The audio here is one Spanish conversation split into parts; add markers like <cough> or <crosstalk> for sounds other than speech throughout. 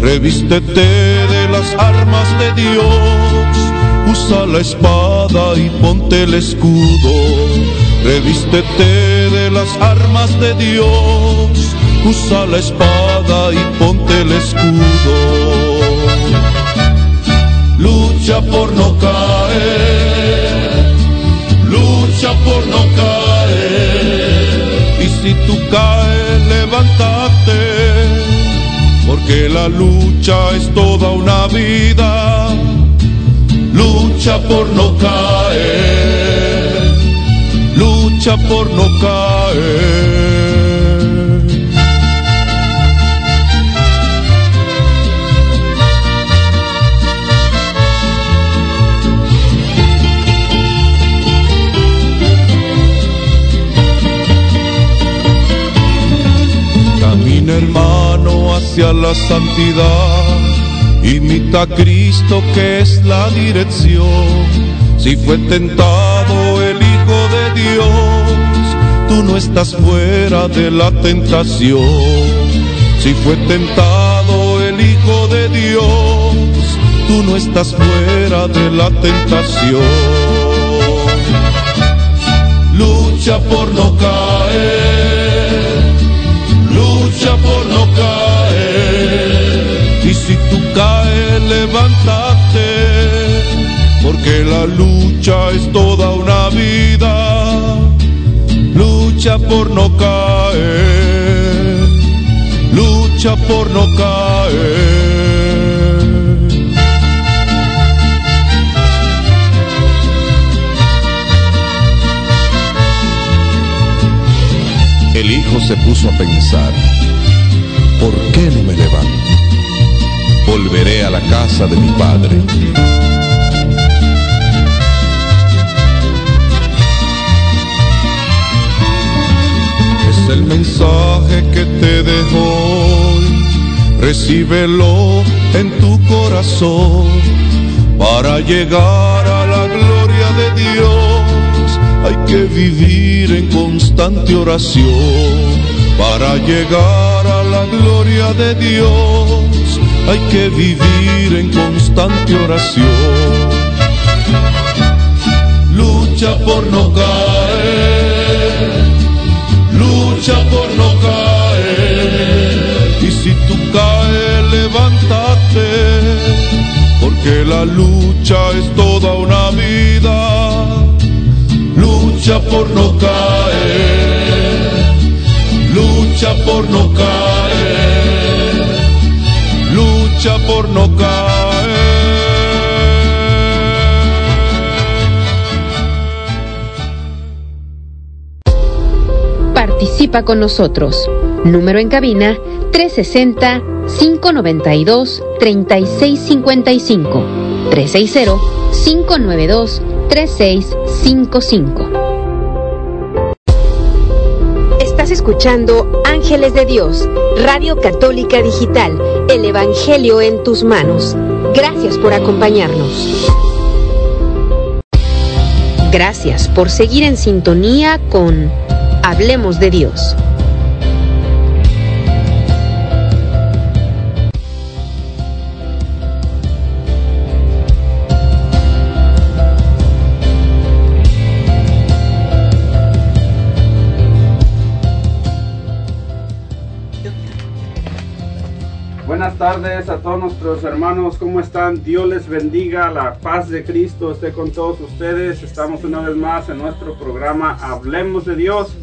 Revístete de las armas de Dios, usa la espada y ponte el escudo. Revístete de las armas de Dios, usa la espada y ponte el escudo. Lucha por no caer, porque la lucha es toda una vida. Lucha por no caer, lucha por no caer. Hacia la santidad, imita a Cristo que es la dirección. Si fue tentado el Hijo de Dios, tú no estás fuera de la tentación. Si fue tentado el Hijo de Dios, tú no estás fuera de la tentación. Lucha por no caer, caes, levántate, porque la lucha es toda una vida. Lucha por no caer, lucha por no caer. El hijo se puso a pensar, ¿por qué no me levanto? Volveré a la casa de mi padre. Es el mensaje que te dejo hoy, recíbelo en tu corazón para llegar a la gloria de Dios. Hay que vivir en constante oración para llegar a la gloria de Dios. Hay que vivir en constante oración. Lucha por no caer, lucha por no caer. Y si tú caes, levántate, porque la lucha es toda una vida. Lucha por no caer, lucha por no caer, lucha por no caer. Participa con nosotros. Número en cabina 360-592-3655. 360-592-3655. Estás escuchando Ángeles de Dios, Radio Católica Digital, el Evangelio en tus manos. Gracias por acompañarnos. Gracias por seguir en sintonía con Hablemos de Dios. Tardes a todos nuestros hermanos, ¿cómo están? Dios les bendiga, la paz de Cristo esté con todos ustedes. Estamos una vez más en nuestro programa Hablemos de Dios.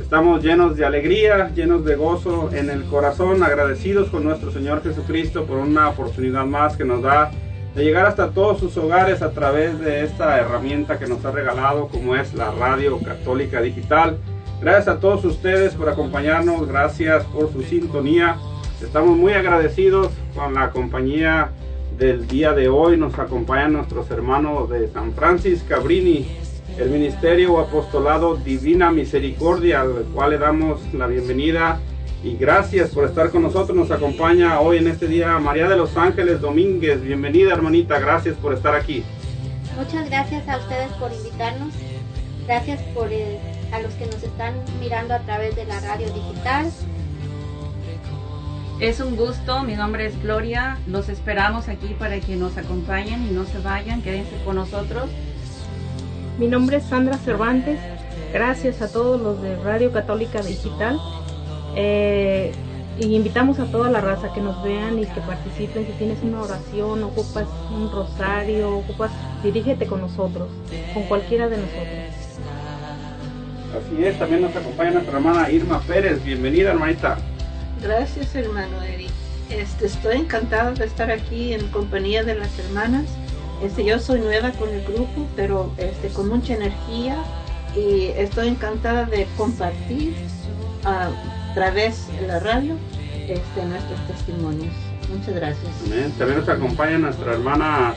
Estamos llenos de alegría, llenos de gozo en el corazón, agradecidos con nuestro Señor Jesucristo por una oportunidad más que nos da de llegar hasta todos sus hogares a través de esta herramienta que nos ha regalado como es la Radio Católica Digital. Gracias a todos ustedes por acompañarnos, gracias por su sintonía. Estamos muy agradecidos con la compañía del día de hoy. Nos acompañan nuestros hermanos de San Francis Cabrini, el Ministerio o Apostolado Divina Misericordia, al cual le damos la bienvenida y gracias por estar con nosotros. Nos acompaña hoy en este día María de los Ángeles Domínguez. Bienvenida hermanita, gracias por estar aquí. Muchas gracias a ustedes por invitarnos. Gracias por eh, a los que nos están mirando a través de la radio digital. Es un gusto, mi nombre es Gloria, los esperamos aquí para que nos acompañen y no se vayan, quédense con nosotros. Mi nombre es Sandra Cervantes, gracias a todos los de Radio Católica Digital. Eh, y invitamos a toda la raza que nos vean y que participen. Si tienes una oración, ocupas un rosario, ocupas, dirígete con nosotros, con cualquiera de nosotros. Así es, también nos acompaña nuestra hermana Irma Pérez. Bienvenida, hermanita. Gracias, hermano Eric. Este, estoy encantada de estar aquí en compañía de las hermanas. Este, yo soy nueva con el grupo, pero este, con mucha energía y estoy encantada de compartir a través de la radio este, nuestros testimonios. Muchas gracias. También nos acompaña nuestra hermana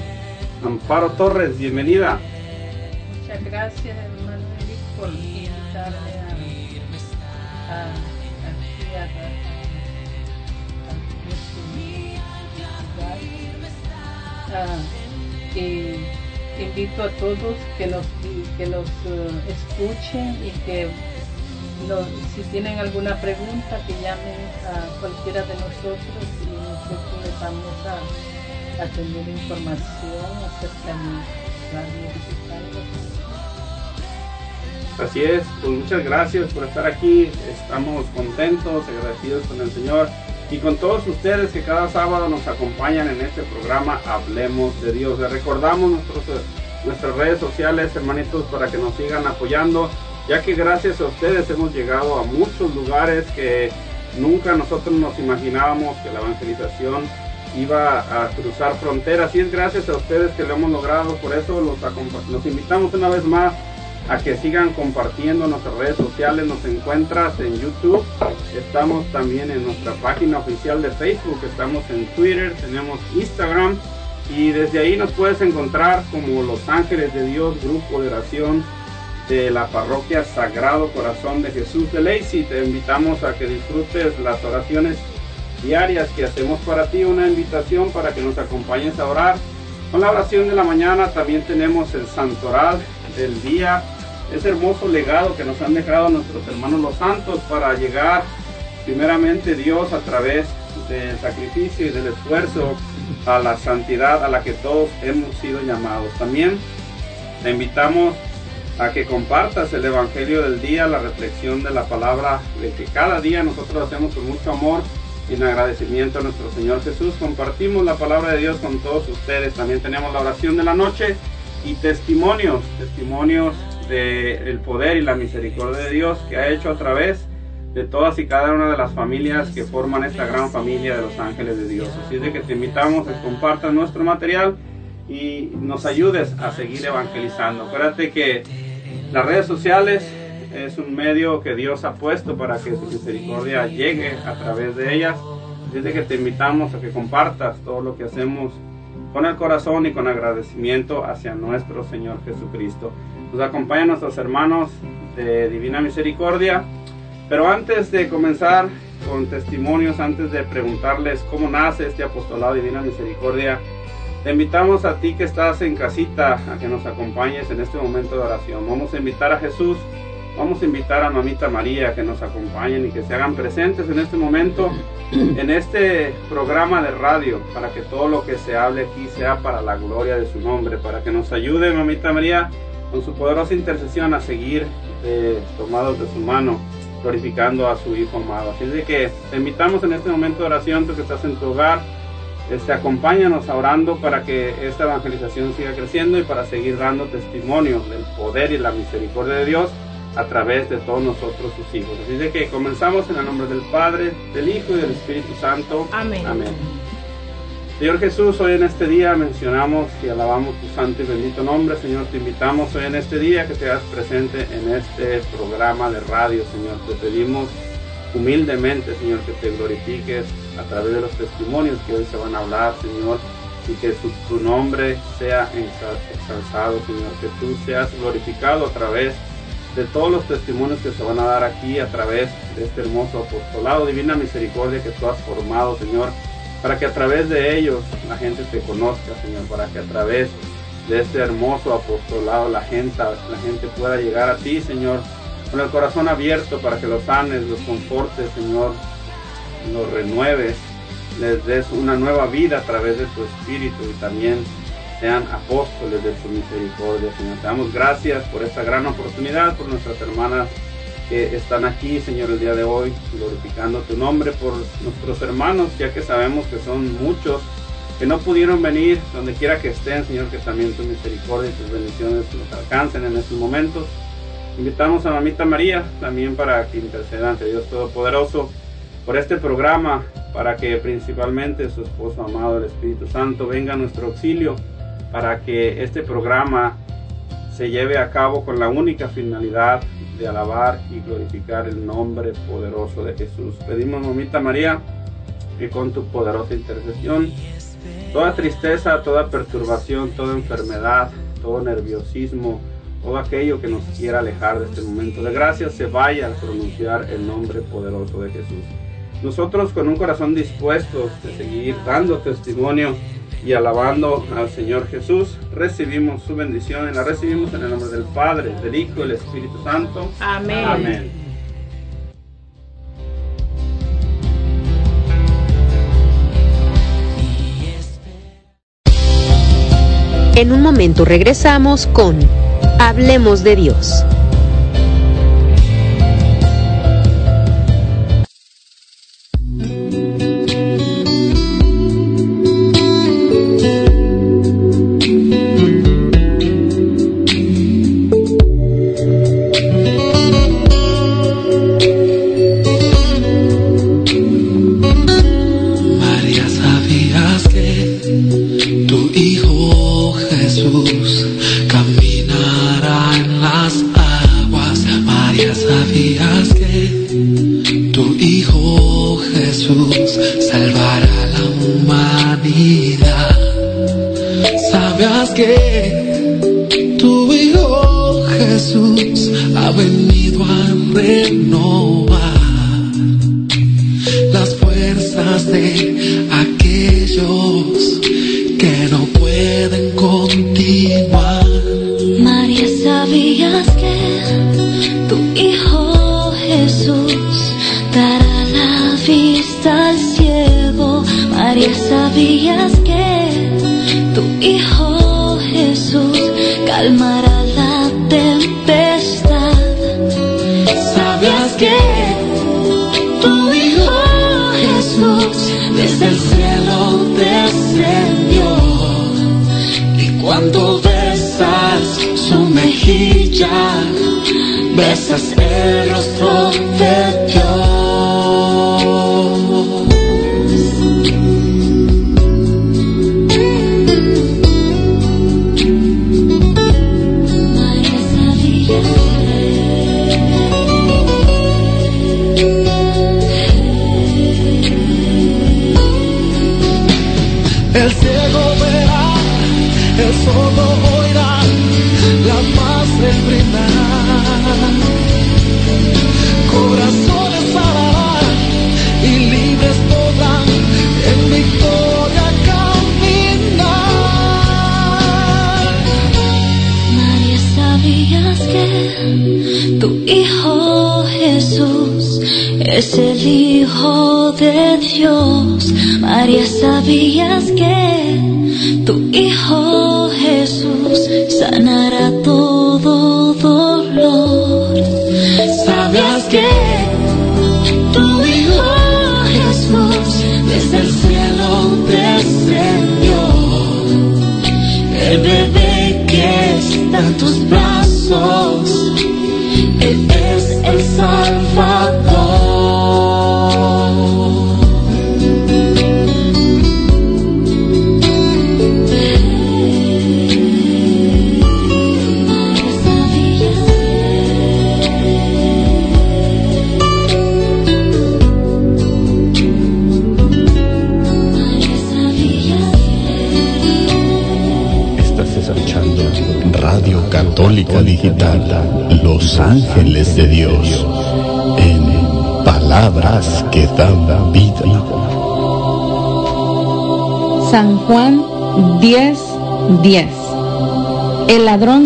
Amparo Torres. Bienvenida. Muchas gracias, hermano Eric, por invitarme a, a, a, Uh, invito a todos que nos, que nos uh, escuchen y que si tienen alguna pregunta que llamen a cualquiera de nosotros y nosotros les vamos a, a tener información acerca de digital. Así es, pues muchas gracias por estar aquí, estamos contentos, agradecidos con el Señor y con todos ustedes que cada sábado nos acompañan en este programa Hablemos de Dios. Les recordamos nuestros, nuestras redes sociales, hermanitos, para que nos sigan apoyando, ya que gracias a ustedes hemos llegado a muchos lugares que nunca nosotros nos imaginábamos que la evangelización iba a cruzar fronteras y es gracias a ustedes que lo hemos logrado, por eso los invitamos una vez más a que sigan compartiendo nuestras redes sociales. Nos encuentras en YouTube, estamos también en nuestra página oficial de Facebook, estamos en Twitter, tenemos Instagram y desde ahí nos puedes encontrar como Los Ángeles de Dios, grupo de oración de la parroquia Sagrado Corazón de Jesús de Lacey. Te invitamos a que disfrutes las oraciones diarias que hacemos para ti, una invitación para que nos acompañes a orar. Con la oración de la mañana también tenemos el santoral del día, ese hermoso legado que nos han dejado nuestros hermanos los santos para llegar primeramente Dios a través del sacrificio y del esfuerzo a la santidad a la que todos hemos sido llamados. También te invitamos a que compartas el Evangelio del día, la reflexión de la palabra de que cada día nosotros hacemos con mucho amor y en agradecimiento a nuestro Señor Jesús. Compartimos la palabra de Dios con todos ustedes. También tenemos la oración de la noche y testimonios, testimonios del poder y la misericordia de Dios que ha hecho a través de todas y cada una de las familias que forman esta gran familia de los ángeles de Dios. Así es de que te invitamos a que compartas nuestro material y nos ayudes a seguir evangelizando. Acuérdate que las redes sociales es un medio que Dios ha puesto para que su misericordia llegue a través de ellas. Así es de que te invitamos a que compartas todo lo que hacemos con el corazón y con agradecimiento hacia nuestro Señor Jesucristo. Nos acompañan nuestros hermanos de Divina Misericordia. Pero antes de comenzar con testimonios, antes de preguntarles cómo nace este apostolado Divina Misericordia, te invitamos a ti que estás en casita a que nos acompañes en este momento de oración. Vamos a invitar a Jesús, vamos a invitar a Mamita María a que nos acompañen y que se hagan presentes en este momento en este programa de radio para que todo lo que se hable aquí sea para la gloria de su nombre, para que nos ayude, mamita María, con su poderosa intercesión a seguir eh, tomados de su mano, glorificando a su Hijo amado. Así de que te invitamos en este momento de oración, tú que estás en tu hogar, este, acompáñanos orando para que esta evangelización siga creciendo y para seguir dando testimonio del poder y la misericordia de Dios a través de todos nosotros sus hijos. Así de que comenzamos en el nombre del Padre, del Hijo y del Espíritu Santo. Amén. Amén. Señor Jesús, hoy en este día mencionamos y alabamos tu santo y bendito nombre. Señor, te invitamos hoy en este día que te hagas presente en este programa de radio, Señor. Te pedimos humildemente, Señor, que te glorifiques a través de los testimonios que hoy se van a hablar, Señor, y que tu nombre sea ensalzado, Señor, que tú seas glorificado a través de todos los testimonios que se van a dar aquí a través de este hermoso apostolado, divina misericordia que tú has formado, Señor, para que a través de ellos la gente te conozca, Señor, para que a través de este hermoso apostolado la gente, la gente pueda llegar a ti, Señor, con el corazón abierto para que los sanes, los confortes, Señor, los renueves les des una nueva vida a través de tu espíritu y también sean apóstoles de tu misericordia, Señor. Te damos gracias por esta gran oportunidad, por nuestras hermanas que están aquí, Señor, el día de hoy, glorificando tu nombre por nuestros hermanos, ya que sabemos que son muchos que no pudieron venir, donde quiera que estén, Señor, que también tu misericordia y tus bendiciones nos alcancen en estos momentos. Invitamos a Mamita María también para que interceda ante Dios Todopoderoso por este programa, para que principalmente su esposo amado, el Espíritu Santo, venga a nuestro auxilio, para que este programa se lleve a cabo con la única finalidad de alabar y glorificar el nombre poderoso de Jesús. Pedimos, mamita María, que con tu poderosa intercesión, toda tristeza, toda perturbación, toda enfermedad, todo nerviosismo, todo aquello que nos quiera alejar de este momento de gracia se vaya a pronunciar el nombre poderoso de Jesús. Nosotros con un corazón dispuesto de seguir dando testimonio y alabando al Señor Jesús, recibimos su bendición y la recibimos en el nombre del Padre, del Hijo y del Espíritu Santo. Amén. Amén. En un momento regresamos con Hablemos de Dios.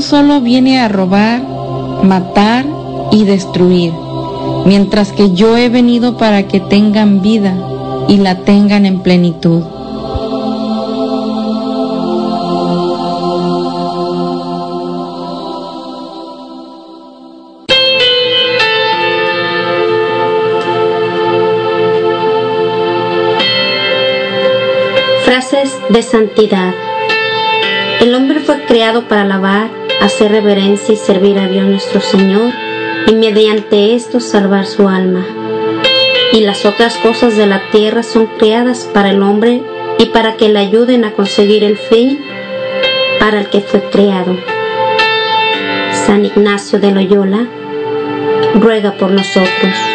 Solo viene a robar, matar y destruir, mientras que yo he venido para que tengan vida y la tengan en plenitud. Frases de santidad. El hombre fue creado para alabar, hacer reverencia y servir a Dios nuestro Señor y mediante esto salvar su alma. Y las otras cosas de la tierra son creadas para el hombre y para que le ayuden a conseguir el fin para el que fue creado. San Ignacio de Loyola ruega por nosotros.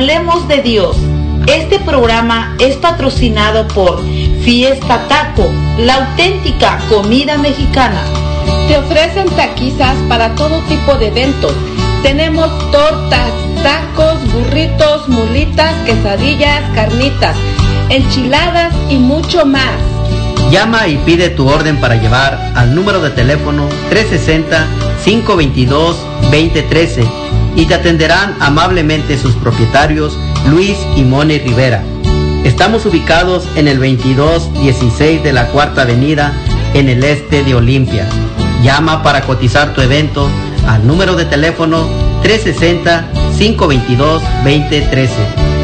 Hablemos de Dios. Este programa es patrocinado por Fiesta Taco, la auténtica comida mexicana. Te ofrecen taquizas para todo tipo de eventos. Tenemos tortas, tacos, burritos, mulitas, quesadillas, carnitas, enchiladas y mucho más. Llama y pide tu orden para llevar al número de teléfono 360-522-2013 y te atenderán amablemente sus propietarios Luis y Moni Rivera. Estamos ubicados en el 2216 de la Cuarta Avenida en el este de Olimpia. Llama para cotizar tu evento al número de teléfono 360-522-2013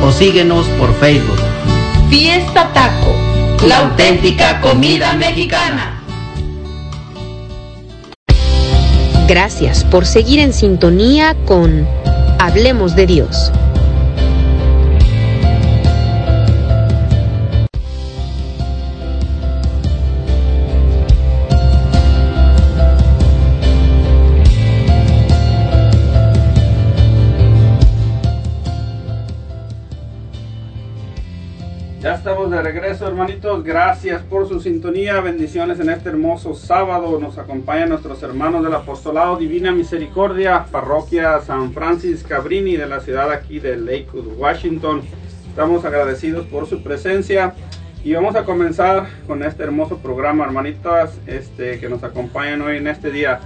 o síguenos por Facebook. Fiesta Taco, la auténtica comida mexicana. Gracias por seguir en sintonía con Hablemos de Dios. Hermanitos. Gracias por su sintonía. Bendiciones en este hermoso sábado. Nos acompañan nuestros hermanos del Apostolado Divina Misericordia, Parroquia San Francis Cabrini de la ciudad aquí de Lakewood, Washington. Estamos agradecidos por su presencia y vamos a comenzar con este hermoso programa, hermanitas, este, que nos acompañan hoy en este día.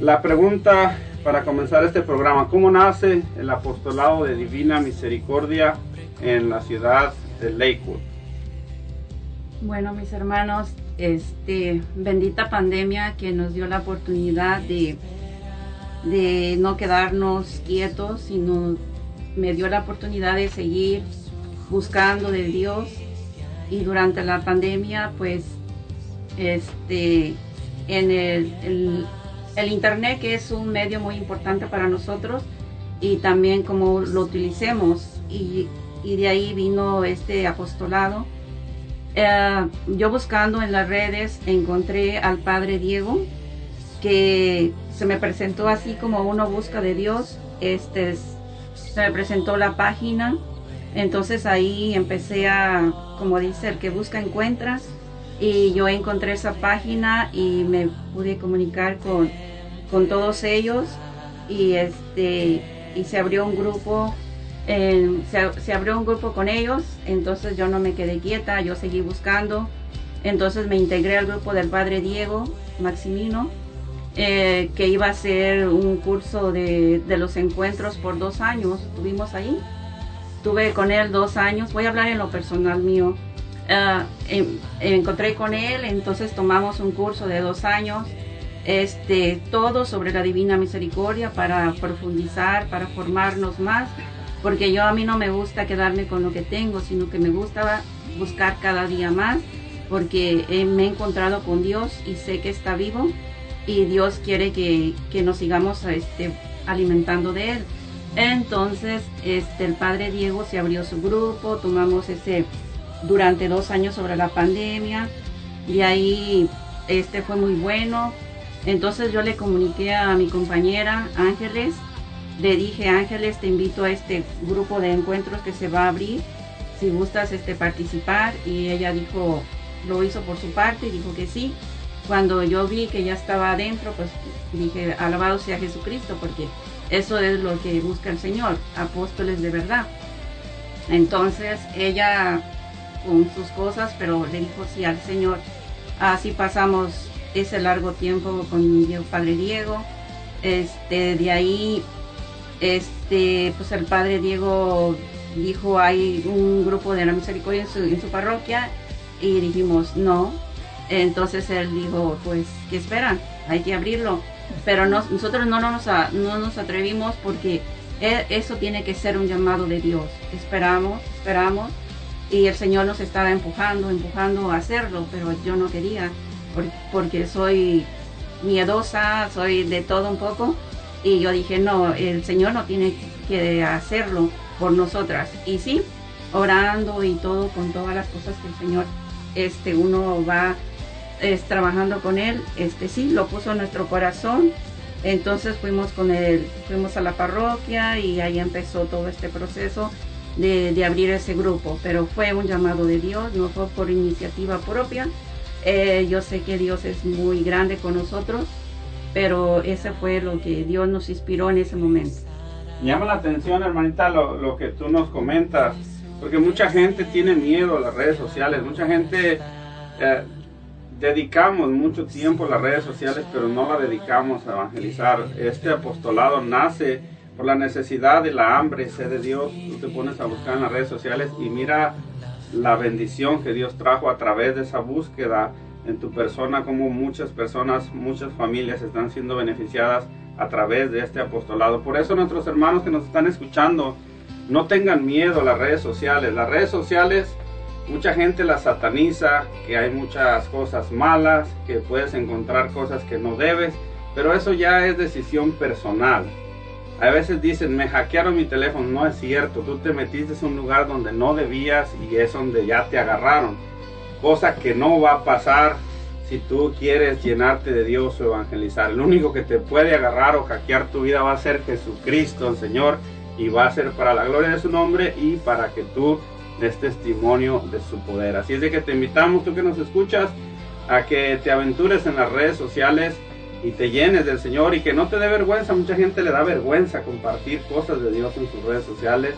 La pregunta para comenzar este programa, ¿cómo nace el Apostolado de Divina Misericordia en la ciudad de Lakewood? Bueno, mis hermanos, este bendita pandemia que nos dio la oportunidad de, de no quedarnos quietos, sino me dio la oportunidad de seguir buscando de Dios y durante la pandemia, pues, este, en el, el, internet que es un medio muy importante para nosotros y también cómo lo utilicemos y y de ahí vino este apostolado. Eh, yo buscando en las redes encontré al padre Diego que se me presentó así como uno busca de Dios. Este se me presentó la página, entonces ahí empecé a, como dice, el que busca encuentra y yo encontré esa página y me pude comunicar con, con todos ellos y este y se abrió un grupo eh, se, se, abrió un grupo con ellos, entonces yo no me quedé quieta, yo seguí buscando, entonces me integré al grupo del padre Diego Maximino, eh, que iba a ser un curso de, de, los encuentros por dos años, estuvimos ahí, tuve con él dos años, voy a hablar en lo personal mío, uh, en, encontré con él, entonces tomamos un curso de dos años, este, todo sobre la Divina Misericordia para profundizar, para formarnos más porque yo a mí no me gusta quedarme con lo que tengo, sino que me gusta buscar cada día más, porque me he encontrado con Dios y sé que está vivo y Dios quiere que, que nos sigamos este, alimentando de Él. Entonces, este, el padre Diego se abrió su grupo, tomamos ese, durante dos años sobre la pandemia y ahí este fue muy bueno. Entonces yo le comuniqué a mi compañera Ángeles, le dije Ángeles te invito a este grupo de encuentros que se va a abrir, si gustas este participar y ella dijo, lo hizo por su parte y dijo que sí. Cuando yo vi que ya estaba adentro, pues dije, alabado sea Jesucristo, porque eso es lo que busca el Señor, apóstoles de verdad. Entonces ella con sus cosas, pero le dijo sí al Señor. Así pasamos ese largo tiempo con mi padre Diego. Este, de ahí, este, pues el padre Diego dijo hay un grupo de la misericordia en su, parroquia y dijimos no. Entonces él dijo, pues, ¿qué esperan? Hay que abrirlo. Pero nosotros no nos, no nos atrevimos porque e, eso tiene que ser un llamado de Dios. Esperamos, esperamos y el Señor nos estaba empujando, empujando a hacerlo, pero yo no quería porque soy miedosa, soy de todo un poco y yo dije, no, el Señor no tiene que hacerlo por nosotras. Y sí, orando y todo con todas las cosas que el Señor este uno va es, trabajando con él, este sí, lo puso en nuestro corazón. Entonces fuimos con él, fuimos a la parroquia y ahí empezó todo este proceso de, abrir ese grupo. Pero fue un llamado de Dios, no fue por iniciativa propia. Eh, yo sé que Dios es muy grande con nosotros, pero ese fue lo que Dios nos inspiró en ese momento. Llama la atención, hermanita, lo, lo que tú nos comentas, porque mucha gente tiene miedo a las redes sociales, mucha gente eh, dedicamos mucho tiempo a las redes sociales, pero no la dedicamos a evangelizar. Este apostolado nace por la necesidad de la hambre y sed de Dios. Tú te pones a buscar en las redes sociales y mira la bendición que Dios trajo a través de esa búsqueda en tu persona, como muchas personas, muchas familias están siendo beneficiadas a través de este apostolado. Por eso nuestros hermanos que nos están escuchando, no tengan miedo a las redes sociales. Las redes sociales Mucha gente la sataniza, que hay muchas cosas malas, que puedes encontrar cosas que no debes, pero eso ya es decisión personal. A veces dicen, me hackearon mi teléfono, no es cierto, tú te metiste en un lugar donde no debías y es donde ya te agarraron. Cosa que no va a pasar si tú quieres llenarte de Dios o evangelizar. El único que te puede agarrar o hackear tu vida va a ser Jesucristo, el Señor, y va a ser para la gloria de su nombre y para que tú des testimonio de su poder. Así es de que te invitamos, tú que nos escuchas, a que te aventures en las redes sociales y te llenes del Señor y que no te dé vergüenza. Mucha gente le da vergüenza compartir cosas de Dios en sus redes sociales,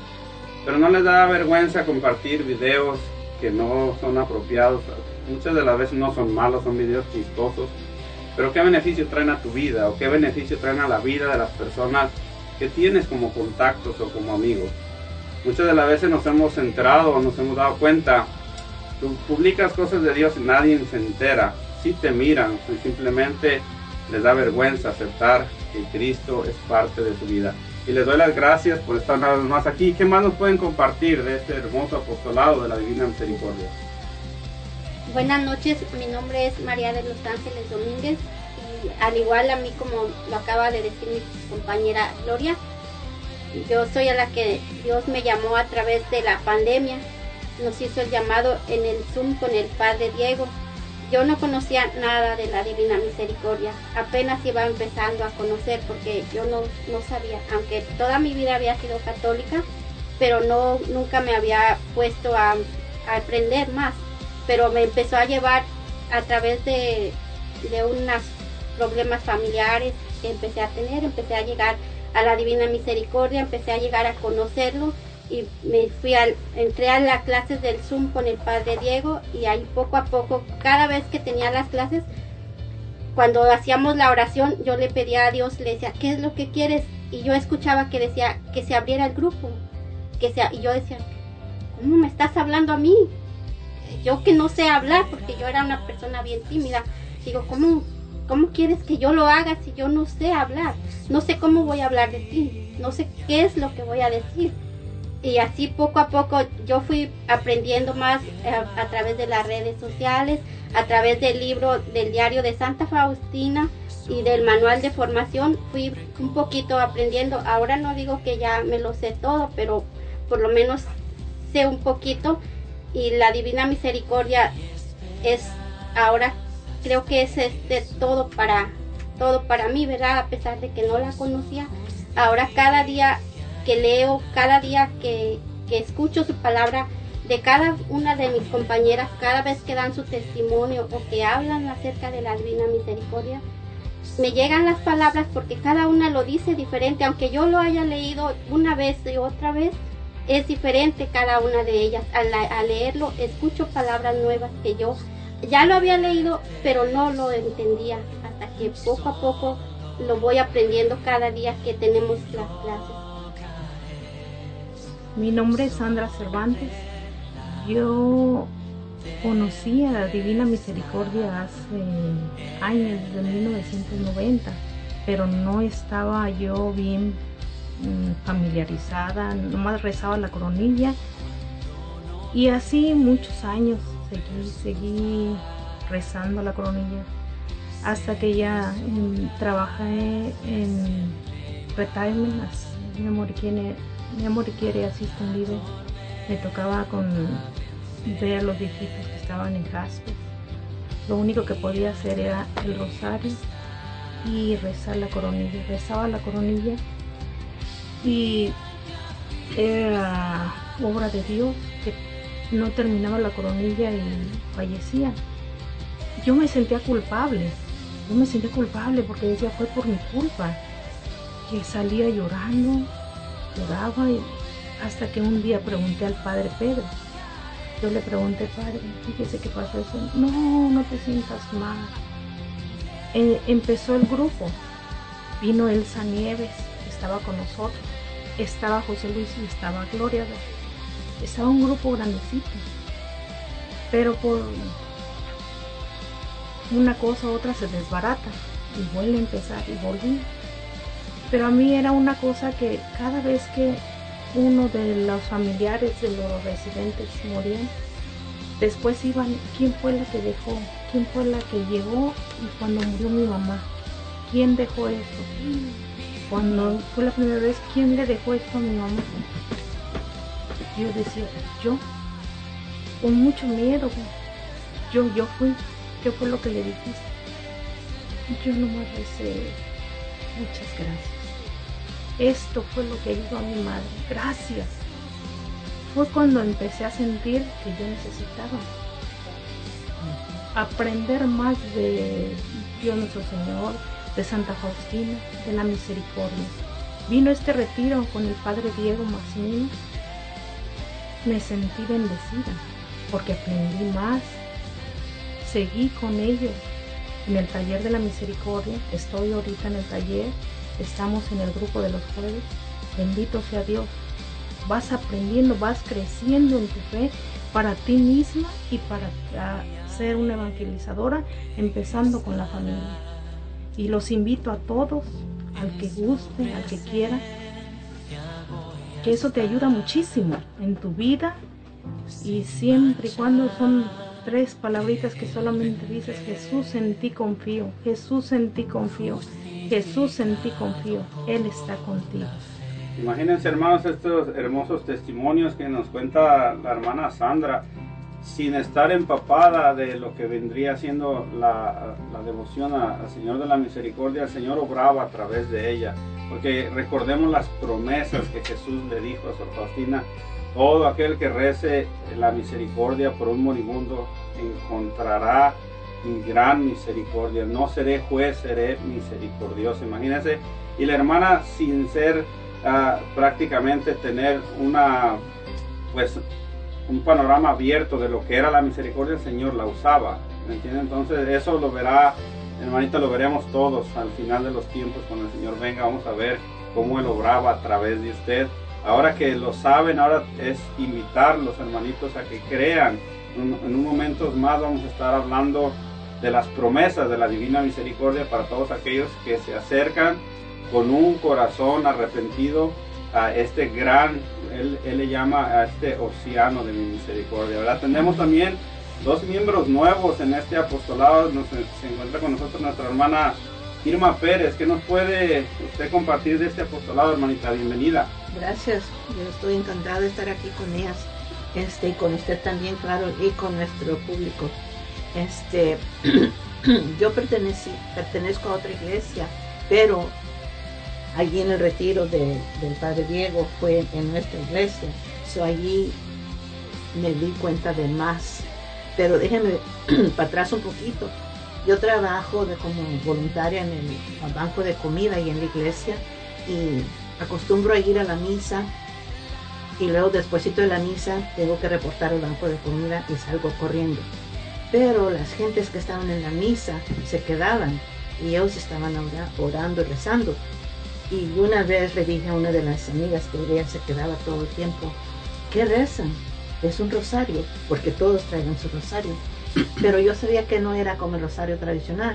pero no les da vergüenza compartir videos que no son apropiados. Muchas de las veces no son malos, son videos chistosos. Pero qué beneficio traen a tu vida o qué beneficio traen a la vida de las personas que tienes como contactos o como amigos. Muchas de las veces nos hemos enterado o nos hemos dado cuenta. Tú publicas cosas de Dios y nadie se entera. Si te miran, simplemente les da vergüenza aceptar que Cristo es parte de su vida. Y les doy las gracias por estar una más aquí. ¿Qué más nos pueden compartir de este hermoso apostolado de la Divina Misericordia? Buenas noches, mi nombre es María de los Ángeles Domínguez y al igual a mí como lo acaba de decir mi compañera Gloria, yo soy a la que Dios me llamó a través de la pandemia. Nos hizo el llamado en el Zoom con el Padre Diego. Yo no conocía nada de la Divina Misericordia. Apenas iba empezando a conocer porque yo no, no sabía, aunque toda mi vida había sido católica, pero no nunca me había puesto a, aprender más. Pero me empezó a llevar a través de, de unos problemas familiares que empecé a tener, empecé a llegar a la Divina Misericordia, empecé a llegar a conocerlo y me fui al, entré a las clases del Zoom con el Padre Diego y ahí poco a poco, cada vez que tenía las clases, cuando hacíamos la oración, yo le pedía a Dios, le decía, ¿qué es lo que quieres? Y yo escuchaba que decía que se abriera el grupo, que sea, y yo decía, ¿cómo me estás hablando a mí? Yo que no sé hablar, porque yo era una persona bien tímida, digo, ¿cómo ¿Cómo quieres que yo lo haga si yo no sé hablar? No sé cómo voy a hablar de ti, no sé qué es lo que voy a decir. Y así poco a poco yo fui aprendiendo más eh, a, través de las redes sociales, a través del libro del diario de Santa Faustina y del manual de formación, fui un poquito aprendiendo. Ahora no digo que ya me lo sé todo, pero por lo menos sé un poquito y la divina misericordia es ahora creo que es este todo para todo para mí, ¿verdad? A pesar de que no la conocía, ahora cada día que leo, cada día que, que escucho su palabra, de cada una de mis compañeras, cada vez que dan su testimonio o que hablan acerca de la divina misericordia, me llegan las palabras porque cada una lo dice diferente, aunque yo lo haya leído una vez y otra vez, es diferente cada una de ellas. Al, al leerlo, escucho palabras nuevas que yo ya lo había leído, pero no lo entendía hasta que poco a poco lo voy aprendiendo cada día que tenemos las clases. Mi nombre es Sandra Cervantes. Yo conocí a la Divina Misericordia hace años, de 1990, pero no estaba yo bien mm, familiarizada, nomás rezaba la coronilla y así muchos años seguí, seguí rezando la coronilla hasta que ya mm, trabajé en retirement, mi amor quiere, mi amor quiere assistant living. Me tocaba con ver a los viejitos que estaban en Jasper. Lo único que podía hacer era el rosario y rezar la coronilla. Rezaba la coronilla y era obra de Dios que no terminaba la coronilla y fallecía. Yo me sentía culpable, yo me sentía culpable porque decía fue por mi culpa que salía llorando, lloraba y hasta que un día pregunté al padre Pedro. Yo le pregunté, padre, fíjese qué pasó eso. No, no te sientas mal. Eh, empezó el grupo. Vino Elsa Nieves, estaba con nosotros. Estaba José Luis y estaba Gloria. Estaba un grupo grandecito. Pero por una cosa u otra se desbarata y vuelve a empezar y volví. Pero a mí era una cosa que cada vez que uno de los familiares de los residentes morían, después iban, ¿quién fue la que dejó? ¿Quién fue la que llegó? Y cuando murió mi mamá, ¿quién dejó esto? Cuando fue la primera vez, ¿quién le dejó esto a mi mamá? Yo decía, yo, con mucho miedo, yo, yo fui, ¿qué fue lo que le dijiste? Yo no me recé, muchas gracias. Esto fue lo que ayudó a mi madre. Gracias. Fue cuando empecé a sentir que yo necesitaba aprender más de Dios nuestro Señor, de Santa Faustina, de la misericordia. Vino este retiro con el Padre Diego Maximino. Me sentí bendecida porque aprendí más. Seguí con ellos en el taller de la misericordia. Estoy ahorita en el taller estamos en el grupo de los jueves. Bendito sea Dios. Vas aprendiendo, vas creciendo en tu fe para ti misma y para ser una evangelizadora, empezando con la familia. Y los invito a todos, al que guste, al que quiera, que eso te ayuda muchísimo en tu vida y siempre y cuando son tres palabritas que solamente dices, Jesús en ti confío, Jesús en ti confío. Jesús en ti confío, Él está contigo. Imagínense hermanos estos hermosos testimonios que nos cuenta la hermana Sandra, sin estar empapada de lo que vendría siendo la, devoción al Señor de la Misericordia, el Señor obraba a través de ella. Porque recordemos las promesas que Jesús le dijo a Sor Faustina, todo aquel que rece la misericordia por un moribundo encontrará mi gran misericordia. No seré juez, seré misericordioso. Imagínense. Y la hermana sin ser ah, prácticamente tener una, pues, un panorama abierto de lo que era la misericordia, el Señor la usaba. ¿Me entienden? Entonces eso lo verá, hermanita, lo veremos todos al final de los tiempos cuando el Señor venga. Vamos a ver cómo Él obraba a través de usted. Ahora que lo saben, ahora es invitar los hermanitos a que crean. En un momento más vamos a estar hablando de las promesas de la divina misericordia para todos aquellos que se acercan con un corazón arrepentido a este gran, él, le llama a este océano de mi misericordia. ¿verdad? Tenemos también dos miembros nuevos en este apostolado. Nos, se encuentra con nosotros nuestra hermana Irma Pérez. ¿Qué nos puede usted compartir de este apostolado, hermanita? Bienvenida. Gracias, yo estoy encantada de estar aquí con ellas. este, y con usted también, claro, y con nuestro público. Este, <clears throat> yo pertenezco a otra iglesia, pero allí en el retiro de- del Padre Diego fue en nuestra iglesia. So allí me di cuenta de más. Pero déjenme <clears throat> para atrás un poquito. Yo trabajo como voluntaria en el banco de comida y en la iglesia y acostumbro a ir a la misa y luego despuesito de la misa tengo que reportar al banco de comida y salgo corriendo. Pero las gentes que estaban en la misa se quedaban y ellos estaban ora- orando y rezando. Y una vez le dije a una de las amigas que ella se quedaba todo el tiempo, ¿qué rezan? Es un rosario, porque todos traían su rosario. <clears throat> Pero yo sabía que no era como el rosario tradicional.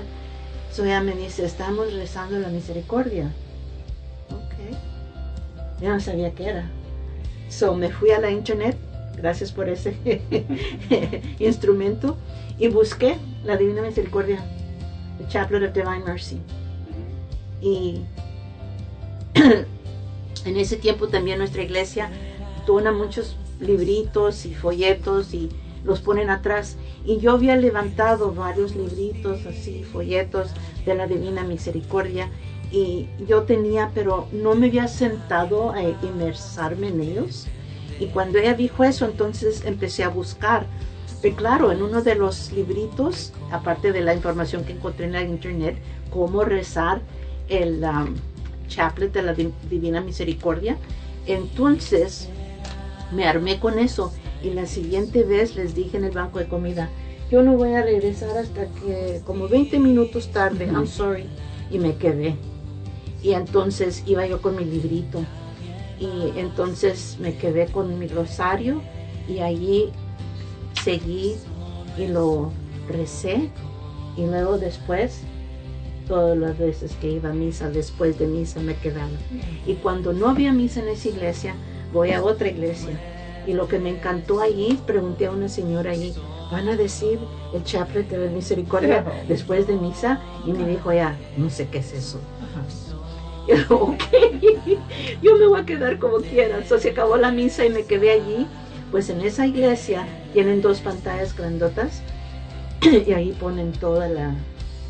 So ella me dice, estamos rezando la misericordia. Ok. Yo no sabía qué era. So me fui a la internet, gracias por ese <laughs> instrumento, y busqué la Divina Misericordia, the Chaplet of Divine Mercy. Y <clears throat> en ese tiempo también nuestra iglesia dona muchos libritos y folletos y los ponen atrás. Y yo había levantado varios libritos así, folletos de la Divina Misericordia. Y yo tenía, pero no me había sentado a inmersarme en ellos. Y cuando ella dijo eso, entonces empecé a buscar. Y claro, en uno de los libritos, aparte de la información que encontré en la internet, cómo rezar el um, chaplet de la Di- Divina Misericordia, entonces me armé con eso. Y la siguiente vez les dije en el banco de comida, yo no voy a regresar hasta que como 20 minutos tarde, I'm sorry. Y me quedé. Y entonces iba yo con mi librito. Y entonces me quedé con mi rosario y allí seguí y lo recé. Y luego después, todas las veces que iba a misa, después de misa me quedaba. Y cuando no había misa en esa iglesia, voy a otra iglesia. Y lo que me encantó allí, pregunté a una señora allí, ¿van a decir el chaplet de la misericordia después de misa? Y me dijo, ya, no sé qué es eso. Yo, <laughs> ok, yo me voy a quedar como quiera. So, se acabó la misa y me quedé allí. Pues en esa iglesia tienen dos pantallas grandotas <clears throat> y ahí ponen todas la-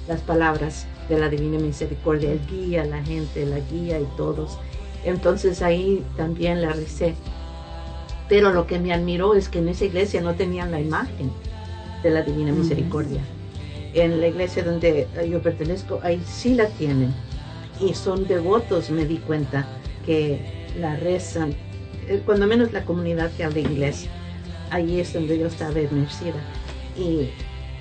las palabras de la Divina Misericordia, el guía, la gente, la guía y todos. Entonces ahí también la recé. Pero lo que me admiró es que en esa iglesia no tenían la imagen de la Divina. Misericordia. En la iglesia donde yo pertenezco, ahí sí la tienen. Y son devotos, me di cuenta, que la rezan, eh, cuando menos la comunidad que habla inglés. Ahí es donde yo estaba inmersida. Y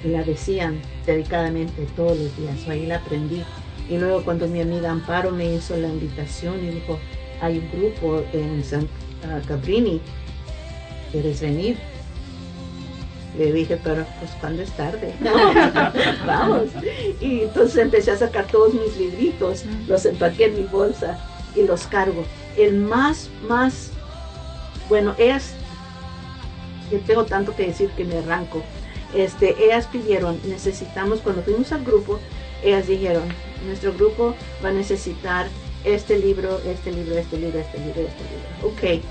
la decían dedicadamente todos los días. Ahí la aprendí. Y luego cuando mi amiga Amparo me hizo la invitación y dijo, hay un grupo en San ah, Cabrini, ¿quieres venir? Le dije, pero pues cuando es tarde. <laughs> Vamos. Y entonces empecé a sacar todos mis libritos, los empaqué en mi bolsa y los cargo. El más, más, bueno, ellas, yo tengo tanto que decir que me arranco. Este, ellas pidieron, necesitamos, cuando fuimos al grupo, ellas dijeron, nuestro grupo va a necesitar este libro, este libro, este libro, este libro, este libro. Ok.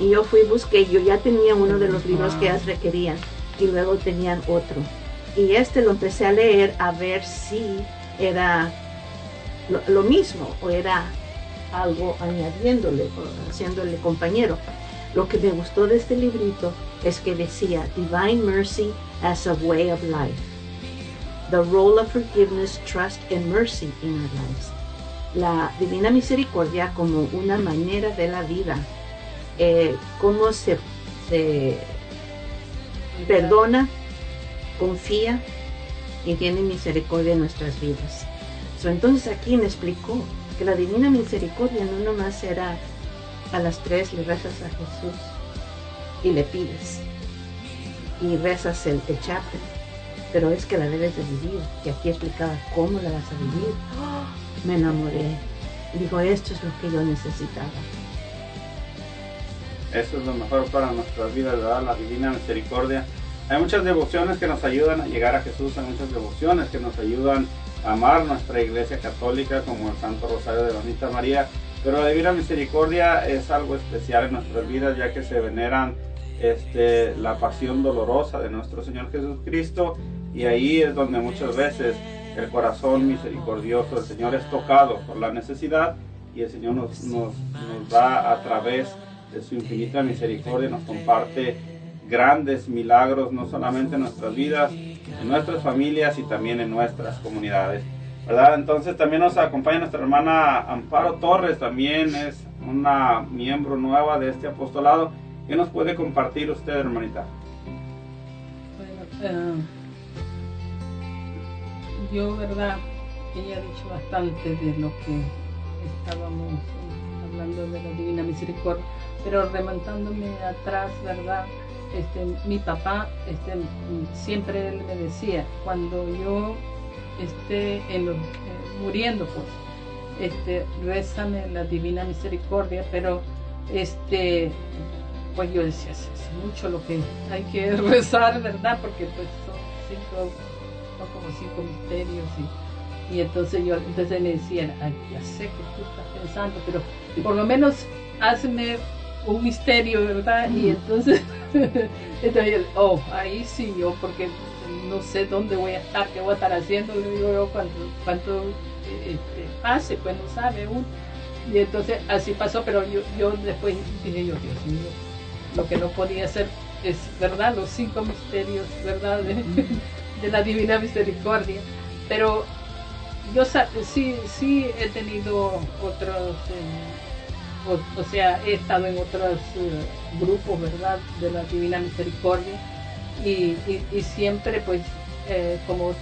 Y yo fui, busqué, yo ya tenía uno de los libros que ellas requerían y luego tenían otro. Y este lo empecé a leer a ver si era lo, mismo o era algo añadiéndole o haciéndole compañero. Lo que me gustó de este librito es que decía Divine Mercy as a Way of Life. The role of forgiveness, trust and mercy in our lives. La divina misericordia como una manera de la vida. Eh, cómo se perdona, confía y tiene misericordia en nuestras vidas. So, entonces aquí me explicó que la divina misericordia no nomás era a las tres le rezas a Jesús y le pides y rezas el, chaplet, pero es que la debes de vivir. Y aquí explicaba cómo la vas a vivir. Me enamoré. Dijo, esto es lo que yo necesitaba. Eso es lo mejor para nuestras vidas, ¿verdad? La divina misericordia. Hay muchas devociones que nos ayudan a llegar a Jesús, hay muchas devociones que nos ayudan a amar nuestra iglesia católica, como el Santo Rosario de Bonita María. Pero la divina misericordia es algo especial en nuestras vidas, ya que se veneran este, la pasión dolorosa de nuestro Señor Jesucristo y ahí es donde muchas veces el corazón misericordioso del Señor es tocado por la necesidad y el Señor nos, nos, nos da a través de su infinita misericordia, nos comparte grandes milagros, no solamente en nuestras vidas, en nuestras familias y también en nuestras comunidades. ¿verdad? Entonces también nos acompaña nuestra hermana Amparo Torres, también es una miembro nueva de este apostolado. ¿Qué nos puede compartir usted, hermanita? Bueno, eh, yo, verdad, ella ha dicho bastante de lo que estábamos hablando de la Divina Misericordia, pero remontándome atrás, verdad, este, mi papá este, siempre él me decía, cuando yo esté en muriendo, pues, este, rézame la divina misericordia, pero este, pues yo decía, es, mucho lo que hay que <laughs> rezar, ¿verdad? Porque pues son cinco, son como cinco misterios y, y entonces yo, entonces me decían, ya sé que tú estás pensando, pero por lo menos hazme un misterio, ¿verdad? Y entonces, <laughs> entonces oh, ahí sí yo, porque no sé dónde voy a estar, qué voy a estar haciendo, digo yo, cuando, cuando este, pase, pues no sabe uno. Y entonces así pasó, pero yo, yo después dije yo, Dios mío, lo que no podía hacer es, ¿verdad? Los cinco misterios, ¿verdad? De, <laughs> de la divina misericordia. Pero yo sí, sí he tenido otros, eh, o, sea, he estado en otros uh, grupos, ¿verdad? De la divina misericordia. Y, y, y siempre, pues, eh, como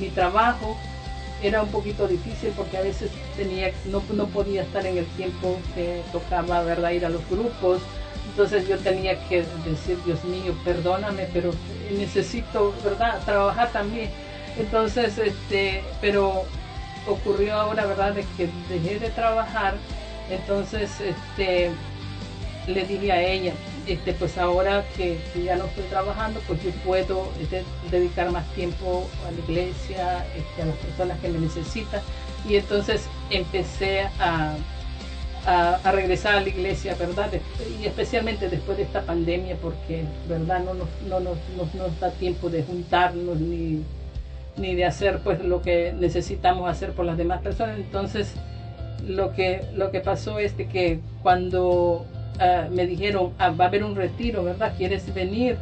mi trabajo, era un poquito difícil porque a veces tenía no, no podía estar en el tiempo que tocaba verdad ir a los grupos. Entonces yo tenía que decir Dios mío perdóname pero necesito verdad trabajar también entonces este pero ocurrió ahora verdad de que dejé de trabajar entonces este le dije a ella este, pues ahora que, ya no estoy trabajando, pues yo puedo este, dedicar más tiempo a la iglesia, este, a las personas que me necesitan. Y entonces empecé a, a, a, regresar a la iglesia, ¿verdad? Y especialmente después de esta pandemia, porque, ¿verdad? No nos, no nos, no nos da tiempo de juntarnos ni, ni de hacer pues lo que necesitamos hacer por las demás personas. Entonces, lo que, lo que pasó es de que cuando uh, me dijeron, ah, va a haber un retiro, ¿verdad? ¿Quieres venir?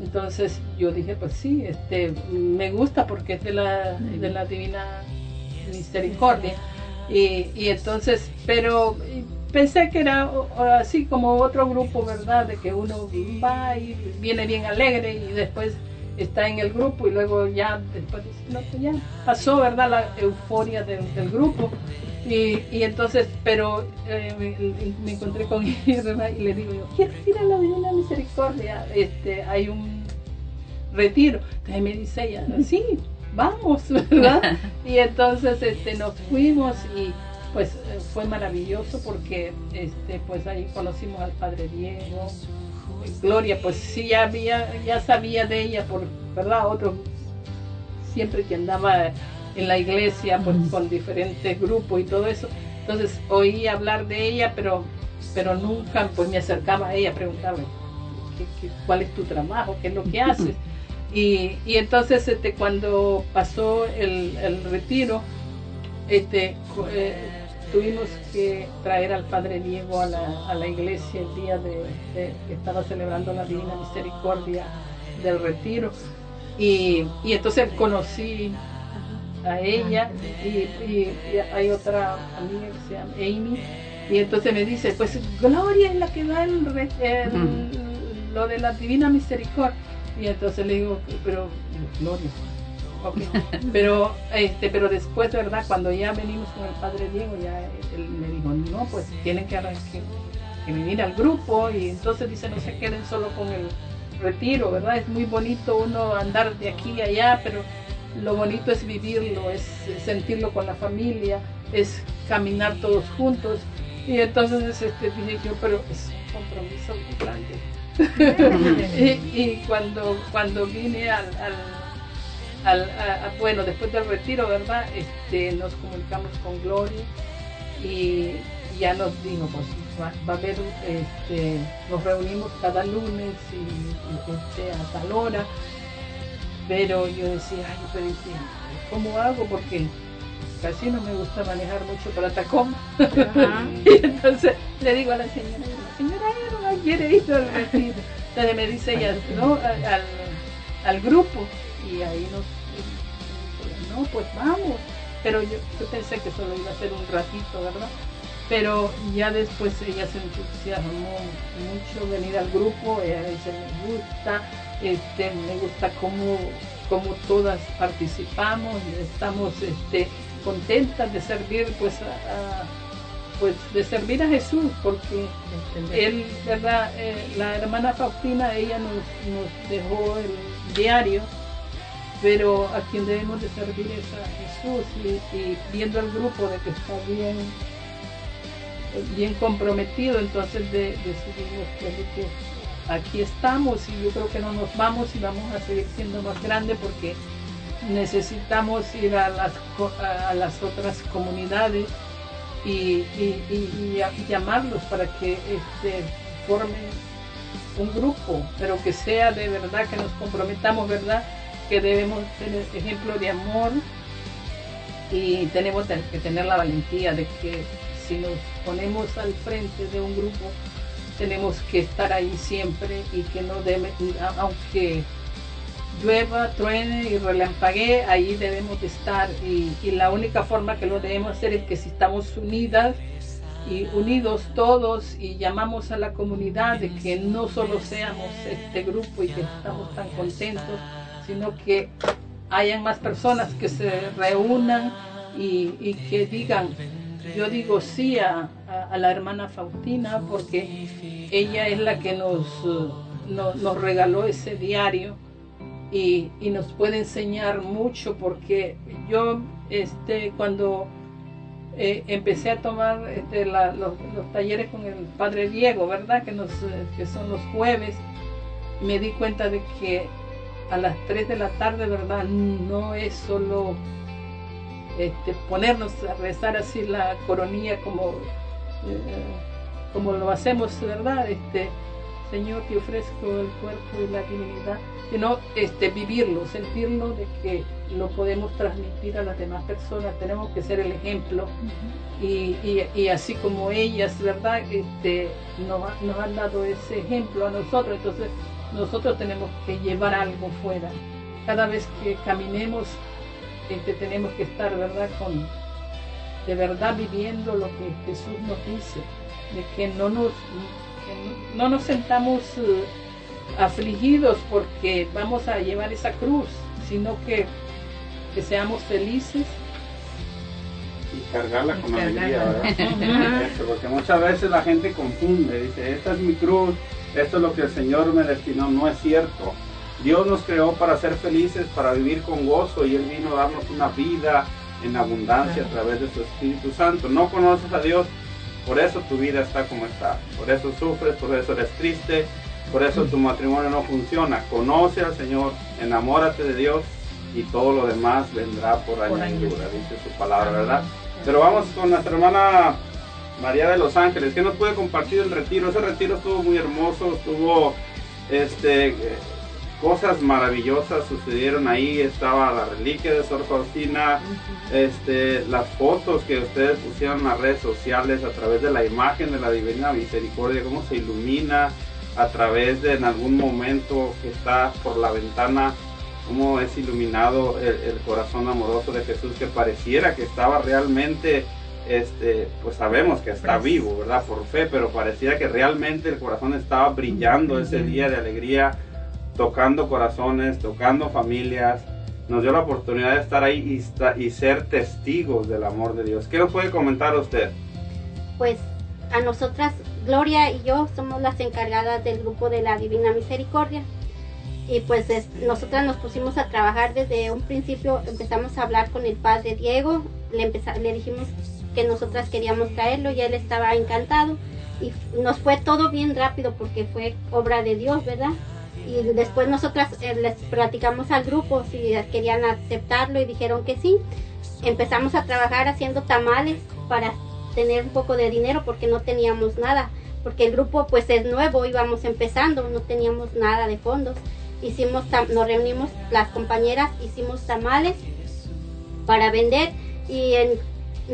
Entonces yo dije, pues sí, este, me gusta porque es de la, de la Divina Misericordia. Y, y entonces, pero pensé que era así como otro grupo, ¿verdad? De que uno va y viene bien alegre y después está en el grupo y luego ya después no, pues ya pasó, ¿verdad? La euforia del, del grupo y, y, entonces, pero eh, me, me, encontré con <laughs> ella y le digo yo, ¿quieres ir a la Divina Misericordia? Este, hay un retiro. Entonces me dice ella, sí, vamos, <laughs> ¿verdad? y entonces este, nos fuimos y pues fue maravilloso porque este, pues ahí conocimos al Padre Diego. Gloria, pues sí, ya, había, ya sabía de ella, por verdad, otro, siempre que andaba en la iglesia pues, con diferentes grupos y todo eso. Entonces oí hablar de ella, pero, pero nunca pues me acercaba a ella a preguntarle ¿qué, qué, cuál es tu trabajo, qué es lo que haces. <laughs> Y, y entonces este, cuando pasó el, el retiro, este, eh, tuvimos que traer al Padre Diego a la, a la iglesia el día de, de, que estaba celebrando la Divina Misericordia del retiro. Y, y entonces conocí a ella y, y, y, hay otra amiga que se llama Amy y entonces me dice pues Gloria es la que da el, el lo de la divina misericordia y entonces le digo pero Gloria okay. pero este pero después verdad cuando ya venimos con el padre Diego ya él me dijo no pues tienen que, que, que venir al grupo y entonces dice no se queden solo con el retiro verdad es muy bonito uno andar de aquí a allá pero lo bonito es vivirlo, es sentirlo con la familia, es caminar todos juntos. Y entonces este, dije yo, pero es un compromiso muy grande. <laughs> y, y, cuando, cuando vine al, al, al bueno, después del retiro, ¿verdad? Este, nos comunicamos con Gloria y, ya nos dijo, pues va, va a haber, este, nos reunimos cada lunes y, y, este, a tal hora. Pero yo decía, ay, pero ¿cómo hago? Porque casi no me gusta manejar mucho para Tacoma. <laughs> y entonces le digo a la señora, la señora Erma quiere ir al retiro. Entonces me dice ella, no, al, al- al grupo. Y ahí nos, no, pues vamos. Pero yo, yo pensé que solo iba a ser un ratito, ¿verdad? Pero ya después ella se entusiasmó mucho venir al grupo, ella dice, me gusta, este, me gusta cómo, cómo todas participamos, estamos este, contentas de servir pues a, a- pues de servir a Jesús, porque él, ¿verdad? Eh, la hermana Faustina, ella nos, nos dejó el diario, pero a quien debemos de servir es a Jesús y, y viendo el grupo de que está bien bien comprometido, entonces de- que, que aquí estamos y yo creo que no nos vamos y vamos a seguir siendo más grandes porque necesitamos ir a las, a las otras comunidades y, y- llamarlos para que este, formen un grupo, pero que sea de verdad, que nos comprometamos, ¿verdad? Que debemos tener ejemplo de amor y tenemos te- que tener la valentía de que si nos ponemos al frente de un grupo, tenemos que estar ahí siempre y que no debe, aunque llueva, truene y relampaguee, ahí debemos de estar. Y, y la única forma que lo debemos hacer es que si estamos unidas y unidos todos y llamamos a la comunidad de que no solo seamos este grupo y que estamos tan contentos, sino que hayan más personas que se reúnan y, y que digan, yo digo sí a, la hermana Faustina porque ella es la que nos, eh, no- nos regaló ese diario y, y nos puede enseñar mucho porque yo este, cuando eh, empecé a tomar este, los, los talleres con el padre Diego, ¿verdad? Que, nos, eh, que son los jueves, me di cuenta de que a las 3 de la tarde, ¿verdad? No es solo este, ponernos a rezar así la coronilla como, eh, como lo hacemos, ¿verdad? Este, Señor, te ofrezco el cuerpo y la divinidad, sino este, vivirlo, sentirlo de que lo podemos transmitir a las demás personas, tenemos que ser el ejemplo y, y- y así como ellas, ¿verdad? Este, nos, nos han dado ese ejemplo a nosotros, entonces nosotros tenemos que llevar algo fuera. Cada vez que caminemos, este, tenemos que estar, ¿verdad? Con, de verdad viviendo lo que Jesús nos dice, de que no nos, que no no nos sentamos eh, afligidos porque vamos a llevar esa cruz, sino que, que seamos felices y cargarla con alegría. ¿verdad? <laughs> Eso, porque muchas veces la gente confunde, dice, esta es mi cruz, esto es lo que el Señor me destinó, no es cierto. Dios nos creó para ser felices, para vivir con gozo y Él vino a darnos una vida en abundancia a través de su Espíritu Santo. No conoces a Dios, por eso tu vida está como está, por eso sufres, por eso eres triste, por eso tu matrimonio no funciona. Conoce al Señor, enamórate de Dios y todo lo demás vendrá por añadidura, dice su palabra, ¿verdad? Pero vamos con nuestra hermana María de los Ángeles, que nos puede compartir el retiro. Ese retiro estuvo muy hermoso, estuvo este, cosas maravillosas sucedieron ahí. Estaba la reliquia de Sor Faustina, este, las fotos que ustedes pusieron en las redes sociales a través de la imagen de la Divina Misericordia, cómo se ilumina a través de en algún momento que está por la ventana cómo es iluminado el, el corazón amoroso de Jesús que pareciera que estaba realmente este pues sabemos que está vivo verdad por fe pero parecía que realmente el corazón estaba brillando ese día de alegría tocando corazones tocando familias nos dio la oportunidad de estar ahí y, y ser testigos del amor de Dios ¿qué nos puede comentar usted? Pues a nosotras, Gloria y yo somos las encargadas del grupo de la Divina Misericordia. Y pues es- nosotras nos pusimos a trabajar desde un principio, empezamos a hablar con el padre Diego, le, le dijimos que nosotras queríamos traerlo y él estaba encantado. Y nos fue todo bien rápido porque fue obra de Dios, ¿verdad? Y después nosotras eh, les platicamos al grupo si querían aceptarlo y dijeron que sí. Empezamos a trabajar haciendo tamales para tener un poco de dinero porque no teníamos nada, porque el grupo pues es nuevo, íbamos empezando, no teníamos nada de fondos. Hicimos, nos reunimos las compañeras, hicimos tamales para vender y en,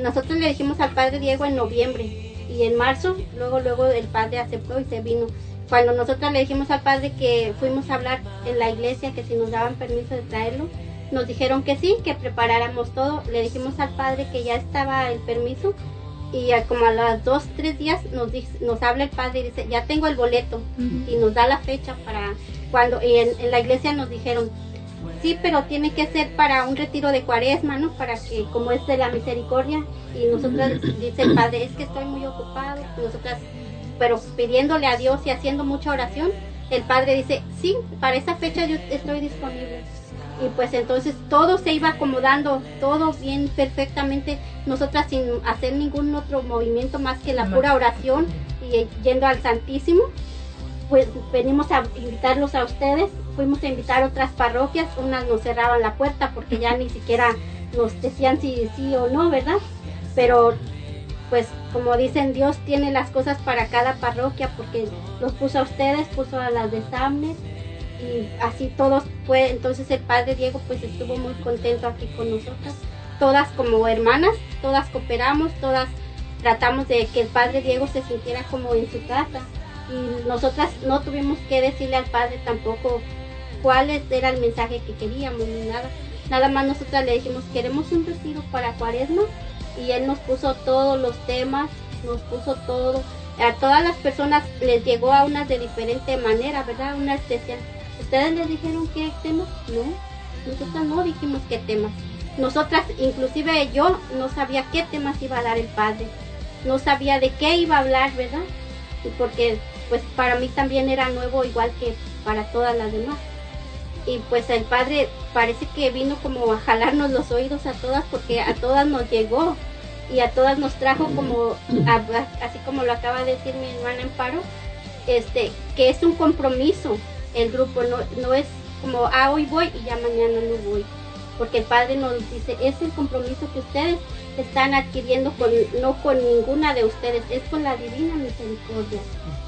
nosotros le dijimos al padre Diego en noviembre y en marzo, luego luego el padre aceptó y se vino. Cuando nosotros le dijimos al padre que fuimos a hablar en la iglesia, que si nos daban permiso de traerlo, nos dijeron que sí, que preparáramos todo. Le dijimos al padre que ya estaba el permiso y como a las dos, tres días nos, dice- nos habla el padre y dice, ya tengo el boleto y nos da la fecha para cuando, y en, en la iglesia nos dijeron, sí, pero tiene que ser para un retiro de cuaresma, ¿no? Para que, como es de la misericordia, y nosotras, dice el padre, es que estoy muy ocupado, nosotras, pero pidiéndole a Dios y haciendo mucha oración, el padre dice, sí, para esa fecha yo estoy disponible. Y pues entonces todo se iba acomodando, todo bien perfectamente, nosotras sin hacer ningún otro movimiento más que la pura oración y yendo al Santísimo pues venimos a invitarlos a ustedes, fuimos a invitar otras parroquias, unas nos cerraban la puerta porque ya ni siquiera nos decían si sí o no, ¿verdad? Pero pues como dicen, Dios tiene las cosas para cada parroquia porque los puso a ustedes, puso a las de Samnes y así todos fue, entonces el padre Diego pues estuvo muy contento aquí con nosotras, todas como hermanas, todas cooperamos, todas tratamos de que el padre Diego se sintiera como en su casa. Y nosotras no tuvimos que decirle al padre tampoco cuál era el mensaje que queríamos ni nada. Nada más nosotras le dijimos queremos un retiro para cuaresma y él nos puso todos los temas, nos puso todo. A todas las personas les llegó a unas de diferente manera, ¿verdad? Una especial. ¿Ustedes les dijeron qué temas? No, nosotras no dijimos qué temas. Nosotras, inclusive yo, no sabía qué temas iba a dar el padre. No sabía de qué iba a hablar, ¿verdad? Porque pues para mí también era nuevo igual que para todas las demás. Y pues el padre parece que vino como a jalarnos los oídos a todas porque a todas nos llegó y a todas nos trajo como, a- así como lo acaba de decir mi hermana Amparo, este, que es un compromiso el grupo, no, no es como, ah, hoy voy y ya mañana no voy. Porque el Padre nos dice, es el compromiso que ustedes están adquiriendo con, no con ninguna de ustedes, es con la divina misericordia.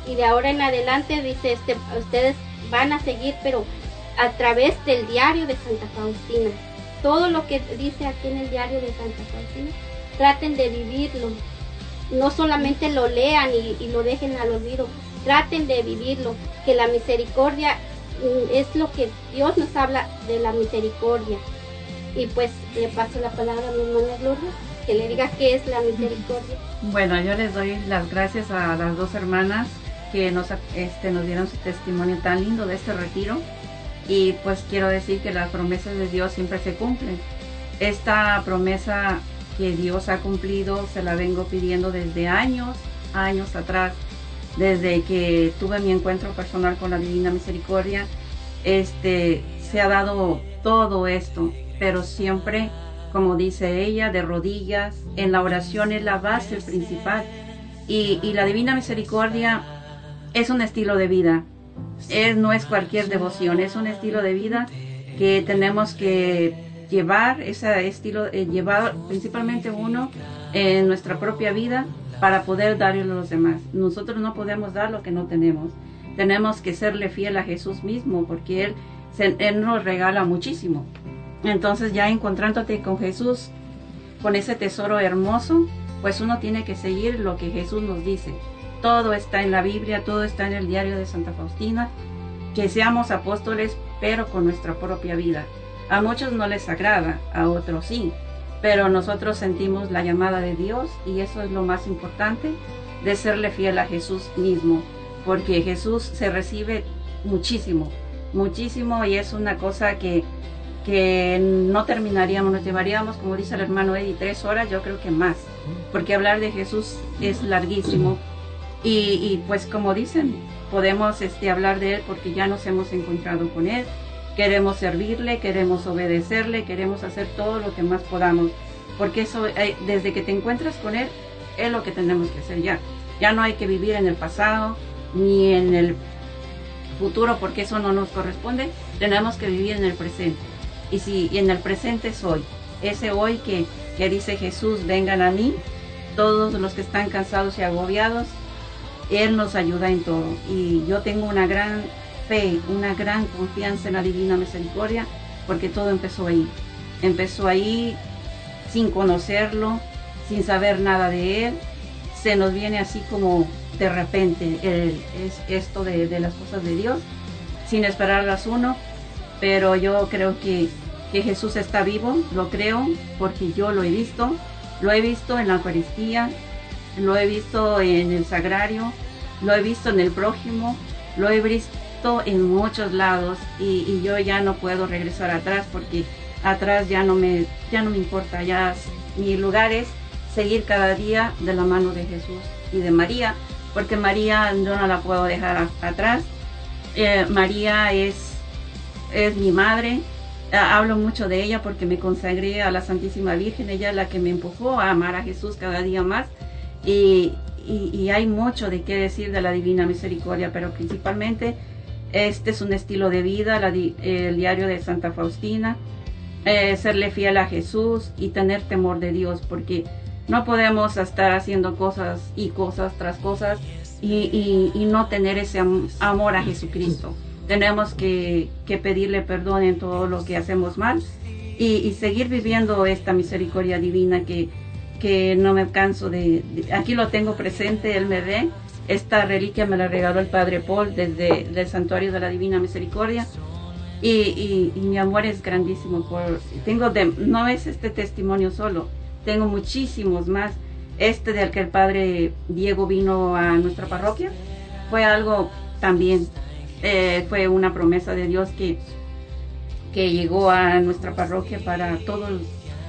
Y de ahora en adelante dice, este, ustedes van a seguir, pero a través del diario de Santa Faustina. Todo lo que dice aquí en el diario de Santa Faustina, traten de vivirlo. No solamente lo lean y, lo dejen al olvido, traten de vivirlo, que la misericordia mm, es lo que Dios nos habla de la misericordia. Y pues le paso la palabra a mi hermana Gloria, que le diga qué es la misericordia. Bueno, yo les doy las gracias a las dos hermanas que nos, este, nos dieron su testimonio tan lindo de este retiro. Y pues quiero decir que las promesas de Dios siempre se cumplen. Esta promesa que Dios ha cumplido se la vengo pidiendo desde años, años atrás, desde que tuve mi encuentro personal con la Divina Misericordia. Este, se ha dado todo esto, pero siempre, como dice ella, de rodillas, en la oración es la base principal. Y, y la Divina Misericordia es un estilo de vida, es, no es cualquier devoción, es un estilo de vida que tenemos que llevar, ese estilo, eh, principalmente uno en nuestra propia vida para poder darle a los demás. Nosotros no podemos dar lo que no tenemos. Tenemos que serle fiel a Jesús mismo porque él nos regala muchísimo. Entonces ya encontrándote con Jesús, con ese tesoro hermoso, pues uno tiene que seguir lo que Jesús nos dice. Todo está en la Biblia, todo está en el diario de Santa Faustina, que seamos apóstoles, pero con nuestra propia vida. A muchos no les agrada, a otros sí, pero nosotros sentimos la llamada de Dios y eso es lo más importante, de serle fiel a Jesús mismo, porque Jesús se recibe muchísimo, muchísimo y es una cosa que, que no terminaríamos, nos llevaríamos, como dice el hermano Eddie, tres horas, yo creo que más, porque hablar de Jesús es larguísimo y, y, pues como dicen, podemos este, hablar de Él porque ya nos hemos encontrado con Él, queremos servirle, queremos obedecerle, queremos hacer todo lo que más podamos, porque eso, eh, desde que te encuentras con Él, es lo que tenemos que hacer ya. Ya no hay que vivir en el pasado ni en el futuro porque eso no nos corresponde, tenemos que vivir en el presente. Y si y en el presente es hoy, ese hoy que, que dice Jesús, vengan a mí, todos los que están cansados y agobiados, Él nos ayuda en todo. Y yo tengo una gran fe, una gran confianza en la divina misericordia, porque todo empezó ahí. Empezó ahí sin conocerlo, sin saber nada de Él. Se nos viene así como de repente el- es esto de, de las cosas de Dios, sin esperarlas uno. Pero yo creo que, que Jesús está vivo, lo creo, porque yo lo he visto. Lo he visto en la Eucaristía, lo he visto en el sagrario, lo he visto en el prójimo, lo he visto en muchos lados y, yo ya no puedo regresar atrás porque atrás ya no me, ya no me importa, ya mi lugar es seguir cada día de la mano de Jesús y de María, porque María yo no la puedo dejar atrás. Eh, María es, es mi madre, hablo mucho de ella porque me consagré a la Santísima Virgen, ella es la que me empujó a amar a Jesús cada día más y, hay mucho de qué decir de la Divina Misericordia, pero principalmente este es un estilo de vida, el diario de Santa Faustina, eh, serle fiel a Jesús y tener temor de Dios, porque no podemos estar haciendo cosas y cosas tras cosas y, no tener ese am- amor a Jesucristo. Tenemos que, que pedirle perdón en todo lo que hacemos mal y seguir viviendo esta misericordia divina que, que no me canso de, Aquí lo tengo presente, él me ve. Esta reliquia me la regaló el Padre Paul desde el Santuario de la Divina Misericordia. Y, y- y mi amor es grandísimo. Por, tengo de, no es este testimonio solo, tengo muchísimos más. Este del que el Padre Diego vino a nuestra parroquia fue algo también, eh, fue una promesa de Dios que, que llegó a nuestra parroquia para todos,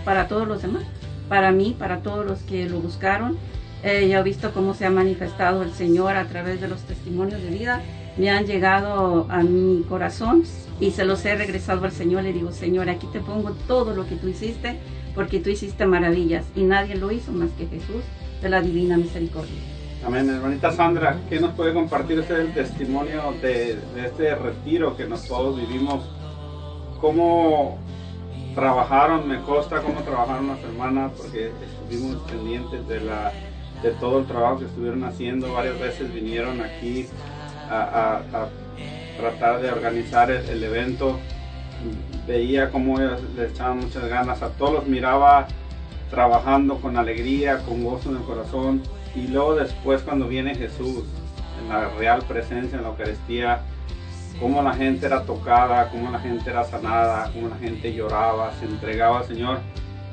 para todos los demás, para mí, para todos los que lo buscaron. Eh, yo he visto cómo se ha manifestado el Señor a través de los testimonios de vida. Me han llegado a mi corazón y se los he regresado al Señor. Le digo, Señor, aquí te pongo todo lo que tú hiciste, porque tú hiciste maravillas y nadie lo hizo más que Jesús de la Divina Misericordia. Amén, hermanita Sandra, ¿qué nos puede compartir usted el testimonio de, de este retiro que nos todos vivimos? ¿Cómo trabajaron? Me consta cómo trabajaron las hermanas porque estuvimos pendientes de, la, de todo el trabajo que estuvieron haciendo. Varias veces vinieron aquí a, a- tratar de organizar el, el evento. Veía cómo ellas le echaban muchas ganas. A todos los miraba trabajando con alegría, con gozo en el corazón. Y luego después cuando viene Jesús, en la real presencia, en la Eucaristía, cómo la gente era tocada, cómo la gente era sanada, cómo la gente lloraba, se entregaba al Señor.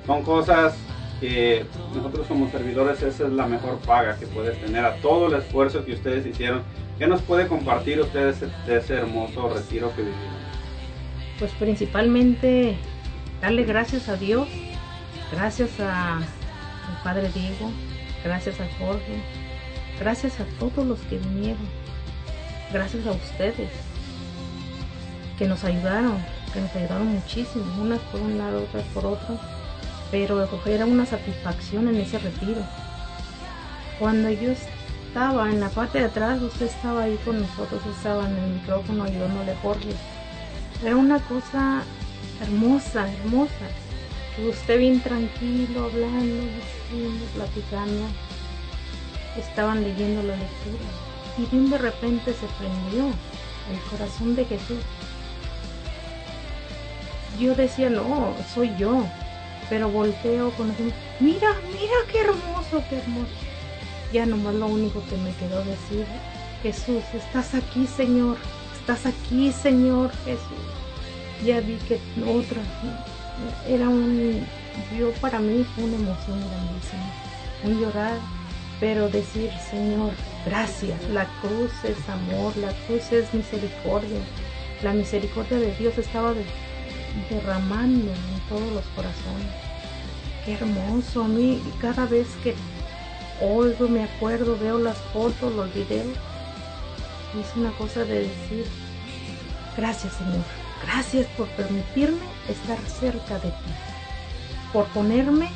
Son cosas que nosotros como servidores esa es la mejor paga que puedes tener a todo el esfuerzo que ustedes hicieron. ¿Qué nos puede compartir ustedes de ese hermoso retiro que vivieron? Pues principalmente darle gracias a Dios, gracias a- al Padre Diego, gracias a Jorge, gracias a todos los que vinieron, gracias a ustedes que nos ayudaron, que nos ayudaron muchísimo, unas por un lado, otras por otro, pero era una satisfacción en ese retiro. Cuando yo estaba en la parte de atrás, usted estaba ahí con nosotros, estaba en el micrófono ayudándole Jorge. Era una cosa hermosa, hermosa. Usted bien tranquilo, hablando, diciendo, platicando. Estaban leyendo la lectura. Y bien de repente se prendió el corazón de Jesús. Yo decía, no, soy yo. Pero volteo con los mira, mira qué hermoso, qué hermoso. Ya nomás lo único que me quedó decir, Jesús, estás aquí, Señor. Estás aquí, Señor Jesús. Ya vi que otra, era un, yo para mí fue una emoción grandísima. Un llorar, pero decir, Señor, gracias. La cruz es amor, la cruz es misericordia. La misericordia de Dios estaba de- derramando en todos los corazones. Qué hermoso. A mí cada vez que oigo, me acuerdo, veo las fotos, los videos, es una cosa de decir, gracias Señor, gracias por permitirme estar cerca de ti, por ponerme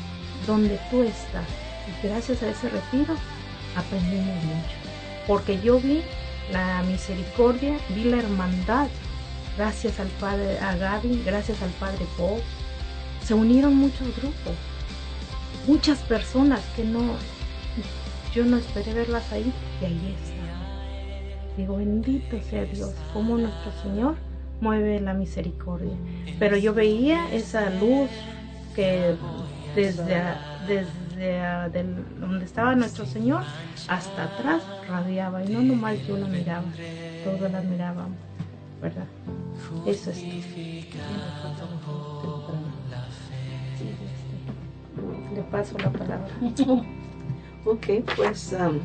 donde tú estás. Y gracias a ese retiro aprendimos mucho, porque yo vi la misericordia, vi la hermandad, gracias al Padre, a Gaby, gracias al Padre Paul. Se unieron muchos grupos, muchas personas que no, yo no esperé verlas ahí y ahí está. Digo, bendito sea Dios, como nuestro Señor mueve la misericordia. Pero yo veía esa luz que desde, desde donde estaba nuestro Señor hasta atrás radiaba y no nomás yo la miraba, todos la mirábamos, ¿verdad? Eso es. Le paso la palabra. <laughs> Ok, pues... um,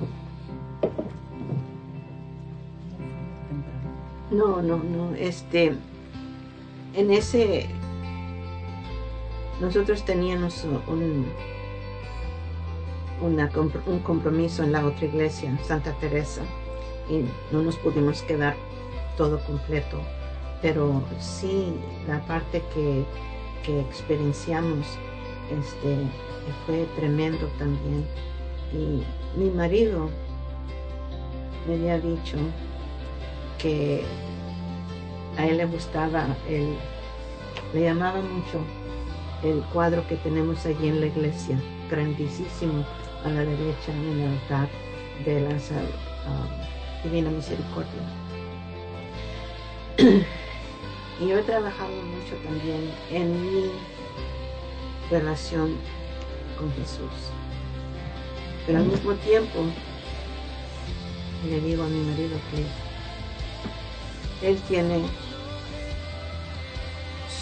no, no, no. Este... En ese... Nosotros teníamos un, un compromiso en la otra iglesia, Santa Teresa, y no nos pudimos quedar todo completo, pero sí la parte que, que experienciamos este, fue tremendo también. Y mi marido me había dicho que a él le gustaba, el, le llamaba mucho el cuadro que tenemos allí en la iglesia, grandísimo, a la derecha en el altar de la ah, Divina Misericordia. <clears throat> y yo he trabajado mucho también en mi relación con Jesús. Pero al mismo tiempo le digo a mi marido que él tiene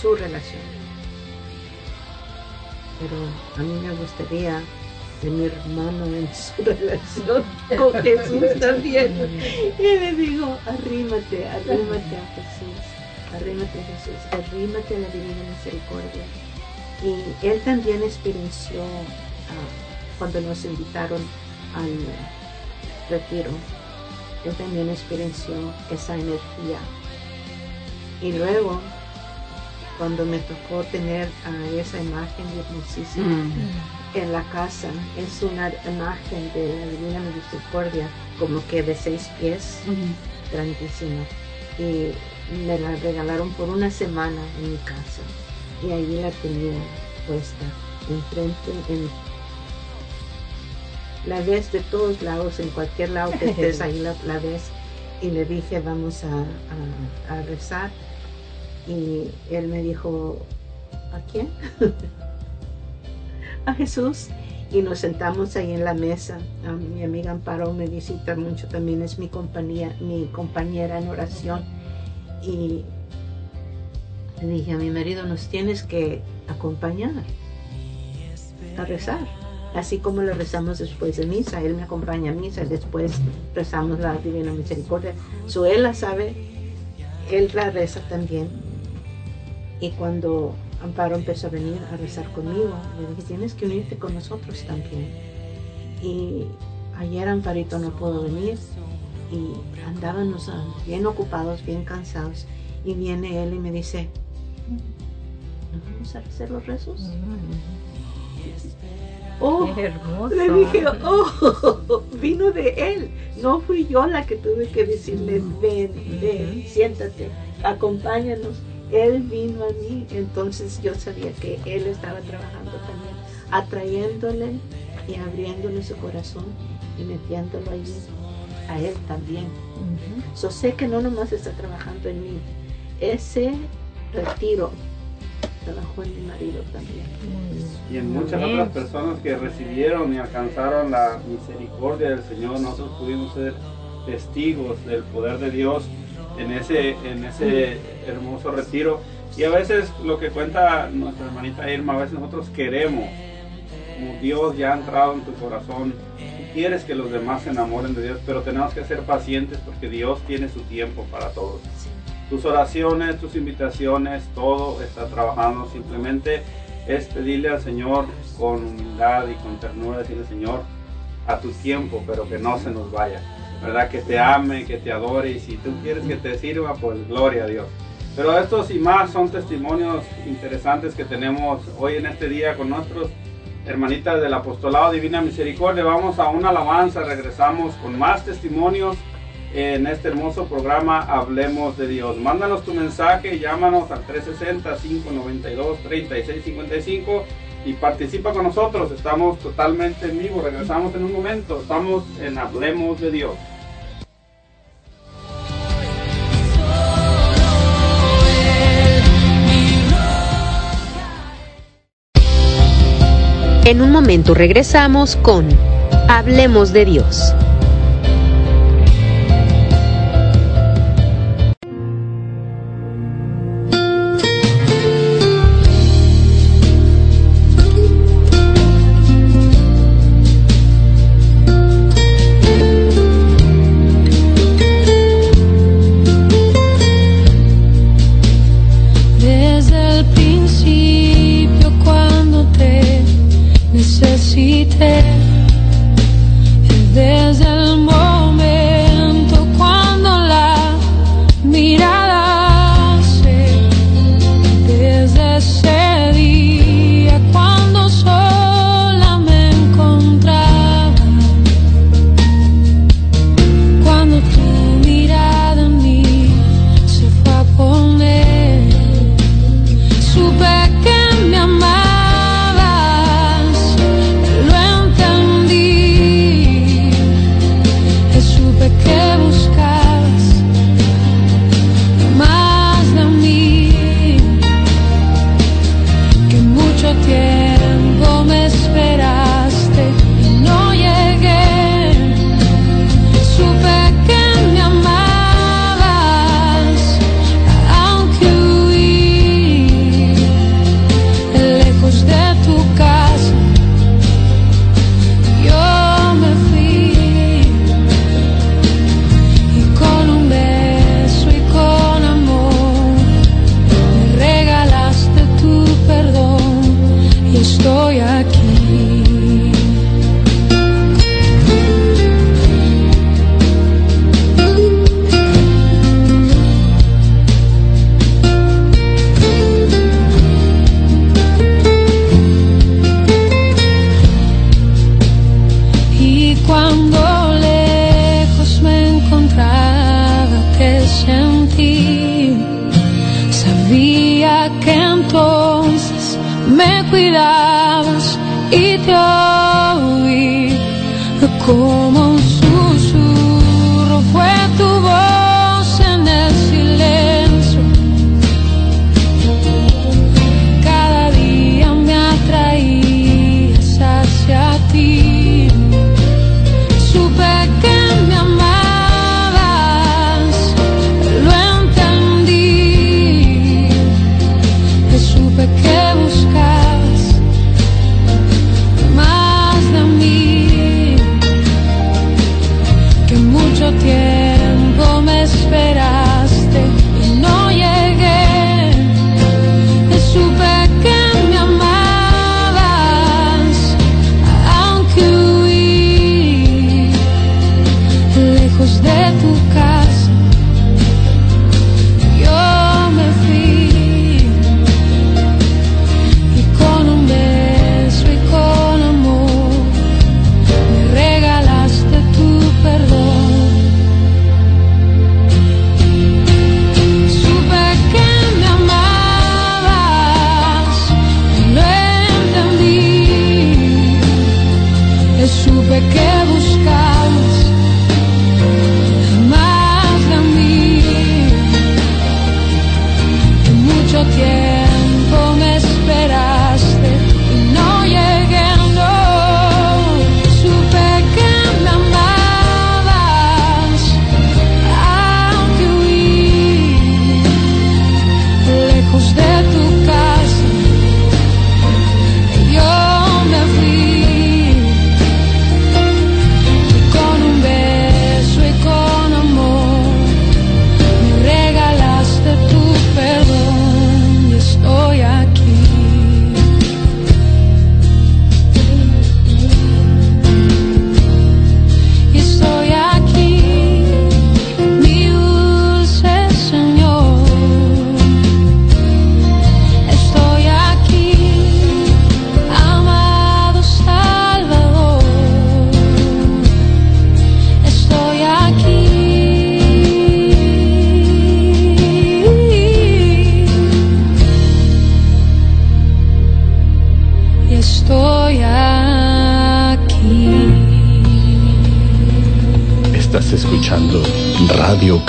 su relación. Pero a mí me gustaría de mi hermano en su <laughs> relación con Jesús también. Y le digo, arrímate, arrímate a Jesús, arrímate a Jesús, arrímate a la divina misericordia. Y él también experienció ah, cuando nos invitaron al retiro, él también experienció esa energía. Y luego, cuando me tocó tener a esa imagen hermosísima en la casa, es una imagen de la Divina Misericordia, como que de seis pies, grandísima. Y me la regalaron por una semana en mi casa. Y ahí la tenía puesta enfrente, en la ves de todos lados, en cualquier lado que estés, ahí la, la ves. Y le dije, vamos a, rezar. Y él me dijo, ¿a quién? <laughs> a Jesús. Y nos sentamos ahí en la mesa. Mi amiga Amparo me visita mucho, también es mi compañía, mi compañera en oración. Y le dije a mi marido, nos tienes que acompañar a rezar. Así como le rezamos después de misa, él me acompaña a misa, después rezamos la Divina Misericordia. So, él la sabe, él la reza también. Y cuando Amparo empezó a venir a rezar conmigo, le dije, tienes que unirte con nosotros también. Y ayer Amparito no pudo venir y andábamos ah, bien ocupados, bien cansados. Y viene él y me dice, ¿nos vamos a hacer los rezos? Oh, Qué hermoso. le dije, oh, <laughs> vino de él. No fui yo la que tuve que decirle, ven, ven, siéntate, acompáñanos. Él vino a mí, entonces yo sabía que él estaba trabajando también, atrayéndole y abriéndole su corazón y metiéndolo allí a él también. So, sé que no nomás está trabajando en mí, ese retiro trabajó en mi marido también. Y en muchas otras personas que recibieron y alcanzaron la misericordia del Señor, nosotros pudimos ser testigos del poder de Dios en ese, en ese hermoso retiro. Y a veces lo que cuenta nuestra hermanita Irma, a veces nosotros queremos, como Dios ya ha entrado en tu corazón, quieres que los demás se enamoren de Dios, pero tenemos que ser pacientes porque Dios tiene su tiempo para todos. Tus oraciones, tus invitaciones, todo está trabajando. Simplemente es pedirle al Señor con humildad y con ternura, decirle Señor, a tu tiempo, pero que no se nos vaya. ¿Verdad? Que te ame, que te adore y si tú quieres que te sirva, pues gloria a Dios. Pero estos y más son testimonios interesantes que tenemos hoy en este día con nuestros hermanitas del Apostolado Divina Misericordia. Vamos a una alabanza, regresamos con más testimonios en este hermoso programa Hablemos de Dios. Mándanos tu mensaje, llámanos al 360-592-3655 y participa con nosotros. Estamos totalmente en vivo. Regresamos en un momento. Estamos en Hablemos de Dios. En un momento regresamos con Hablemos de Dios.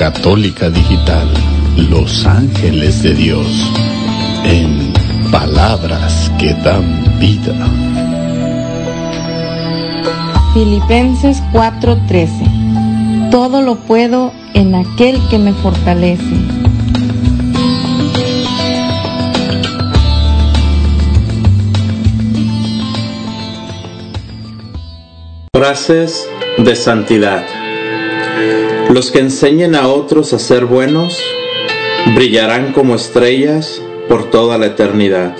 Católica Digital, Los Ángeles de Dios, en palabras que dan vida. Filipenses 4:13 Todo lo puedo en aquel que me fortalece. Frases de santidad. Los que enseñen a otros a ser buenos brillarán como estrellas por toda la eternidad.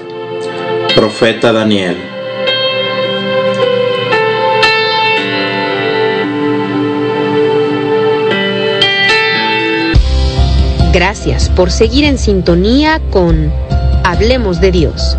Profeta Daniel. Gracias por seguir en sintonía con Hablemos de Dios.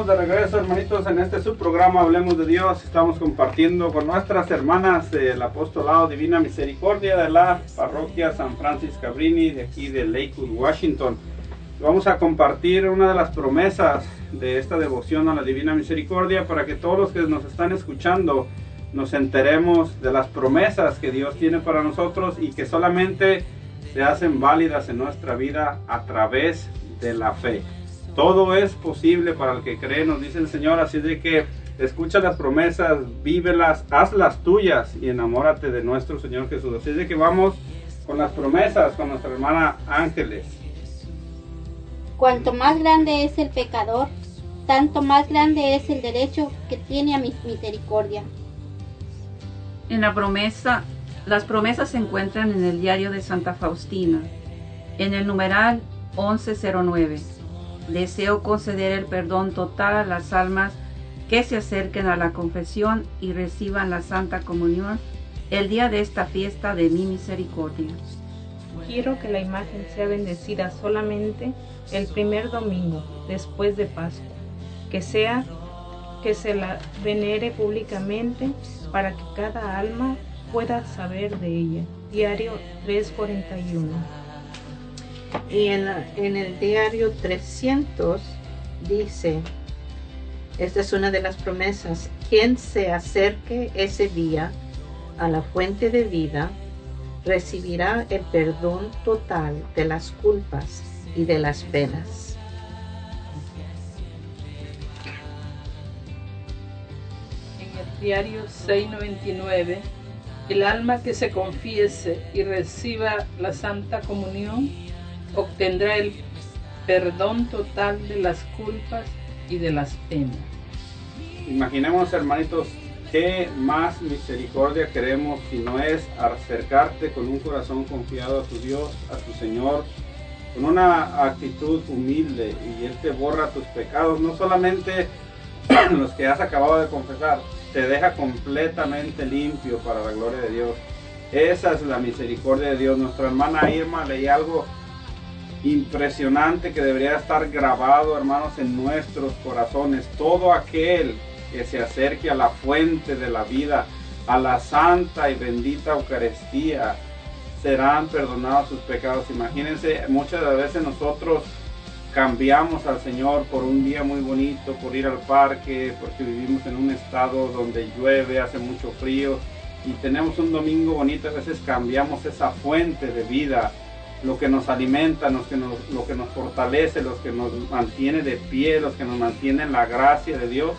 Estamos de regreso, hermanitos, en este subprograma Hablemos de Dios. Estamos compartiendo con nuestras hermanas del Apostolado Divina Misericordia de la parroquia San Francis Cabrini, de aquí de Lakewood, Washington. Vamos a compartir una de las promesas de esta devoción a la Divina Misericordia para que todos los que nos están escuchando nos enteremos de las promesas que Dios tiene para nosotros y que solamente se hacen válidas en nuestra vida a través de la fe. Todo es posible para el que cree, nos dice el Señor, así de que escucha las promesas, vívelas, hazlas tuyas y enamórate de nuestro Señor Jesús. Así de que vamos con las promesas con nuestra hermana Ángeles. Cuanto más grande es el pecador, tanto más grande es el derecho que tiene a mi misericordia. En la promesa, las promesas se encuentran en el diario de Santa Faustina, en el numeral 1109. Deseo conceder el perdón total a las almas que se acerquen a la confesión y reciban la Santa Comunión el día de esta fiesta de mi misericordia. Quiero que la imagen sea bendecida solamente el primer domingo después de Pascua, que sea que se la venere públicamente para que cada alma pueda saber de ella. Diario 341. Y en, el diario 300 dice, esta es una de las promesas, quien se acerque ese día a la fuente de vida recibirá el perdón total de las culpas y de las penas. En el diario 699, el alma que se confiese y reciba la Santa Comunión obtendrá el perdón total de las culpas y de las penas. Imaginemos, hermanitos, qué más misericordia queremos si no es acercarte con un corazón confiado a tu Dios, a tu Señor, con una actitud humilde y Él te borra tus pecados, no solamente <clears throat> los que has acabado de confesar, te deja completamente limpio para la gloria de Dios. Esa es la misericordia de Dios. Nuestra hermana Irma leía algo impresionante que debería estar grabado, hermanos, en nuestros corazones. Todo aquel que se acerque a la fuente de la vida, a la santa y bendita Eucaristía, serán perdonados sus pecados. Imagínense, muchas veces nosotros cambiamos al Señor por un día muy bonito, por ir al parque, porque vivimos en un estado donde llueve, hace mucho frío y tenemos un domingo bonito, a veces cambiamos esa fuente de vida, lo que nos alimenta, los que nos, lo que nos fortalece, los que nos mantiene de pie, los que nos mantiene en la gracia de Dios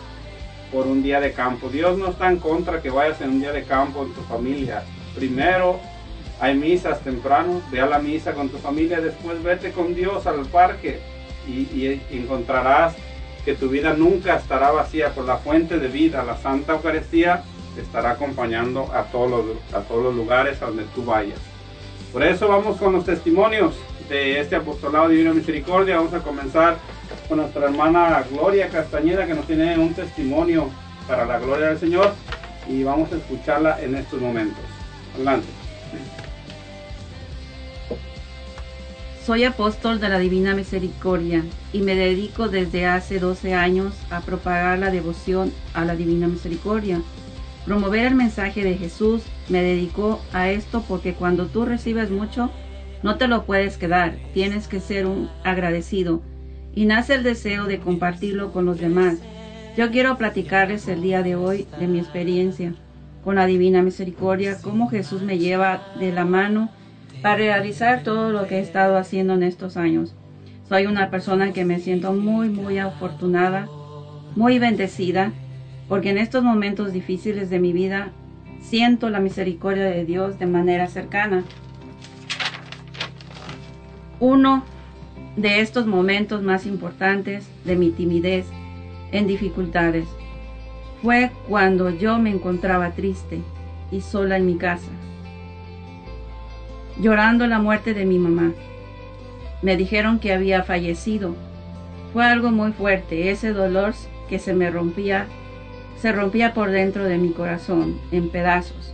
por un día de campo. Dios no está en contra que vayas en un día de campo en tu familia. Primero hay misas temprano, ve a la misa con tu familia, después vete con Dios al parque y, encontrarás que tu vida nunca estará vacía por la fuente de vida, la Santa Eucaristía estará acompañando a todos los, a todos los lugares a donde tú vayas. Por eso vamos con los testimonios de este apostolado de Divina Misericordia. Vamos a comenzar con nuestra hermana Gloria Castañeda que nos tiene un testimonio para la gloria del Señor y vamos a escucharla en estos momentos. Adelante. Soy apóstol de la Divina Misericordia y me dedico desde hace 12 años a propagar la devoción a la Divina Misericordia. Promover el mensaje de Jesús me dedicó a esto porque cuando tú recibes mucho, no te lo puedes quedar, tienes que ser un agradecido y nace el deseo de compartirlo con los demás. Yo quiero platicarles el día de hoy de mi experiencia con la Divina Misericordia, cómo Jesús me lleva de la mano para realizar todo lo que he estado haciendo en estos años. Soy una persona que me siento muy, muy afortunada, muy bendecida, porque en estos momentos difíciles de mi vida siento la misericordia de Dios de manera cercana. Uno de estos momentos más importantes de mi timidez en dificultades fue cuando yo me encontraba triste y sola en mi casa, llorando la muerte de mi mamá. Me dijeron que había fallecido. Fue algo muy fuerte, ese dolor que se me rompía, se rompía por dentro de mi corazón, en pedazos.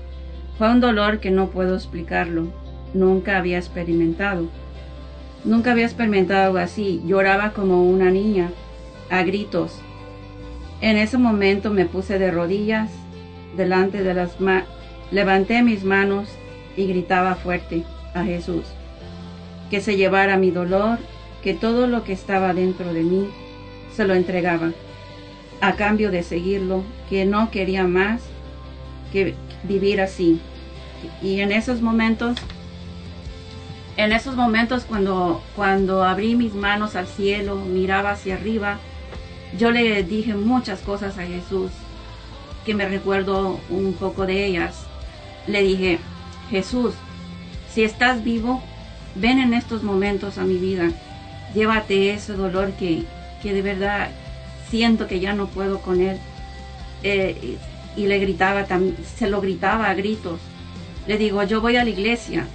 Fue un dolor que no puedo explicarlo, nunca había experimentado. Nunca había experimentado algo así. Lloraba como una niña, a gritos. En ese momento me puse de rodillas delante de las manos, levanté mis manos y gritaba fuerte a Jesús que se llevara mi dolor, que todo lo que estaba dentro de mí se lo entregaba a cambio de seguirlo, que no quería más que vivir así. Y en esos momentos en esos momentos cuando, cuando abrí mis manos al cielo, miraba hacia arriba, yo le dije muchas cosas a Jesús, que me recuerdo un poco de ellas. Le dije, Jesús, si estás vivo, ven en estos momentos a mi vida, llévate ese dolor que, que de verdad siento que ya no puedo con él. Eh, y le gritaba, se lo gritaba a gritos. Le digo, yo voy a la iglesia,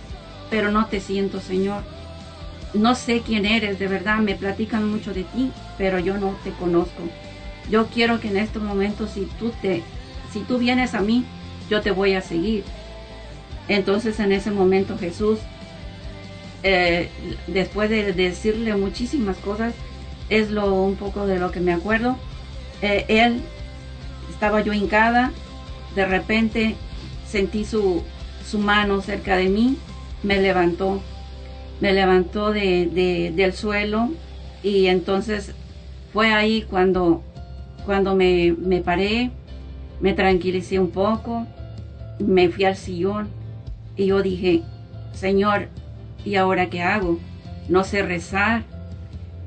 pero no te siento, Señor. No sé quién eres, de verdad, me platican mucho de ti, pero yo no te conozco. Yo quiero que en estos momentos, si tú te, si tú vienes a mí, yo te voy a seguir. Entonces en ese momento Jesús, eh, después de decirle muchísimas cosas, es lo un poco de lo que me acuerdo. Eh, él estaba yo hincada, de repente sentí su, su mano cerca de mí me levantó, me levantó de, del suelo y entonces fue ahí cuando, cuando me, me paré, me tranquilicé un poco, me fui al sillón y yo dije, Señor, ¿y ahora qué hago? No sé rezar,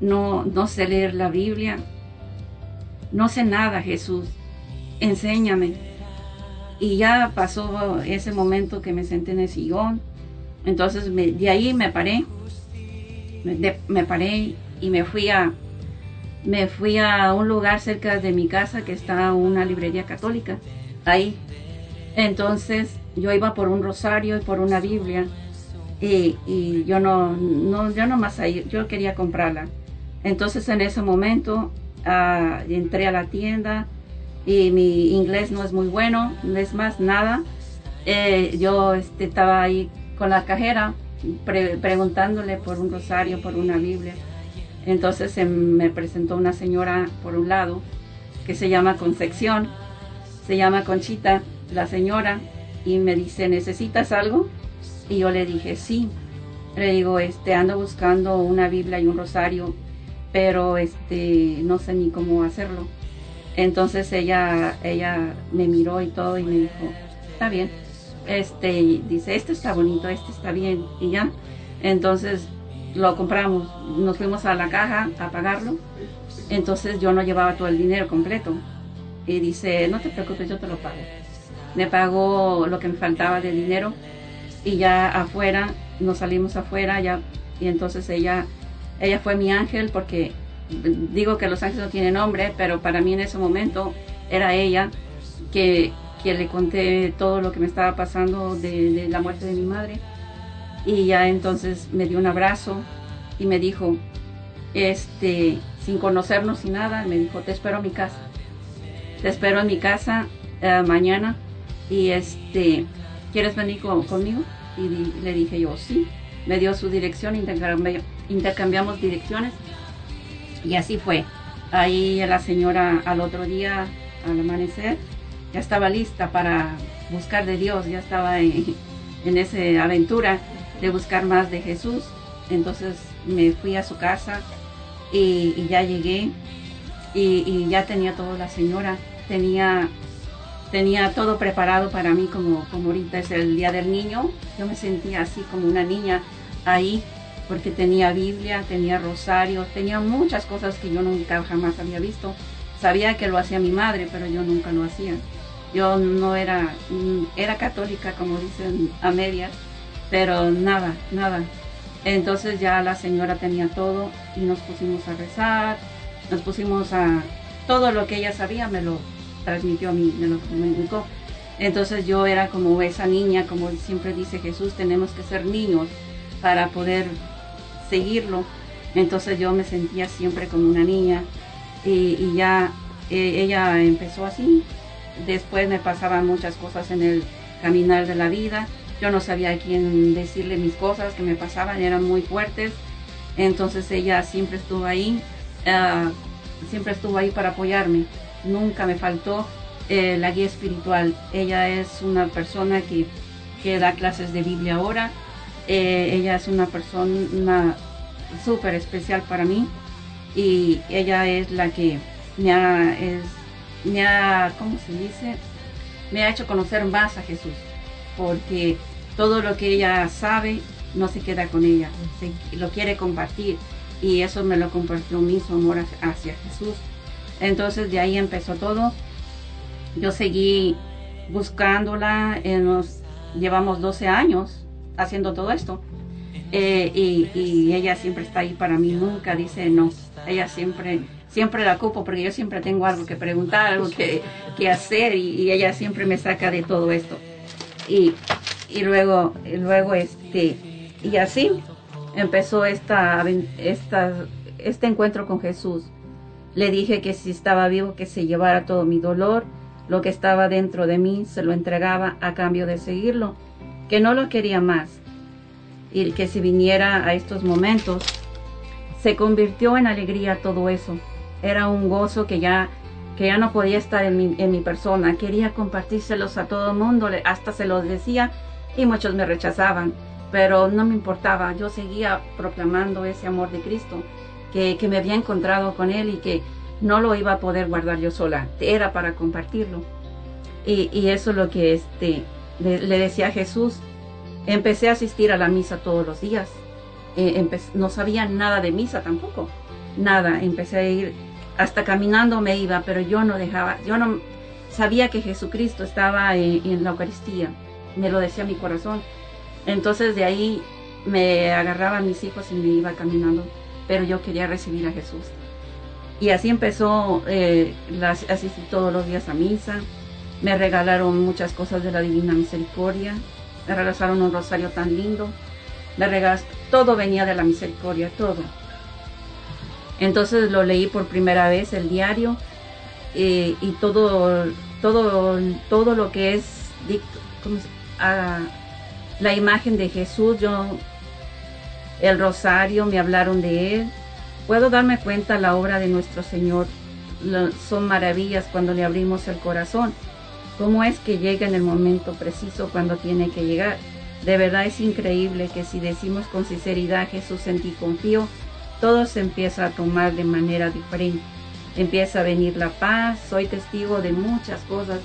no, no sé leer la Biblia, no sé nada, Jesús, enséñame. Y ya pasó ese momento que me senté en el sillón entonces de ahí me paré, me, paré y me fui a me fui a un lugar cerca de mi casa que está una librería católica ahí. Entonces yo iba por un rosario y por una Biblia y, yo no, no, yo más ahí, yo quería comprarla. Entonces en ese momento ah, entré a la tienda y mi inglés no es muy bueno, no es más nada. Eh, yo este, estaba ahí con la cajera preguntándole por un rosario, por una Biblia. Entonces me presentó una señora por un lado que se llama Concepción, se llama Conchita, la señora, y me dice, ¿necesitas algo? Y yo le dije, sí. Le digo, este, ando buscando una Biblia y un rosario, pero este, no sé ni cómo hacerlo. Entonces ella, ella me miró y todo y me dijo, está bien este, dice, este está bonito, este está bien, y ya. Entonces lo compramos, nos fuimos a la caja a pagarlo, entonces yo no llevaba todo el dinero completo. Y dice, no te preocupes, yo te lo pago. Me pagó lo que me faltaba de dinero y ya afuera, nos salimos afuera, ya, y entonces ella, ella fue mi ángel porque digo que los ángeles no tienen nombre, pero para mí en ese momento era ella que que le conté todo lo que me estaba pasando de, la muerte de mi madre. Y ya entonces me dio un abrazo y me dijo, este, sin conocernos y nada, me dijo, te espero a mi casa. Te espero en mi casa eh, mañana y este, ¿quieres venir conmigo? Y le dije yo, sí. Me dio su dirección, intercambiamos direcciones y así fue. Ahí la señora al otro día, al amanecer, ya estaba lista para buscar de Dios, ya estaba en, en esa aventura de buscar más de Jesús. Entonces me fui a su casa y, ya llegué y, y, ya tenía toda la señora, tenía, tenía todo preparado para mí como, como ahorita es el Día del Niño. Yo me sentía así como una niña ahí porque tenía Biblia, tenía rosario, tenía muchas cosas que yo nunca jamás había visto. Sabía que lo hacía mi madre, pero yo nunca lo hacía. Yo no era, era católica, como dicen a medias, pero nada, nada. Entonces ya la señora tenía todo y nos pusimos a rezar, nos pusimos a... Todo lo que ella sabía me lo transmitió a mí, me lo comunicó. Entonces yo era como esa niña, como siempre dice Jesús, tenemos que ser niños para poder seguirlo. Entonces yo me sentía siempre como una niña y, ya eh, ella empezó así. Después me pasaban muchas cosas en el caminar de la vida. Yo no sabía a quién decirle mis cosas que me pasaban, eran muy fuertes. Entonces ella siempre estuvo ahí, uh, siempre estuvo ahí para apoyarme. Nunca me faltó eh, la guía espiritual. Ella es una persona que, que da clases de Biblia ahora. Eh, ella es una persona súper especial para mí y ella es la que me ha, me ha, ¿cómo se dice? Me ha hecho conocer más a Jesús, porque todo lo que ella sabe no se queda con ella, se, lo quiere compartir y eso me lo compartió mi su amor hacia Jesús. Entonces de ahí empezó todo. Yo seguí buscándola, llevamos 12 años haciendo todo esto. Eh, y, y, ella siempre está ahí para mí, nunca dice no. Ella siempre, siempre la ocupo porque yo siempre tengo algo que preguntar, algo que, que hacer y, y, ella siempre me saca de todo esto. Y, y luego, y luego este, y así empezó esta, esta, este encuentro con Jesús. Le dije que si estaba vivo, que se llevara todo mi dolor, lo que estaba dentro de mí, se lo entregaba a cambio de seguirlo, que no lo quería más y que si viniera a estos momentos, se convirtió en alegría todo eso. Era un gozo que ya, que ya no podía estar en mi, en mi persona. Quería compartírselos a todo el mundo, hasta se los decía y muchos me rechazaban, pero no me importaba. Yo seguía proclamando ese amor de Cristo, que, que me había encontrado con Él y que no lo iba a poder guardar yo sola, era para compartirlo. Y, y eso es lo que este, le, decía a Jesús, Empecé a asistir a la misa todos los días. Eh, no sabía nada de misa tampoco. Nada. Empecé a ir, hasta caminando me iba, pero yo no dejaba, yo no sabía que Jesucristo estaba en, en la Eucaristía. Me lo decía mi corazón. Entonces de ahí me agarraban mis hijos y me iba caminando, pero yo quería recibir a Jesús. Y así empezó, eh, las, asistí todos los días a misa, me regalaron muchas cosas de la Divina Misericordia, me regresaron un rosario tan lindo, me regas todo venía de la misericordia, todo. Entonces lo leí por primera vez el diario eh, y todo, todo, todo lo que es ¿cómo se, ah, la imagen de Jesús, yo, el rosario, me hablaron de él. Puedo darme cuenta la obra de nuestro Señor. Son maravillas cuando le abrimos el corazón cómo es que llega en el momento preciso cuando tiene que llegar. De verdad es increíble que si decimos con sinceridad Jesús en ti confío, todo se empieza a tomar de manera diferente. Empieza a venir la paz, soy testigo de muchas cosas.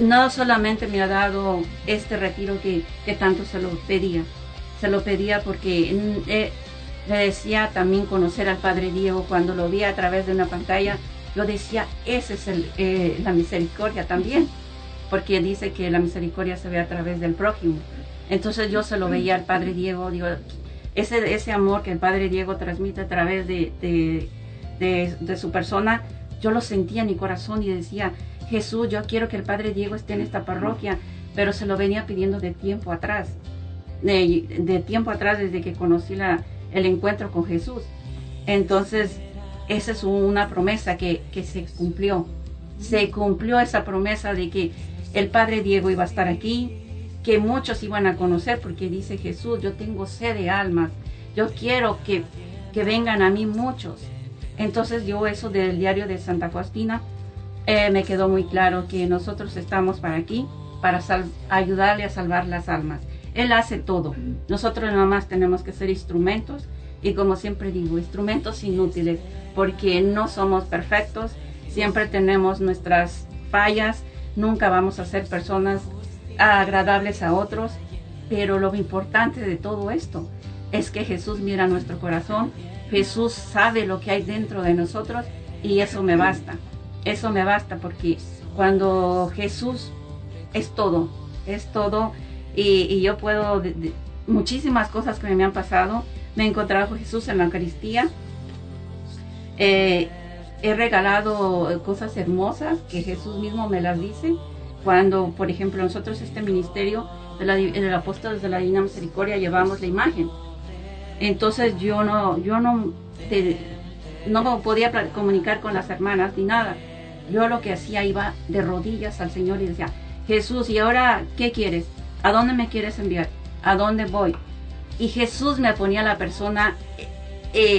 No solamente me ha dado este retiro que, tanto se lo pedía, se lo pedía porque eh, le decía también conocer al Padre Diego cuando lo vi a través de una pantalla yo decía, esa es eh, la misericordia también, porque dice que la misericordia se ve a través del prójimo. Entonces yo se lo veía al Padre Diego, ese, ese amor que el Padre Diego transmite a través de, de, su persona, yo lo sentía en mi corazón y decía, Jesús, yo quiero que el Padre Diego esté en esta parroquia, pero se lo venía pidiendo de tiempo atrás, de, tiempo atrás desde que conocí el encuentro con Jesús. Entonces, esa es una promesa que, que, se cumplió. Se cumplió esa promesa de que el Padre Diego iba a estar aquí, que muchos iban a conocer, porque dice Jesús, yo tengo sed de almas, yo quiero que, que vengan a mí muchos. Entonces yo eso del diario de Santa Faustina, eh, me quedó muy claro que nosotros estamos para aquí, para ayudarle a salvar las almas. Él hace todo. Nosotros nada más tenemos que ser instrumentos y como siempre digo, instrumentos inútiles, porque no somos perfectos, siempre tenemos nuestras fallas, nunca vamos a ser personas agradables a otros, pero lo importante de todo esto es que Jesús mira nuestro corazón, Jesús sabe lo que hay dentro de nosotros y eso me basta, eso me basta porque cuando Jesús es todo, es todo y, yo puedo, muchísimas cosas que me han pasado, me he encontrado con Jesús en la Eucaristía, eh, he regalado cosas hermosas que Jesús mismo me las dice. Cuando, por ejemplo, nosotros este ministerio de la, de los apóstoles de la Divina Misericordia llevamos la imagen. Entonces yo no, yo no, te- no podía comunicar con las hermanas ni nada. Yo lo que hacía iba de rodillas al Señor y decía, Jesús, ¿y ahora qué quieres? ¿A dónde me quieres enviar? ¿A dónde voy? Y Jesús me ponía la persona eh,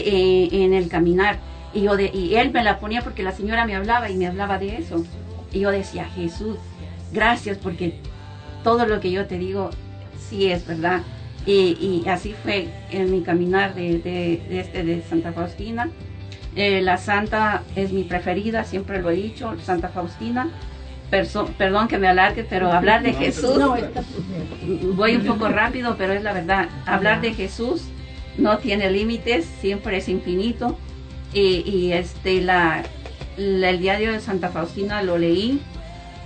eh, en el caminar. Y, yo de, y él me la ponía porque la señora me hablaba y me hablaba de eso. Y yo decía, Jesús, gracias porque todo lo que yo te digo sí es verdad. Y, y así fue en mi caminar de, de- de este de Santa Faustina. Eh, la santa es mi preferida, siempre lo he dicho, Santa Faustina. Perdón que me alargue, pero hablar de Jesús, voy un poco rápido, pero es la verdad. Hablar de Jesús no tiene límites, siempre es infinito. Y, y, este, la, la- el diario de Santa Faustina lo leí.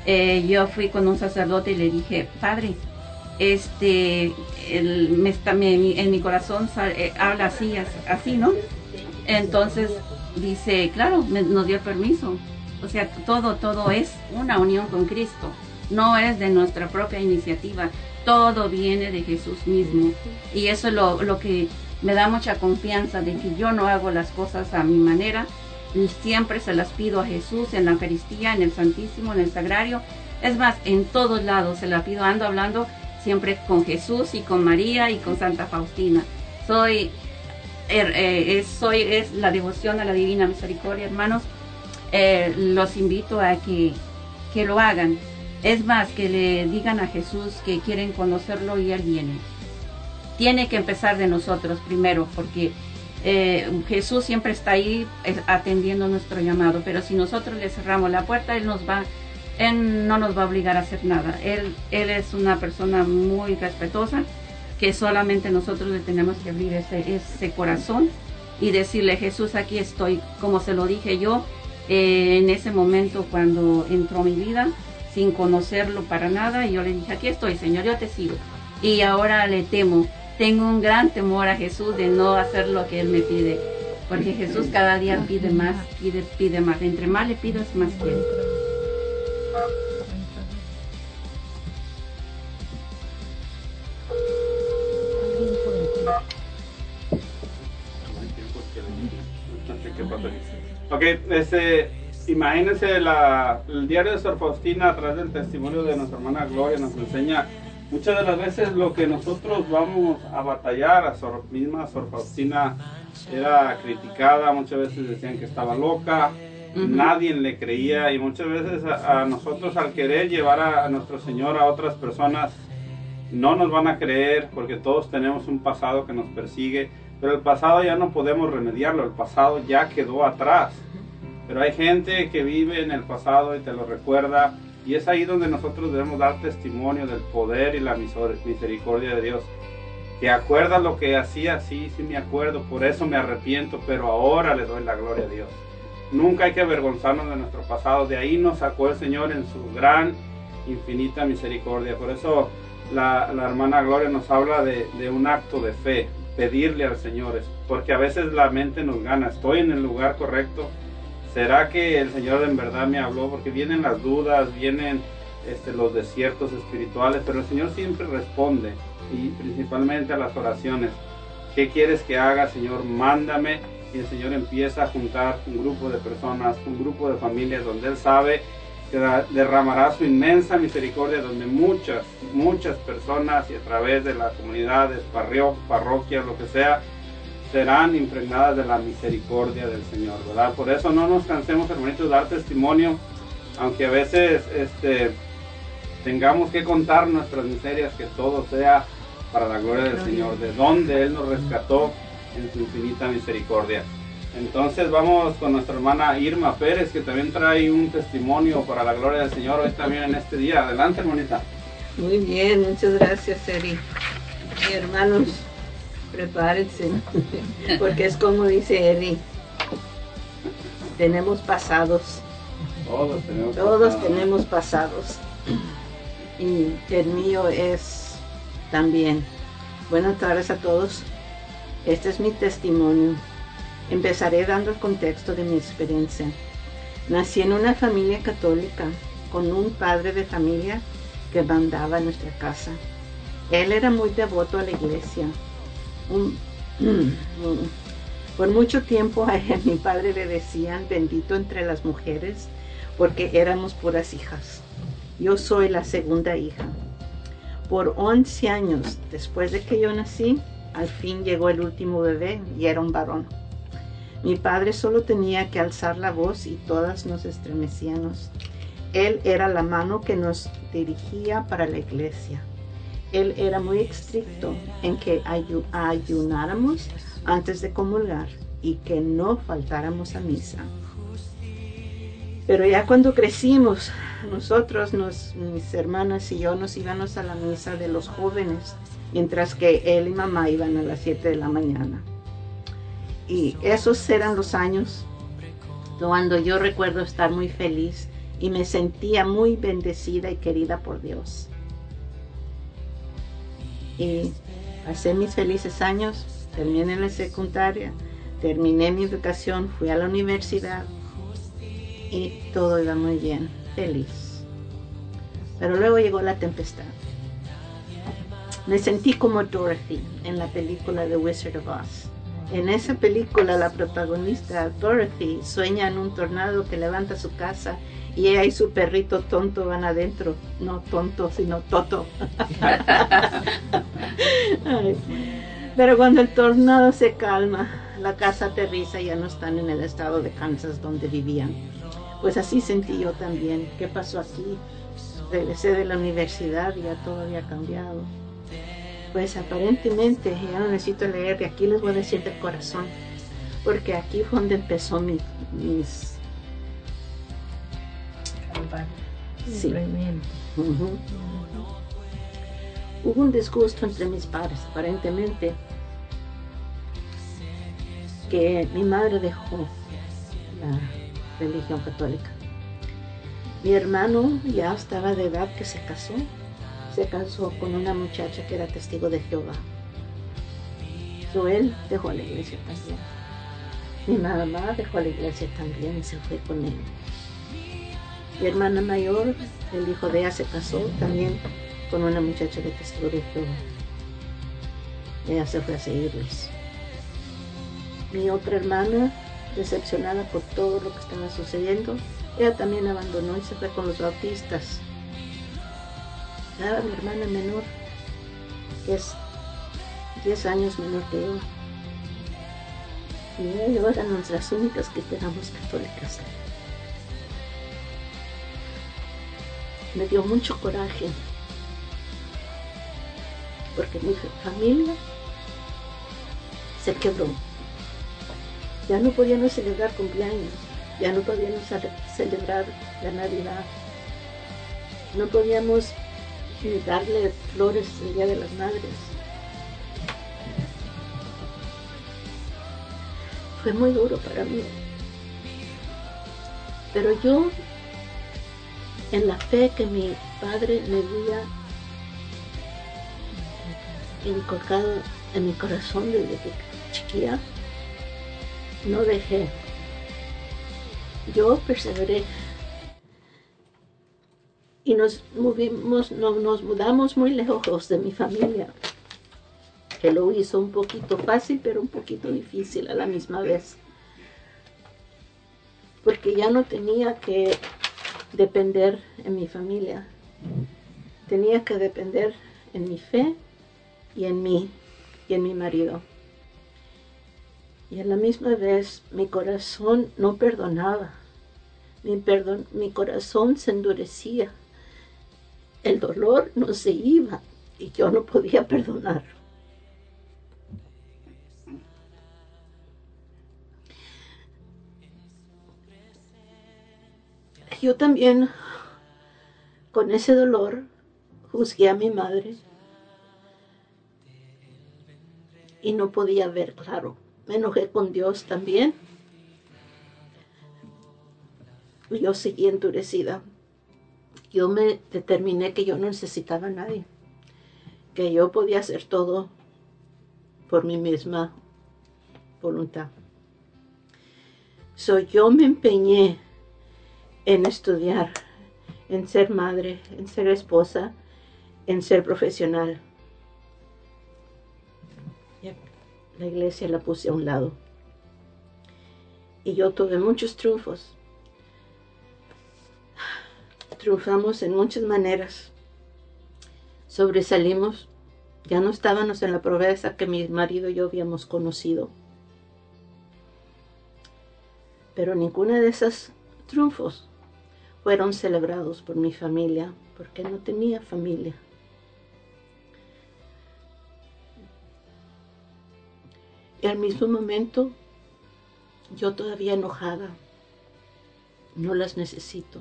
Eh, yo fui con un sacerdote y le dije, padre, este, el- me está, me- en mi corazón sal- eh, habla así, as- así, ¿no? Entonces dice, claro, me- nos dio el permiso. O sea, todo, todo es una unión con Cristo. No es de nuestra propia iniciativa. Todo viene de Jesús mismo. Y eso es lo, lo que me da mucha confianza de que yo no hago las cosas a mi manera. Y siempre se las pido a Jesús en la Eucaristía, en el Santísimo, en el Sagrario. Es más, en todos lados se la pido. Ando hablando siempre con Jesús y con María y con Santa Faustina. Soy er- eh, soy, es la devoción a la Divina Misericordia, hermanos. Eh, los invito a que, que lo hagan. Es más, que le digan a Jesús que quieren conocerlo y Él viene. Tiene que empezar de nosotros primero, porque eh, Jesús siempre está ahí eh, atendiendo nuestro llamado, pero si nosotros le cerramos la puerta, Él nos va, Él no nos va a obligar a hacer nada. Él, él es una persona muy respetuosa, que solamente nosotros le tenemos que abrir ese, ese corazón y decirle, Jesús, aquí estoy, como se lo dije yo eh, en ese momento cuando entró mi vida, sin conocerlo para nada, y yo le dije, aquí estoy, Señor, yo te sigo. Y ahora le temo, tengo un gran temor a Jesús de no hacer lo que Él me pide, porque Jesús cada día pide más, pide, pide más, entre más le pidas, más quiere. ¿Qué pasó? Ok, este, imagínense la, el diario de Sor Faustina a través del testimonio de nuestra hermana Gloria nos enseña muchas de las veces lo que nosotros vamos a batallar, a Sor, misma Sor Faustina era criticada, muchas veces decían que estaba loca, Ujú. nadie le creía y muchas veces a, a nosotros al querer llevar a, a nuestro Señor a otras personas no nos van a creer porque todos tenemos un pasado que nos persigue, pero el pasado ya no podemos remediarlo, el pasado ya quedó atrás. Pero hay gente que vive en el pasado y te lo recuerda y es ahí donde nosotros debemos dar testimonio del poder y la misericordia de Dios. ¿Te acuerdas lo que hacía? Sí, sí me acuerdo, por eso me arrepiento, pero ahora le doy la gloria a Dios. Nunca hay que avergonzarnos de nuestro pasado, de ahí nos sacó el Señor en su gran, infinita misericordia. Por eso la, hermana Gloria nos habla de un acto de fe, pedirle al Señor, porque a veces la mente nos gana, estoy en el lugar correcto, ¿será que el Señor en verdad me habló? Porque vienen las dudas, vienen este, los desiertos espirituales, pero el Señor siempre responde, y principalmente a las oraciones. ¿Qué quieres que haga, Señor? Mándame. Y el Señor empieza a juntar un grupo de personas, un grupo de familias donde Él sabe que derramará su inmensa misericordia, donde muchas, muchas personas y a través de las comunidades, parrio- parroquias, lo que sea, serán impregnadas de la misericordia del Señor, ¿verdad? Por eso no nos cansemos, hermanitos, de dar testimonio aunque a veces este, tengamos que contar nuestras miserias, que todo sea para la gloria del Señor, de donde Él nos rescató en su infinita misericordia. Entonces vamos con nuestra hermana Irma Pérez, que también trae un testimonio para la gloria del Señor hoy también en este día. Adelante, hermanita. Muy bien, muchas gracias, Eri. Y hermanos, prepárense, porque es como dice Eri, tenemos pasados. Todos tenemos Todos pasados. tenemos pasados. Y el mío es también. Buenas tardes a todos. Este es mi testimonio. Empezaré dando el contexto de mi experiencia. Nací en una familia católica con un padre de familia que mandaba en nuestra casa. Él era muy devoto a la iglesia. <clears throat> Por mucho tiempo a <laughs> él, mi padre le decían bendito entre las mujeres porque éramos puras hijas. Yo soy la segunda hija. Por 11 años después de que yo nací, al fin llegó el último bebé y era un varón. Mi padre solo tenía que alzar la voz y todas nos estremecíamos. Él era la mano que nos dirigía para la iglesia. Él era muy estricto en que ayu- ayunáramos antes de comulgar y que no faltáramos a misa. Pero ya cuando crecimos, nosotros, nos, mis hermanas y yo nos íbamos a la misa de los jóvenes, mientras que él y mamá iban a las 7 de la mañana. Y esos eran los años cuando yo recuerdo estar muy feliz y me sentía muy bendecida y querida por Dios. Y pasé mis felices años, terminé la secundaria, terminé mi educación, fui a la universidad y todo iba muy bien, feliz. Pero luego llegó la tempestad. Me sentí como Dorothy en la película The Wizard of Oz. En esa película la protagonista Dorothy sueña en un tornado que levanta su casa y ella y su perrito tonto van adentro. No tonto, sino toto. <laughs> Pero cuando el tornado se calma, la casa aterriza y ya no están en el estado de Kansas donde vivían. Pues así sentí yo también. ¿Qué pasó aquí? Regresé de la universidad y ya todo había cambiado. Pues aparentemente, ya no necesito leer, de aquí les voy a decir de corazón, porque aquí fue donde empezó mi, mis... Sí. Ujú. Hubo un disgusto entre mis padres, aparentemente, que mi madre dejó la religión católica. Mi hermano ya estaba de edad que se casó. Se casó con una muchacha que era testigo de Jehová. So, él dejó la iglesia también. Mi mamá dejó la iglesia también y se fue con él. Mi hermana mayor, el hijo de ella, se casó también con una muchacha de testigo de Jehová. Ella se fue a seguirles. Mi otra hermana, decepcionada por todo lo que estaba sucediendo, ella también abandonó y se fue con los bautistas. Estaba mi hermana menor, que es 10 años menor que yo. Y yo éramos las únicas que éramos católicas. Me dio mucho coraje, porque mi familia se quebró. Ya no podíamos celebrar cumpleaños, ya no podíamos cele- celebrar la Navidad, no podíamos eh, darle flores el Día de las Madres. Fue muy duro para mí. Pero yo, en la fe que mi padre me había inculcado en mi corazón desde que chiquilla, no dejé. Yo perseveré. Y nos movimos, no, nos mudamos muy lejos de mi familia, que lo hizo un poquito fácil, pero un poquito difícil a la misma vez. Porque ya no tenía que depender en mi familia. Tenía que depender en mi fe y en mí y en mi marido. Y a la misma vez mi corazón no perdonaba. mi, perdón, mi corazón se endurecía. El dolor no se iba y yo no podía perdonar. Yo también, con ese dolor, juzgué a mi madre y no podía ver claro. Me enojé con Dios también. Yo seguí endurecida. Yo me determiné que yo no necesitaba a nadie, que yo podía hacer todo por mi misma voluntad. So, yo me empeñé en estudiar, en ser madre, en ser esposa, en ser profesional. La iglesia la puse a un lado. Y yo tuve muchos triunfos. Triunfamos en muchas maneras. Sobresalimos. Ya no estábamos en la pobreza que mi marido y yo habíamos conocido. Pero ninguna de esos triunfos fueron celebrados por mi familia, porque no tenía familia. Y al mismo momento, yo todavía enojada, no las necesito.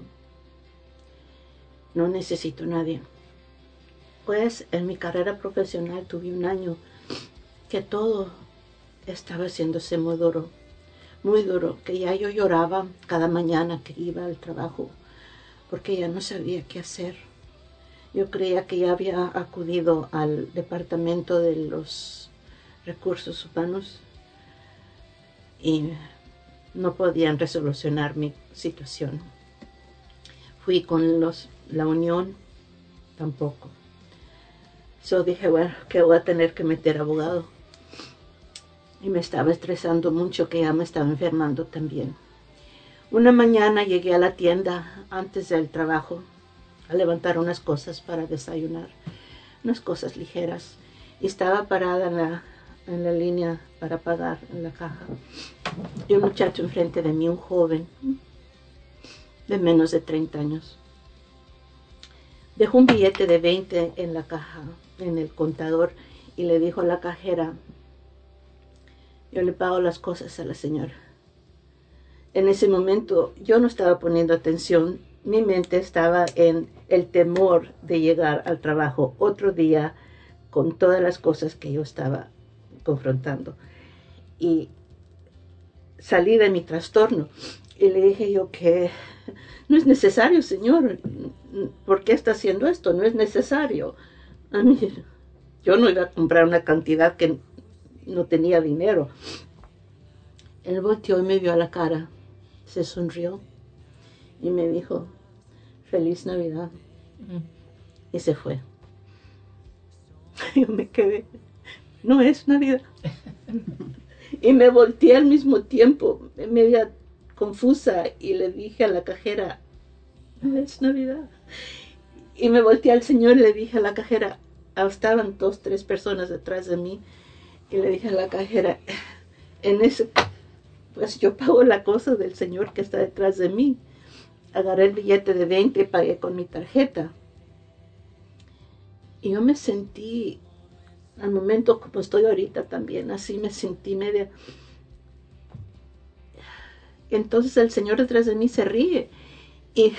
No necesito a nadie. Pues en mi carrera profesional tuve un año que todo estaba haciéndose muy duro, muy duro, que ya yo lloraba cada mañana que iba al trabajo, porque ya no sabía qué hacer. Yo creía que ya había acudido al departamento de los recursos humanos y no podían resolucionar mi situación. Fui con los, la unión, tampoco. So dije, bueno, que voy a tener que meter abogado. Y me estaba estresando mucho que ya me estaba enfermando también. Una mañana llegué a la tienda antes del trabajo a levantar unas cosas para desayunar, unas cosas ligeras. Y estaba parada en la en la línea para pagar en la caja. Y un muchacho enfrente de mí, un joven de menos de 30 años. Dejó un billete de 20 en la caja, en el contador, y le dijo a la cajera, yo le pago las cosas a la señora. En ese momento yo no estaba poniendo atención, mi mente estaba en el temor de llegar al trabajo otro día con todas las cosas que yo estaba confrontando. Y salí de mi trastorno y le dije yo que no es necesario, Señor. ¿Por qué está haciendo esto? No es necesario. A mí, yo no iba a comprar una cantidad que no tenía dinero. Él volteó y me vio a la cara, se sonrió y me dijo, feliz Navidad. Y se fue. Yo me quedé no es Navidad. <laughs> y me volteé al mismo tiempo, media confusa, y le dije a la cajera, es Navidad. Y me volteé al Señor y le dije a la cajera, estaban dos, tres personas detrás de mí, y le dije a la cajera, en ese, pues yo pago la cosa del Señor que está detrás de mí. Agarré el billete de 20 y pagué con mi tarjeta. Y yo me sentí al momento como estoy ahorita también, así me sentí media. Entonces el Señor detrás de mí se ríe y,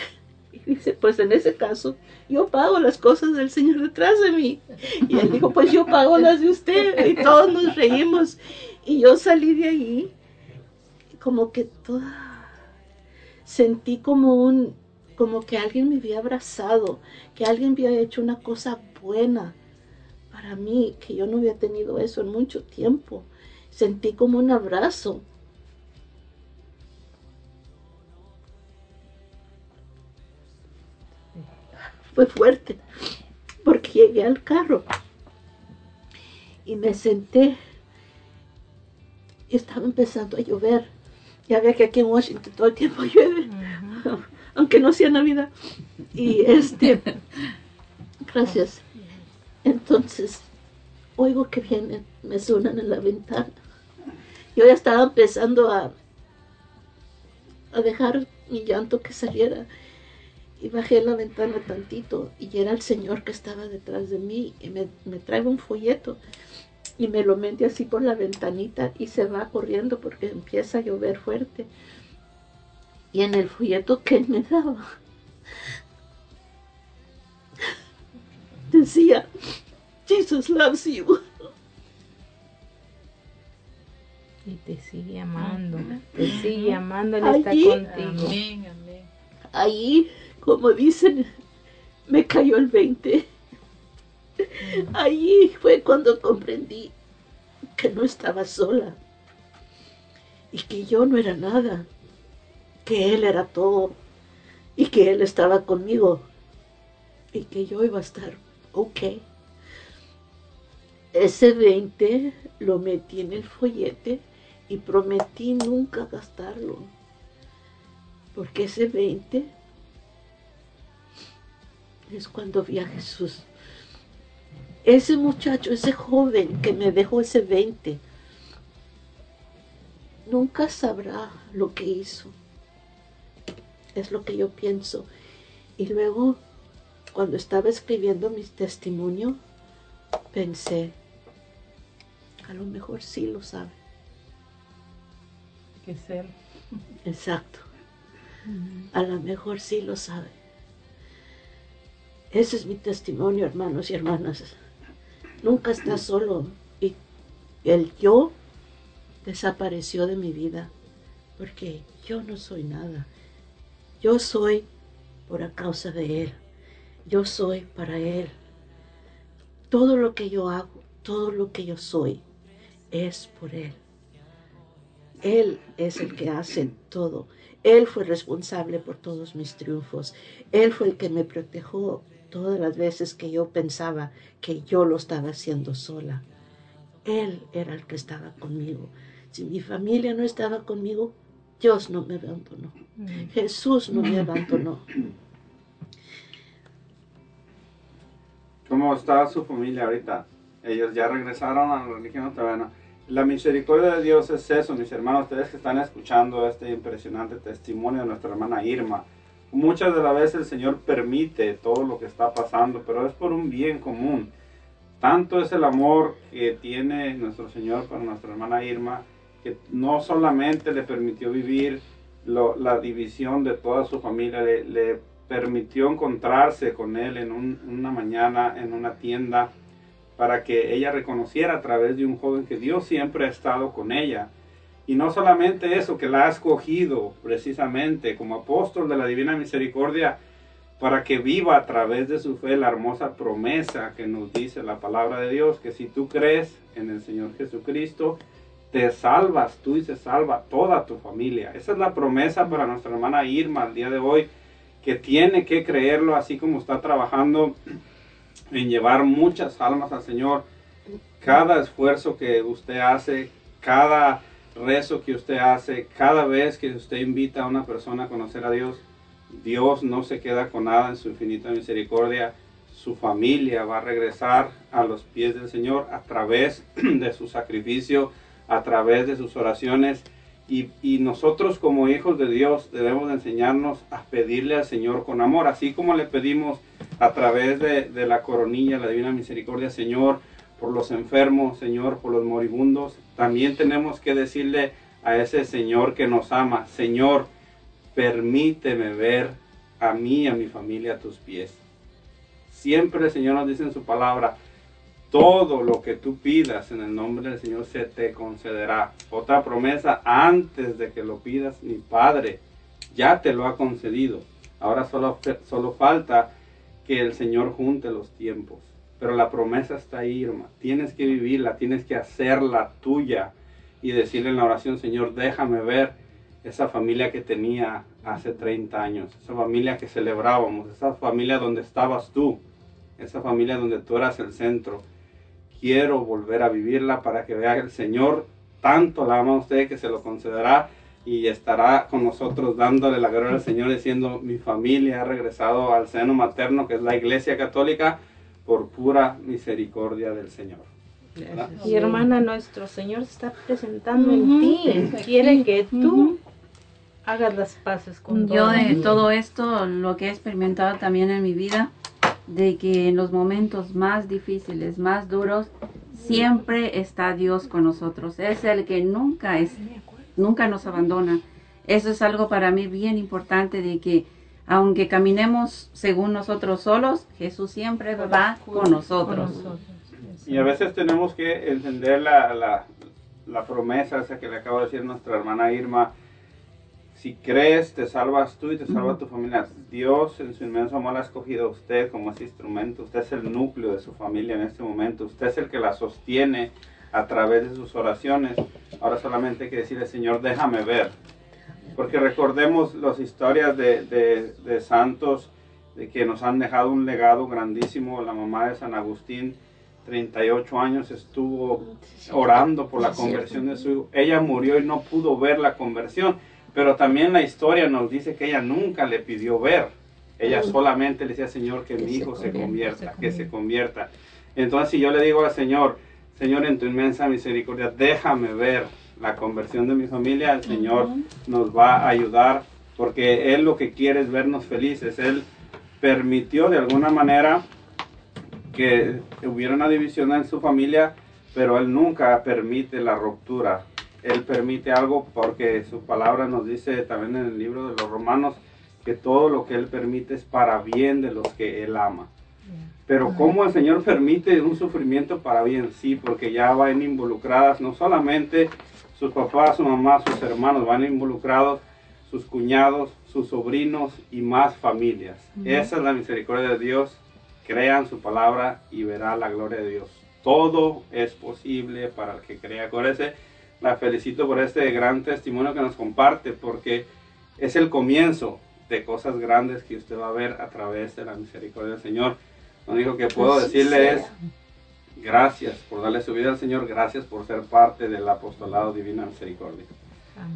dice, pues en ese caso yo pago las cosas del Señor detrás de mí. Y él dijo, pues yo pago las de usted. Y todos nos reímos. Y yo salí de ahí como que toda... Sentí como un, como que alguien me había abrazado, que alguien había hecho una cosa buena para mí, que yo no había tenido eso en mucho tiempo. Sentí como un abrazo. Fue fuerte, porque llegué al carro y me senté y estaba empezando a llover. Ya ve que aquí en Washington todo el tiempo <laughs> llueve, aunque no sea Navidad. Y este, <laughs> gracias. Entonces, oigo que vienen, me suenan en la ventana. Yo ya estaba empezando a, a dejar mi llanto que saliera. Y bajé la ventana tantito y era el señor que estaba detrás de mí y me, me trae un folleto y me lo mete así por la ventanita y se va corriendo porque empieza a llover fuerte. Y en el folleto que él me daba decía, Jesus loves you. Y te sigue amando, te sigue amando, Él está contigo. Amén, amén. Ahí, como dicen, me cayó el 20. Ahí fue cuando comprendí que no estaba sola y que yo no era nada, que Él era todo y que Él estaba conmigo y que yo iba a estar ok. Ese 20 lo metí en el follete y prometí nunca gastarlo. Porque ese 20 es cuando vi a Jesús. Ese muchacho, ese joven que me dejó ese 20, nunca sabrá lo que hizo. Es lo que yo pienso. Y luego, cuando estaba escribiendo mi testimonio, pensé, a lo mejor sí lo sabe. Que Él. Exacto. A lo mejor sí lo sabe. Ese es mi testimonio, hermanos y hermanas. Nunca estás solo. Y el yo desapareció de mi vida. Porque yo no soy nada. Yo soy por a causa de Él. Yo soy para Él. Todo lo que yo hago, todo lo que yo soy, es por Él. Él es el que hace todo. Él fue responsable por todos mis triunfos. Él fue el que me protegió todas las veces que yo pensaba que yo lo estaba haciendo sola. Él era el que estaba conmigo. Si mi familia no estaba conmigo, Dios no me abandonó. Jesús no me abandonó. ¿Cómo está su familia ahorita? Ellos ya regresaron a la religión otra. La misericordia de Dios es eso, mis hermanos, ustedes que están escuchando este impresionante testimonio de nuestra hermana Irma. Muchas de las veces el Señor permite todo lo que está pasando, pero es por un bien común. Tanto es el amor que tiene nuestro Señor para nuestra hermana Irma, que no solamente le permitió vivir la división de toda su familia, le, permitió encontrarse con él en un- una mañana en una tienda para que ella reconociera a través de un joven que Dios siempre ha estado con ella. Y no solamente eso, que la ha escogido precisamente como apóstol de la Divina Misericordia para que viva a través de su fe la hermosa promesa que nos dice la palabra de Dios, que si tú crees en el Señor Jesucristo, te salvas tú y se salva toda tu familia. Esa es la promesa para nuestra hermana Irma el día de hoy, que tiene que creerlo así como está trabajando en llevar muchas almas al Señor. Cada esfuerzo que usted hace, cada rezo que usted hace, cada vez que usted invita a una persona a conocer a Dios, Dios no se queda con nada en su infinita misericordia. Su familia va a regresar a los pies del Señor a través <clears throat> de su sacrificio, a través de sus oraciones. Y, y nosotros como hijos de Dios debemos de enseñarnos a pedirle al Señor con amor, así como le pedimos a través de, de la coronilla, la divina misericordia, Señor, por los enfermos, Señor, por los moribundos. También tenemos que decirle a ese Señor que nos ama, Señor, permíteme ver a mí y a mi familia a tus pies. Siempre el Señor nos dice en su palabra, todo lo que tú pidas en el nombre del Señor se te concederá. Otra promesa, antes de que lo pidas, mi Padre ya te lo ha concedido. Ahora solo, solo falta que el Señor junte los tiempos. Pero la promesa está ahí, Irma. Tienes que vivirla, tienes que hacerla tuya y decirle en la oración, Señor, déjame ver esa familia que tenía hace 30 años, esa familia que celebrábamos, esa familia donde estabas tú, esa familia donde tú eras el centro. Quiero volver a vivirla para que vea que el Señor tanto la ama a usted que se lo concederá y estará con nosotros dándole la gloria al Señor diciendo mi familia ha regresado al seno materno que es la iglesia católica por pura misericordia del Señor. Y hermana, nuestro Señor se está presentando Ujú. en ti. Quiere que tú hagas las paces con Yo todo. de todo esto, lo que he experimentado también en mi vida, de que en los momentos más difíciles, más duros, siempre está Dios con nosotros. Es el que nunca es, nunca nos abandona. Eso es algo para mí bien importante de que aunque caminemos según nosotros solos, Jesús siempre va con nosotros. Y a veces tenemos que entender la, la, la promesa esa que le acabo de decir nuestra hermana Irma. Si crees, te salvas tú y te salva tu familia. Dios en su inmenso amor ha escogido a usted como ese instrumento. Usted es el núcleo de su familia en este momento. Usted es el que la sostiene a través de sus oraciones. Ahora solamente hay que decirle, Señor, déjame ver. Porque recordemos las historias de, de, de santos de que nos han dejado un legado grandísimo. La mamá de San Agustín, 38 años, estuvo orando por la conversión de su hijo. Ella murió y no pudo ver la conversión. Pero también la historia nos dice que ella nunca le pidió ver. Ella solamente le decía, Señor, que mi hijo se convierta, que se convierta. Entonces, si yo le digo al Señor, Señor, en tu inmensa misericordia, déjame ver la conversión de mi familia, el Señor nos va a ayudar porque Él lo que quiere es vernos felices. Él permitió de alguna manera que hubiera una división en su familia, pero Él nunca permite la ruptura. Él permite algo porque su palabra nos dice también en el libro de los romanos que todo lo que Él permite es para bien de los que Él ama. Pero cómo el Señor permite un sufrimiento para bien, sí, porque ya van involucradas no solamente sus papás, su mamá, sus hermanos, van involucrados sus cuñados, sus sobrinos y más familias. Esa es la misericordia de Dios. Crean su palabra y verá la gloria de Dios. Todo es posible para el que crea. Acuérdese, la felicito por este gran testimonio que nos comparte, porque es el comienzo de cosas grandes que usted va a ver a través de la misericordia del Señor. Lo único que puedo decirle es gracias por darle su vida al Señor, gracias por ser parte del apostolado Divina Misericordia.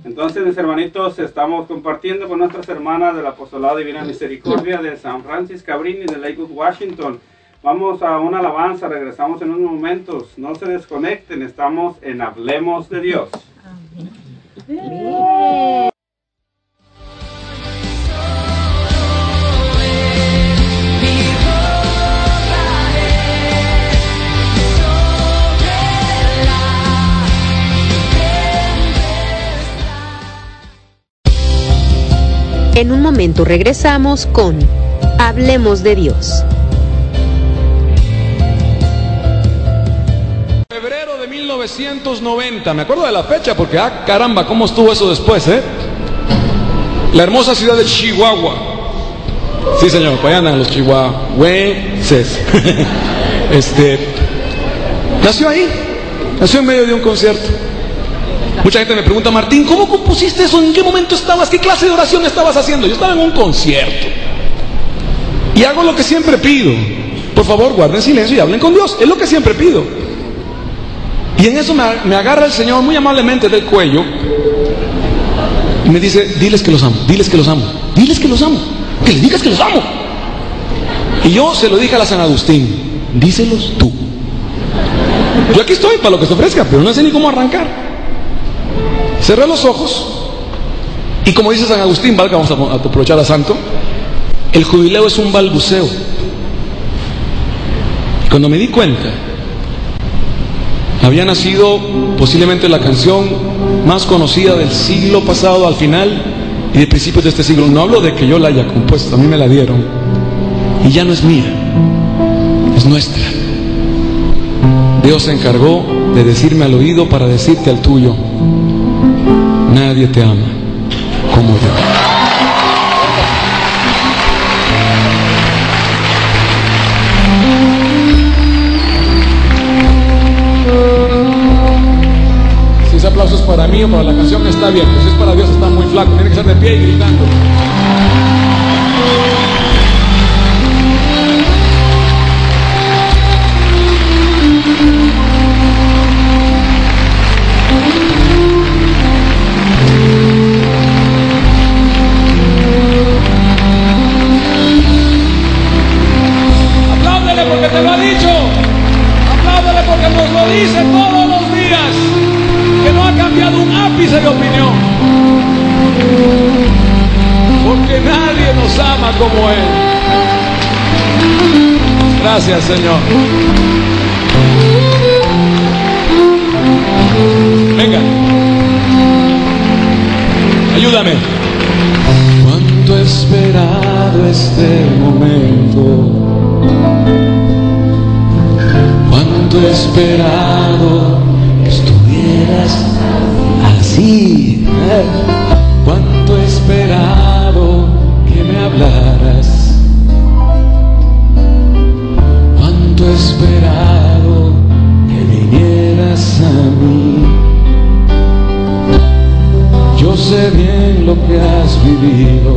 Entonces, mis hermanitos, estamos compartiendo con nuestras hermanas del apostolado Divina Misericordia de San Francis Cabrini de Lakewood, Washington. Vamos a una alabanza, regresamos en unos momentos. No se desconecten, estamos en Hablemos de Dios. En momento regresamos con Hablemos de Dios. Febrero de 1990, me acuerdo de la fecha porque, ah, caramba, ¿cómo estuvo eso después, eh? La hermosa ciudad de Chihuahua. Sí, señor, allá andan los chihuahuenses. <laughs> este, nació ahí, nació en medio de un concierto. Mucha gente me pregunta, Martín, ¿cómo compusiste eso? ¿En qué momento estabas? ¿Qué clase de oración estabas haciendo? Yo estaba en un concierto. Y hago lo que siempre pido. Por favor, guarden silencio y hablen con Dios. Es lo que siempre pido. Y en eso me, agarra el Señor muy amablemente del cuello y me dice, diles que los amo, diles que los amo, diles que los amo, que les digas que los amo. Y yo se lo dije a la San Agustín, díselos tú. Yo aquí estoy para lo que se ofrezca, pero no sé ni cómo arrancar. Cerré los ojos y como dice San Agustín, valga, vamos a, aprovechar a Santo, el jubileo es un balbuceo. Cuando me di cuenta, había nacido posiblemente la canción más conocida del siglo pasado al final y de principios de este siglo. No hablo de que yo la haya compuesto, a mí me la dieron. Y ya no es mía, es nuestra. Dios se encargó de decirme al oído para decirte al tuyo, nadie te ama como yo. Si ese aplauso es para mí o para la canción está bien, pero si es para Dios está muy flaco, tiene que estar de pie y gritando. Gracias, Señor. Venga. Ayúdame. Cuánto he esperado este momento. Cuánto he esperado querido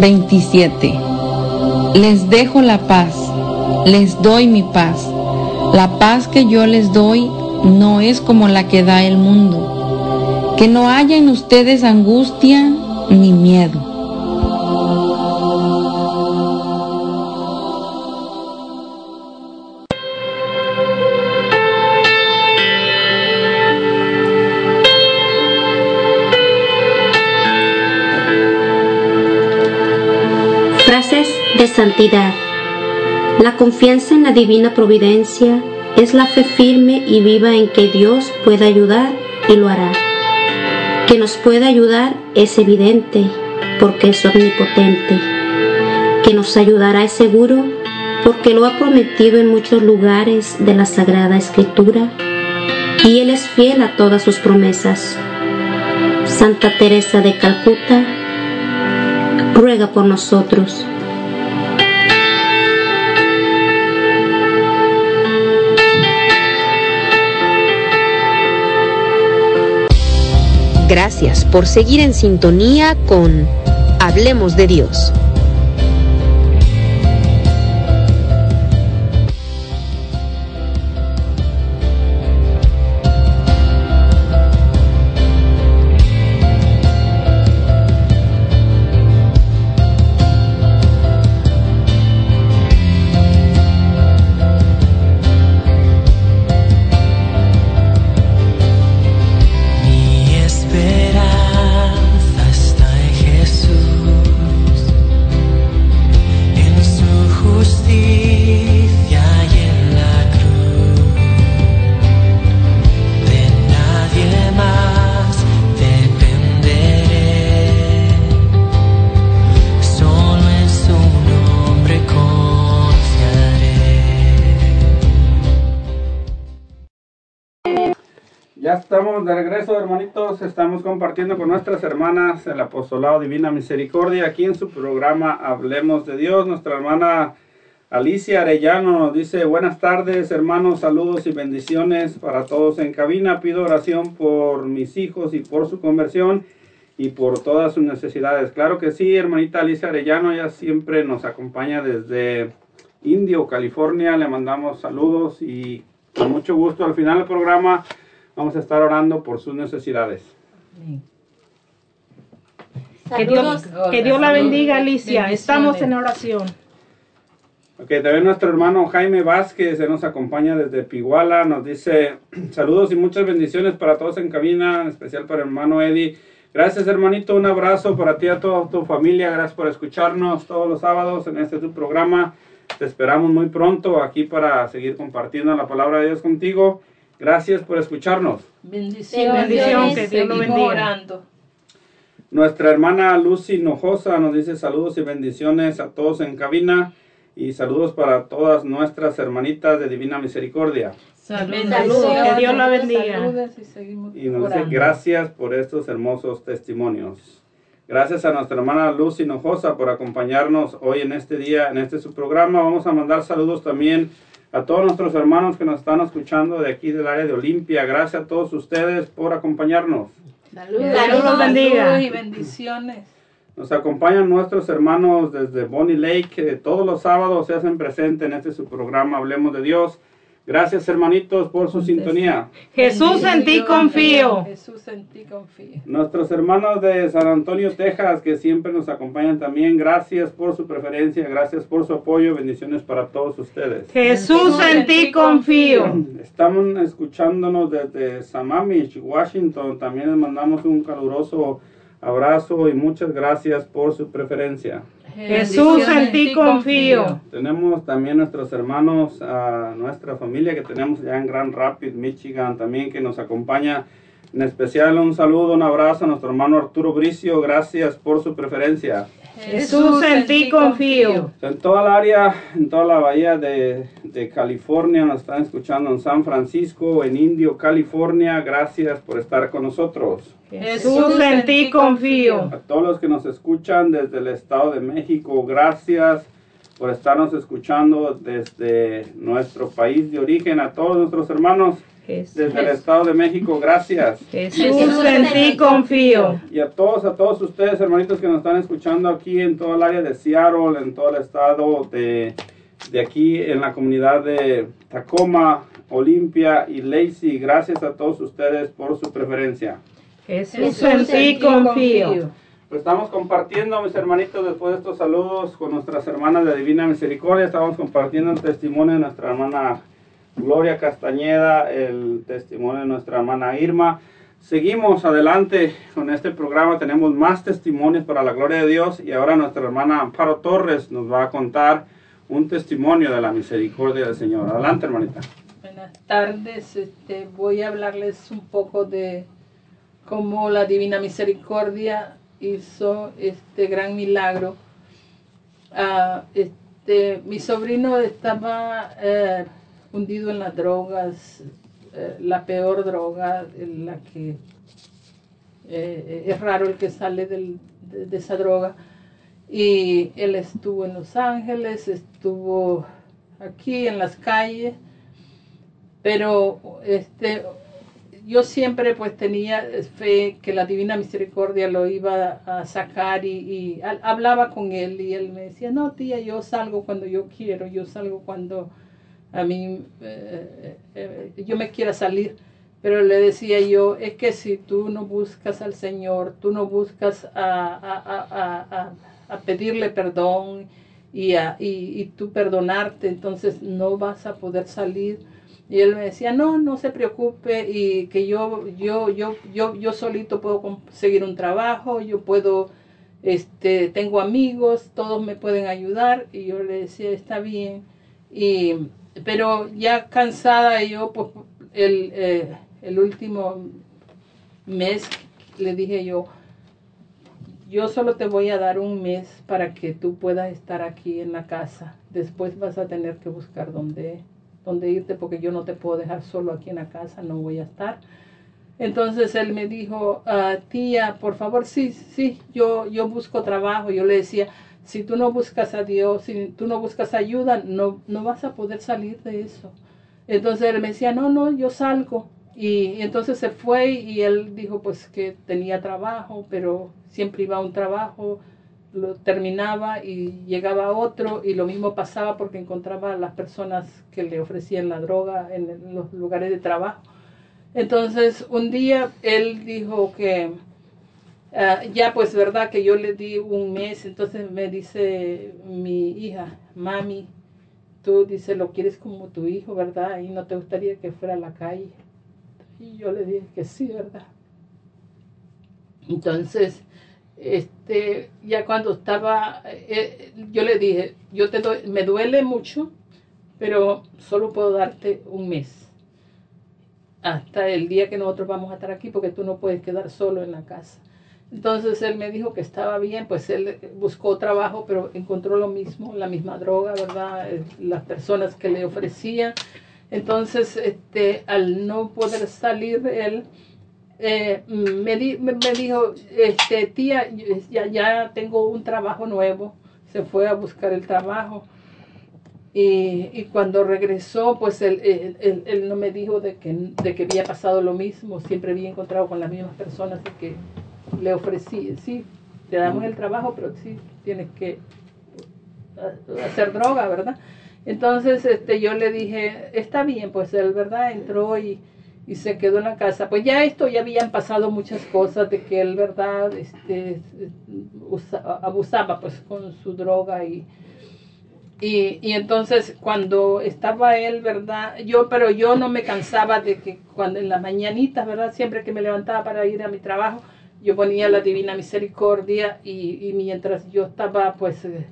27. Les dejo la paz, les doy mi paz. La paz que yo les doy no es como la que da el mundo. Que no haya en ustedes angustia ni miedo. De santidad. La confianza en la divina providencia es la fe firme y viva en que Dios puede ayudar y lo hará. Que nos puede ayudar es evidente porque es omnipotente. Que nos ayudará es seguro porque lo ha prometido en muchos lugares de la Sagrada Escritura y Él es fiel a todas sus promesas. Santa Teresa de Calcuta, ruega por nosotros. Gracias por seguir en sintonía con Hablemos de Dios. Estamos compartiendo con nuestras hermanas el Apostolado Divina Misericordia aquí en su programa Hablemos de Dios. Nuestra hermana Alicia Arellano nos dice: Buenas tardes, hermanos. Saludos y bendiciones para todos en cabina. Pido oración por mis hijos y por su conversión y por todas sus necesidades. Claro que sí, hermanita Alicia Arellano, ella siempre nos acompaña desde Indio, California. Le mandamos saludos y con mucho gusto al final del programa vamos a estar orando por sus necesidades. Que Dios, que Dios la bendiga, Alicia. Estamos en oración. Ok, también nuestro hermano Jaime Vázquez se nos acompaña desde Piguala, nos dice <clears throat> saludos y muchas bendiciones para todos en cabina, en especial para el hermano Eddie. Gracias hermanito, un abrazo para ti y a toda tu familia, gracias por escucharnos todos los sábados en este tu programa. Te esperamos muy pronto aquí para seguir compartiendo la palabra de Dios contigo. Gracias por escucharnos. Bendición, Bendición, que Dios lo Seguimos bendiga. orando. Nuestra hermana Lucy Nojosa nos dice saludos y bendiciones a todos en cabina y saludos para todas nuestras hermanitas de Divina Misericordia. Saludos, que Dios la bendiga. Saludos y seguimos Y nos dice orando. gracias por estos hermosos testimonios. Gracias a nuestra hermana Lucy Nojosa por acompañarnos hoy en este día, en este su programa. Vamos a mandar saludos también a todos nuestros hermanos que nos están escuchando de aquí del área de Olimpia. Gracias a todos ustedes por acompañarnos. Saludos, los bendiga. saludos y bendiciones. Nos acompañan nuestros hermanos desde Bonnie Lake, que todos los sábados se hacen presentes en este su programa Hablemos de Dios. Gracias hermanitos por su sintonía. Jesús en ti confío. Jesús en ti confío. Nuestros hermanos de San Antonio, Texas, que siempre nos acompañan también, gracias por su preferencia, gracias por su apoyo, bendiciones para todos ustedes. Jesús en ti confío. Estamos escuchándonos desde Sammamish, Washington, también les mandamos un caluroso abrazo y muchas gracias por su preferencia. Jesús en ti confío. Tenemos también nuestros hermanos, a nuestra familia que tenemos ya en Grand Rapids, Michigan, también que nos acompaña. En especial un saludo, un abrazo a nuestro hermano Arturo Bricio, gracias por su preferencia. Jesús en ti confío. En toda el área, en toda la bahía de, de California, nos están escuchando en San Francisco, en Indio, California, gracias por estar con nosotros. Jesús en ti confío. A todos los que nos escuchan desde el Estado de México, gracias por estarnos escuchando desde nuestro país de origen, a todos nuestros hermanos desde el Estado de México, gracias. Jesús, en ti confío. Y a todos, a todos ustedes, hermanitos que nos están escuchando aquí en todo el área de Seattle, en todo el estado de, de aquí, en la comunidad de Tacoma, Olimpia y Lacey, gracias a todos ustedes por su preferencia. Jesús, en ti confío. Pues estamos compartiendo, mis hermanitos, después de estos saludos con nuestras hermanas de Divina Misericordia, estamos compartiendo el testimonio de nuestra hermana Gloria Castañeda, el testimonio de nuestra hermana Irma. Seguimos adelante con este programa, tenemos más testimonios para la gloria de Dios y ahora nuestra hermana Amparo Torres nos va a contar un testimonio de la misericordia del Señor. Adelante, hermanita. Buenas tardes, este, voy a hablarles un poco de cómo la Divina Misericordia hizo este gran milagro. Ah, este, mi sobrino estaba eh, hundido en las drogas, eh, la peor droga, en la que eh, es raro el que sale de, de esa droga. Y él estuvo en Los Ángeles, estuvo aquí en las calles, pero este, yo siempre pues tenía fe que la Divina Misericordia lo iba a sacar y, y ha- hablaba con él y él me decía, no tía, yo salgo cuando yo quiero, yo salgo cuando a mí eh, eh, yo me quiera salir. Pero le decía yo, es que si tú no buscas al Señor, tú no buscas a, a- a- pedirle perdón y, y, y tú perdonarte, entonces no vas a poder salir. Y él me decía, no, no se preocupe y que yo, yo, yo, yo, yo solito puedo conseguir un trabajo, yo puedo, este, tengo amigos, todos me pueden ayudar. Y yo le decía, está bien. Y, pero ya cansada yo, pues el, eh, el último mes le dije yo, yo solo te voy a dar un mes para que tú puedas estar aquí en la casa. Después vas a tener que buscar dónde, dónde irte porque yo no te puedo dejar solo aquí en la casa, no voy a estar. Entonces él me dijo, "Ah, tía, por favor, sí, sí, yo, yo busco trabajo. Yo le decía, si tú no buscas a Dios, si tú no buscas ayuda, no, no vas a poder salir de eso. Entonces él me decía, no, no, yo salgo. Y entonces se fue y él dijo pues que tenía trabajo, pero siempre iba a un trabajo, lo terminaba y llegaba otro y lo mismo pasaba porque encontraba a las personas que le ofrecían la droga en en los lugares de trabajo. Entonces un día él dijo que ah, ya pues verdad que yo le di un mes, entonces me dice mi hija, mami, tú dice lo quieres como tu hijo, ¿verdad? Y no te gustaría que fuera a la calle. Y yo le dije que sí, ¿verdad? Entonces, este, ya cuando estaba, eh, yo le dije, yo te doy, me duele mucho, pero solo puedo darte un mes. Hasta el día que nosotros vamos a estar aquí, porque tú no puedes quedar solo en la casa. Entonces él me dijo que estaba bien, pues él buscó trabajo, pero encontró lo mismo, la misma droga, ¿verdad? Eh, Las personas que le ofrecían. Entonces, este, al no poder salir él, eh, me, di- me, me dijo, este, tía, ya, ya tengo un trabajo nuevo. Se fue a buscar el trabajo. Y, y cuando regresó, pues él, él, él- él no me dijo de que, de que había pasado lo mismo. Siempre había encontrado con las mismas personas que le ofrecí, sí, te damos el trabajo, pero sí tienes que uh, hacer droga, ¿verdad? Entonces este, yo le dije, está bien, pues él, ¿verdad? Entró y, y se quedó en la casa. Pues ya esto, ya habían pasado muchas cosas de que él, ¿verdad? Este, usa- abusaba pues con su droga y, y, y entonces cuando estaba él, ¿verdad? Yo, pero yo no me cansaba de que cuando en las mañanitas, ¿verdad? Siempre que me levantaba para ir a mi trabajo, yo ponía la Divina Misericordia y, y mientras yo estaba pues eh,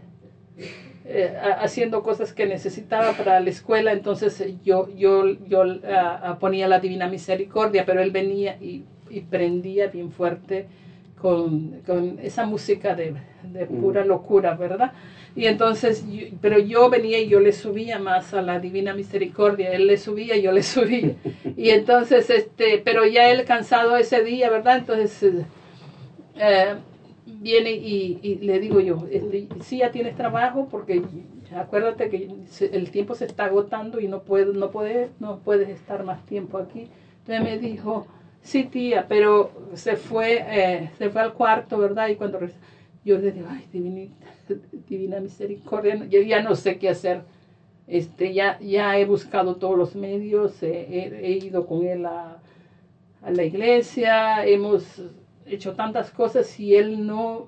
eh, ha- haciendo cosas que necesitaba para la escuela, entonces yo, yo, yo ah, ponía la Divina Misericordia, pero él venía y, y prendía bien fuerte con, con esa música de, de pura locura, ¿verdad? Y entonces, yo- pero yo venía y yo le subía más a la Divina Misericordia, él le subía y yo le <laughs> subía. Y entonces, este, pero ya él cansado ese día, ¿verdad? Entonces, eh, viene y, y le digo yo, este, sí ya tienes trabajo porque acuérdate que el tiempo se está agotando y no puedo, no puedes, no puedes estar más tiempo aquí. Entonces me dijo, sí tía, pero se fue, eh, se fue al cuarto, ¿verdad? Y cuando yo le digo, ay, divina, divina misericordia, yo ya no sé qué hacer. Este, ya, ya he buscado todos los medios, eh, he, he ido con él a, a la iglesia, hemos hecho tantas cosas y él no.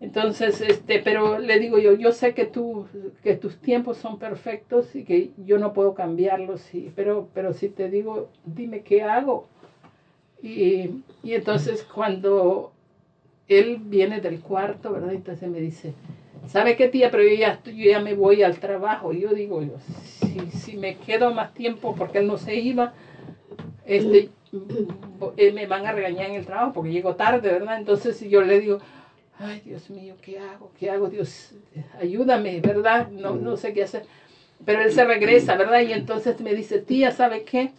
Entonces, este, pero le digo yo, yo sé que tú, que tus tiempos son perfectos y que yo no puedo cambiarlos, y, pero, pero si te digo, dime qué hago. Y, y entonces cuando él viene del cuarto, ¿verdad? Entonces me dice, ¿sabe qué tía? Pero yo ya, yo ya me voy al trabajo. Y yo digo, yo, si, si me quedo más tiempo porque él no se iba, este, me van a regañar en el trabajo porque llego tarde, ¿verdad? Entonces yo le digo, ay Dios mío, ¿qué hago? ¿Qué hago? Dios, ayúdame, ¿verdad? No, no sé qué hacer. Pero él se regresa, ¿verdad? Y entonces me dice, tía, ¿sabe qué?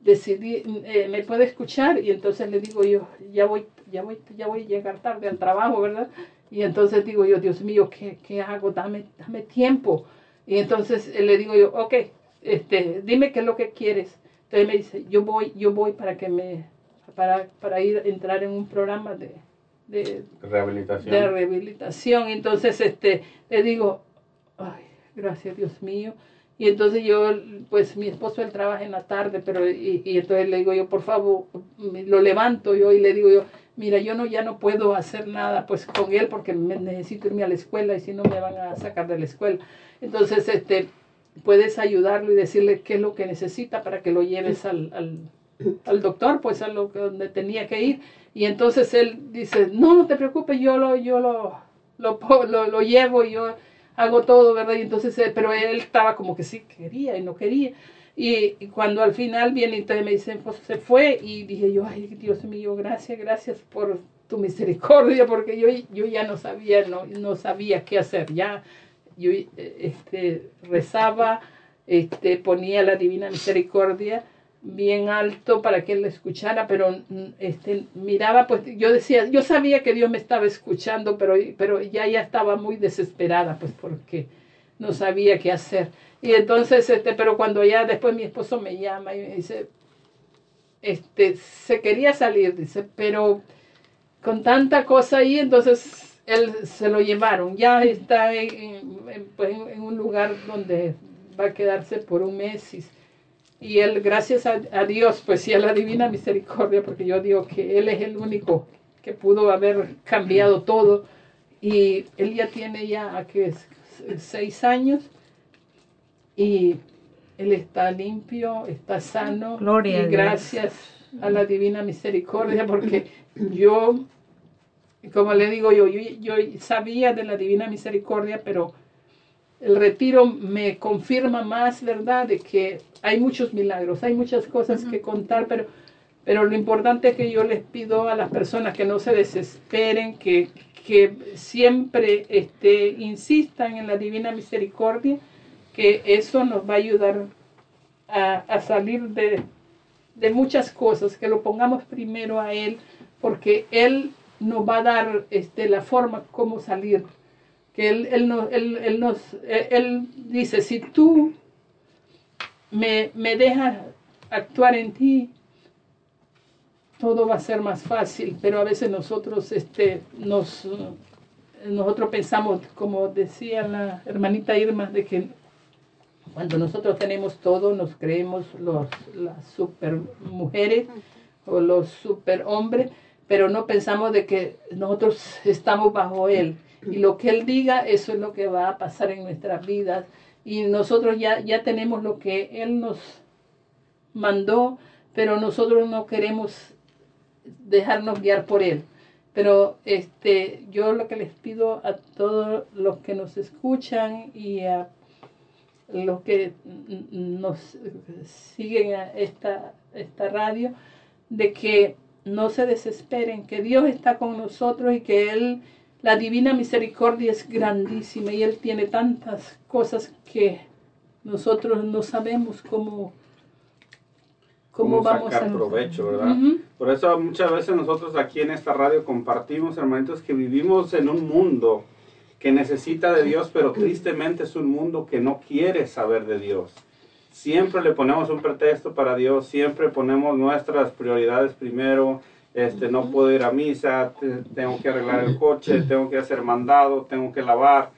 Decidí, eh, ¿me puede escuchar? Y entonces le digo yo, ya voy, ya voy, ya voy a llegar tarde al trabajo, ¿verdad? Y entonces digo yo, Dios mío, ¿qué, qué hago? Dame, dame tiempo. Y entonces eh, le digo yo, ok, este, dime qué es lo que quieres. Entonces me dice, yo voy, yo voy para que me, para, para ir a entrar en un programa de, de, Rehabilitación. de rehabilitación. Entonces, este, le digo, ay, gracias Dios mío. Y entonces yo, pues mi esposo él trabaja en la tarde, pero y, y entonces le digo yo, por favor, lo levanto yo y le digo yo, mira, yo no ya no puedo hacer nada pues con él porque me necesito irme a la escuela y si no me van a sacar de la escuela. Entonces, este, puedes ayudarlo y decirle qué es lo que necesita para que lo lleves al, al, al doctor, pues a lo que- donde tenía que ir. Y entonces él dice, no, no te preocupes, yo lo, yo lo, lo, lo, lo llevo y yo hago todo, ¿verdad? Y entonces, eh, pero él estaba como que sí quería y no quería. Y, cuando al final viene, entonces me dice, pues se fue y dije yo, ay Dios mío, gracias, gracias por tu misericordia, porque yo, yo ya no sabía, no, no sabía qué hacer, ya yo eh, este, rezaba, este, ponía la divina misericordia bien alto para que él la escuchara, pero mm, este, miraba, pues yo decía, yo sabía que Dios me estaba escuchando, pero, pero ya ya estaba muy desesperada, pues porque no sabía qué hacer. Y entonces, este, pero cuando ya después mi esposo me llama y me dice, este, se quería salir, dice, pero con tanta cosa ahí, entonces él se lo llevaron. Ya está en, en- pues, en- un lugar donde va a quedarse por un mes. Y, y él, gracias a, a Dios, pues sí, a la divina misericordia, porque yo digo que él es el único que pudo haber cambiado todo. Y él ya tiene ya, que es seis años, y él está limpio, está sano. Gloria y gracias a la divina misericordia, porque yo, como le digo yo, yo, yo sabía de la divina misericordia, pero el retiro me confirma más, ¿verdad?, de que hay muchos milagros, hay muchas cosas que contar, pero, pero lo importante es que yo les pido a las personas que no se desesperen, que, que siempre este, insistan en la divina misericordia, que eso nos va a ayudar a, a salir de, de muchas cosas, que lo pongamos primero a Él, porque Él nos va a dar este, la forma como salir. Que Él, él, nos, él, él nos, él, él dice, si tú me, me dejas actuar en ti, todo va a ser más fácil, pero a veces nosotros, este, nos, eh, nosotros pensamos, como decía la hermanita Irma, de que cuando nosotros tenemos todo, nos creemos los, las super mujeres o los super hombres, pero no pensamos de que nosotros estamos bajo Él. Y lo que Él diga, eso es lo que va a pasar en nuestras vidas. Y nosotros ya, ya tenemos lo que Él nos mandó, pero nosotros no queremos dejarnos guiar por Él. Pero este, yo lo que les pido a todos los que nos escuchan y a los que nos siguen a esta, esta radio, de que no se desesperen, que Dios está con nosotros y que Él, la divina misericordia es grandísima y Él tiene tantas cosas que nosotros no sabemos cómo, cómo, cómo vamos sacar a provecho, ¿verdad? Por eso muchas veces nosotros aquí en esta radio compartimos, hermanitos, que vivimos en un mundo que necesita de Dios, pero tristemente es un mundo que no quiere saber de Dios. Siempre le ponemos un pretexto para Dios, siempre ponemos nuestras prioridades primero. Este, no puedo ir a misa, te- tengo que arreglar el coche, tengo que hacer mandado, tengo que lavar.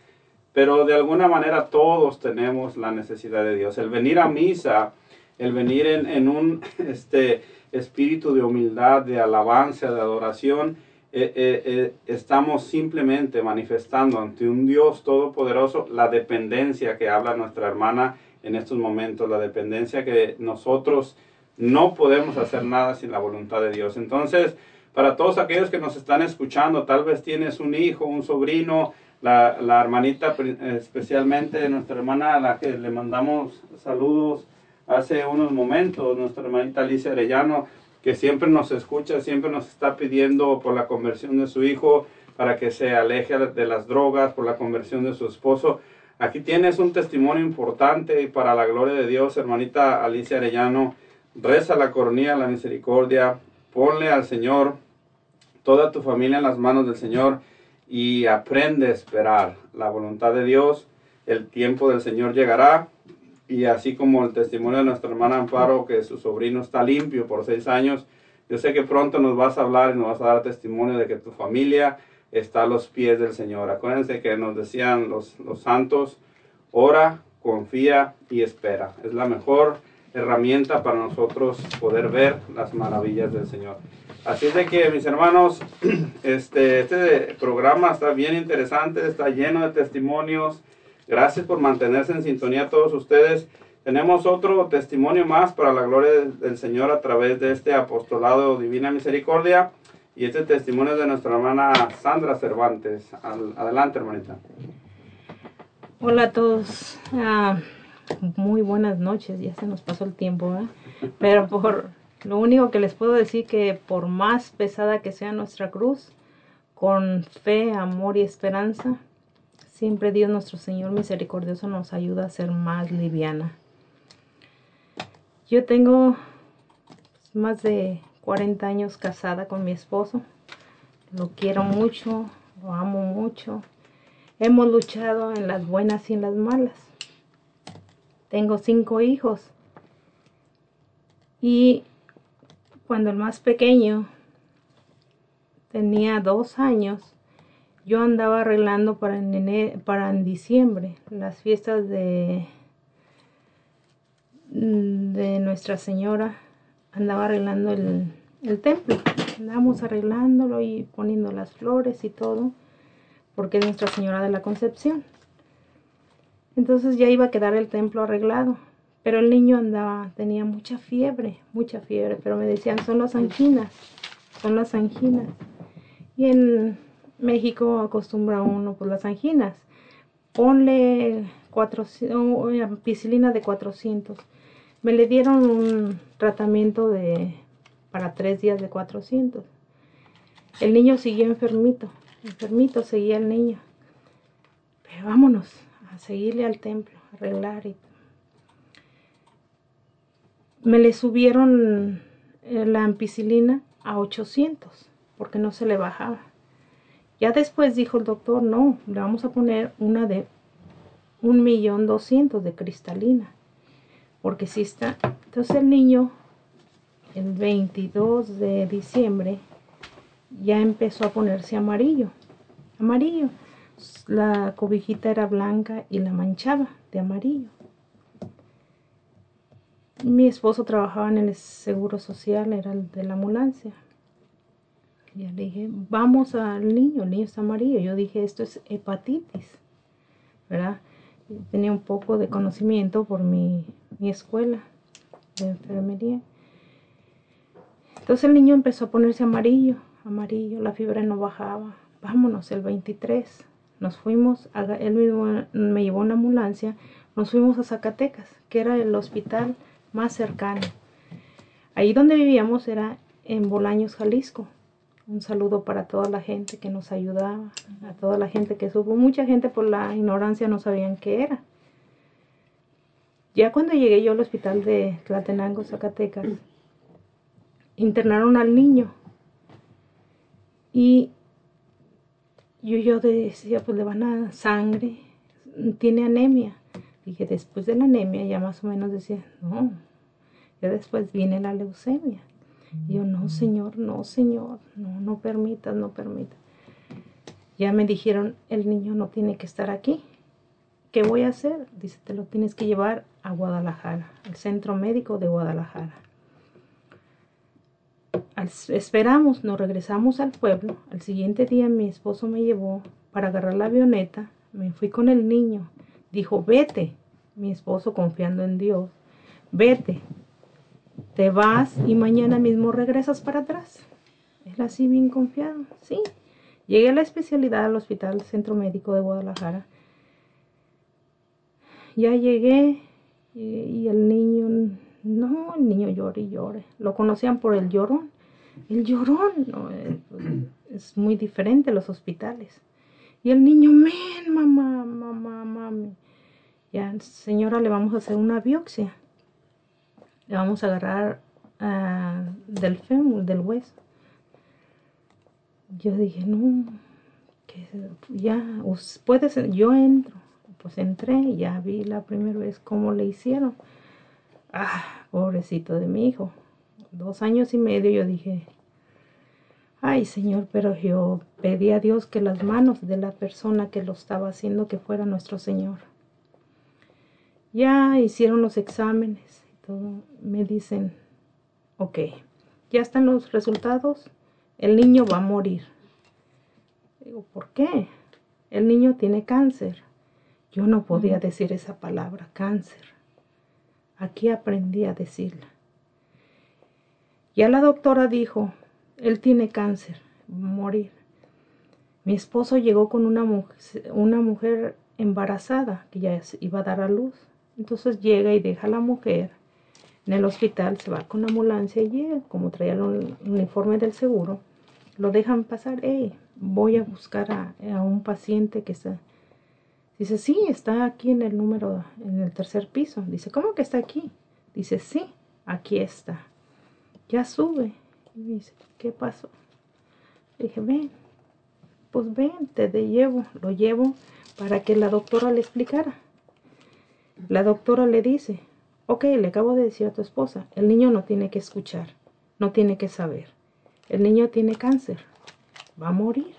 Pero de alguna manera todos tenemos la necesidad de Dios. El venir a misa, el venir en, en un <laughs> este, espíritu de humildad, de alabanza, de adoración, eh, eh, eh, estamos simplemente manifestando ante un Dios todopoderoso la dependencia que habla nuestra hermana en estos momentos, la dependencia que nosotros no podemos hacer nada sin la voluntad de Dios. Entonces, para todos aquellos que nos están escuchando, tal vez tienes un hijo, un sobrino, la, la hermanita, especialmente nuestra hermana a la que le mandamos saludos hace unos momentos, nuestra hermanita Alicia Arellano, que siempre nos escucha, siempre nos está pidiendo por la conversión de su hijo, para que se aleje de las drogas, por la conversión de su esposo. Aquí tienes un testimonio importante y para la gloria de Dios, hermanita Alicia Arellano, reza la coronilla, la misericordia, ponle al Señor toda tu familia en las manos del Señor y aprende a esperar la voluntad de Dios. El tiempo del Señor llegará y así como el testimonio de nuestra hermana Amparo, que su sobrino está limpio por seis años, yo sé que pronto nos vas a hablar y nos vas a dar testimonio de que tu familia está a los pies del Señor. Acuérdense que nos decían los, los santos, ora, confía y espera. Es la mejor herramienta para nosotros poder ver las maravillas del Señor. Así es de que, mis hermanos, <clears throat> este, este programa está bien interesante, está lleno de testimonios. Gracias por mantenerse en sintonía todos ustedes. Tenemos otro testimonio más para la gloria del- Señor a través de este apostolado Divina Misericordia. Y este testimonio es de nuestra hermana Sandra Cervantes. Adelante, hermanita. Hola a todos. Ah, muy buenas noches. Ya se nos pasó el tiempo, ¿verdad? <laughs> Pero por lo único que les puedo decir que por más pesada que sea nuestra cruz, con fe, amor y esperanza, siempre Dios nuestro Señor misericordioso nos ayuda a ser más liviana. Yo tengo más de 40 años casada con mi esposo. Lo quiero mucho, lo amo mucho. Hemos luchado en las buenas y en las malas. Tengo cinco hijos. Y cuando el más pequeño tenía dos años, yo andaba arreglando para en, diciembre las fiestas de, de Nuestra Señora. Andaba arreglando el, el templo. Andábamos arreglándolo y poniendo las flores y todo porque es Nuestra Señora de la Concepción. Entonces ya iba a quedar el templo arreglado, pero el niño andaba, tenía mucha fiebre, mucha fiebre, pero me decían, son las anginas, son las anginas. Y en México acostumbra uno pues las anginas. Ponle 400, eh, ampicilina de 400. Me le dieron un tratamiento de para tres días de 400. El niño siguió enfermito, enfermito seguía el niño. Pero vámonos a seguirle al templo, a arreglar y me le subieron eh, la ampicilina a 800 porque no se le bajaba. Ya después dijo el doctor, no, le vamos a poner una de un millón doscientos de cristalina, porque si está. Entonces el niño, el 22 de diciembre, ya empezó a ponerse amarillo, amarillo. La cobijita era blanca y la manchaba de amarillo. Mi esposo trabajaba en el seguro social, era el de la ambulancia. Ya le dije, vamos al niño, el niño está amarillo. Yo dije, esto es hepatitis, ¿verdad? Tenía un poco de conocimiento por mi, mi escuela de enfermería. Entonces el niño empezó a ponerse amarillo, amarillo, la fiebre no bajaba. Vámonos, el 23. Nos fuimos, a, él mismo me llevó una ambulancia, nos fuimos a Zacatecas, que era el hospital más cercano. Ahí donde vivíamos era en Bolaños, Jalisco. Un saludo para toda la gente que nos ayudaba, a toda la gente que supo. Mucha gente por la ignorancia no sabían qué era. Ya cuando llegué yo al hospital de Tlatenango, Zacatecas, internaron al niño. Y yo, yo decía, pues le van a dar sangre, tiene anemia. Dije, después de la anemia ya más o menos decía, no, ya después viene la leucemia. Y yo, no, señor, no, señor, no, no permitas, no permitas. Ya me dijeron, el niño no tiene que estar aquí. ¿Qué voy a hacer? Dice, te lo tienes que llevar a Guadalajara, al centro médico de Guadalajara. Esperamos, nos regresamos al pueblo. Al siguiente día mi esposo me llevó para agarrar la avioneta. Me fui con el niño. Dijo, vete. Mi esposo confiando en Dios. Vete. Te vas y mañana mismo regresas para atrás. Él así bien confiado. Sí. Llegué a la especialidad al Hospital Centro Médico de Guadalajara. Ya llegué y, y el niño, no, el niño llora y llora. Lo conocían por el llorón. El llorón, eh, pues, es muy diferente los hospitales. Y el niño, men, mamá, mamá, mami. Ya, señora, le vamos a hacer una biopsia. Le vamos a agarrar ah, del fémur, del hueso. Yo dije, no, que ya, puede ser, yo entro. Pues entré y ya vi la primera vez cómo le hicieron. Ah, pobrecito de mi hijo. Dos años y medio yo dije, ay Señor, pero yo pedí a Dios que las manos de la persona que lo estaba haciendo que fuera nuestro Señor. Ya hicieron los exámenes y todo. Me dicen, ok, ya están los resultados, el niño va a morir. Digo, ¿por qué? El niño tiene cáncer. Yo no podía decir esa palabra, cáncer. Aquí aprendí a decirla. Ya la doctora dijo, él tiene cáncer, morir. Mi esposo llegó con una mujer, una mujer embarazada que ya iba a dar a luz. Entonces llega y deja a la mujer en el hospital, se va con la ambulancia y llega, como traía el uni- uniforme del seguro, lo dejan pasar, hey, voy a buscar a, a un paciente que está... Dice, sí, está aquí en el número, en el tercer piso. Dice, ¿cómo que está aquí? Dice, sí, aquí está. Ya sube. Y dice, ¿qué pasó? Dije, ven, pues ven, te de llevo, lo llevo para que la doctora le explicara. La doctora le dice, ok, le acabo de decir a tu esposa, el niño no tiene que escuchar, no tiene que saber. El niño tiene cáncer, va a morir.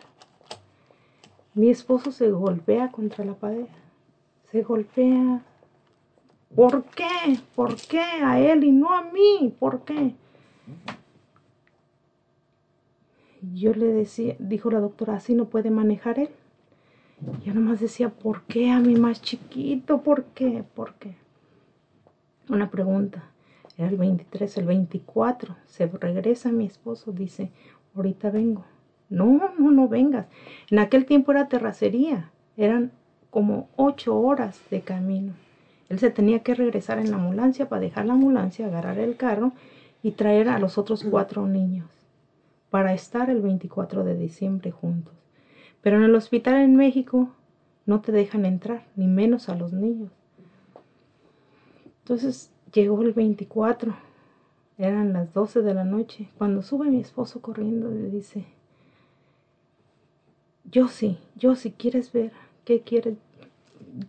Mi esposo se golpea contra la pared, se golpea. ¿Por qué? ¿Por qué a él y no a mí? ¿Por qué? Yo le decía, dijo la doctora, así no puede manejar él. Yo nomás decía, ¿por qué a mi más chiquito? ¿Por qué? ¿Por qué? Una pregunta. Era el 23, el 24. Se regresa mi esposo, dice, ahorita vengo. No, no, no vengas. En aquel tiempo era terracería. Eran como ocho horas de camino. Él se tenía que regresar en la ambulancia para dejar la ambulancia, agarrar el carro y traer a los otros cuatro niños para estar el 24 de diciembre juntos. Pero en el hospital en México no te dejan entrar, ni menos a los niños. Entonces llegó el 24, eran las 12 de la noche, cuando sube mi esposo corriendo le dice, yo sí, yo sí, ¿quieres ver? ¿Qué quieres?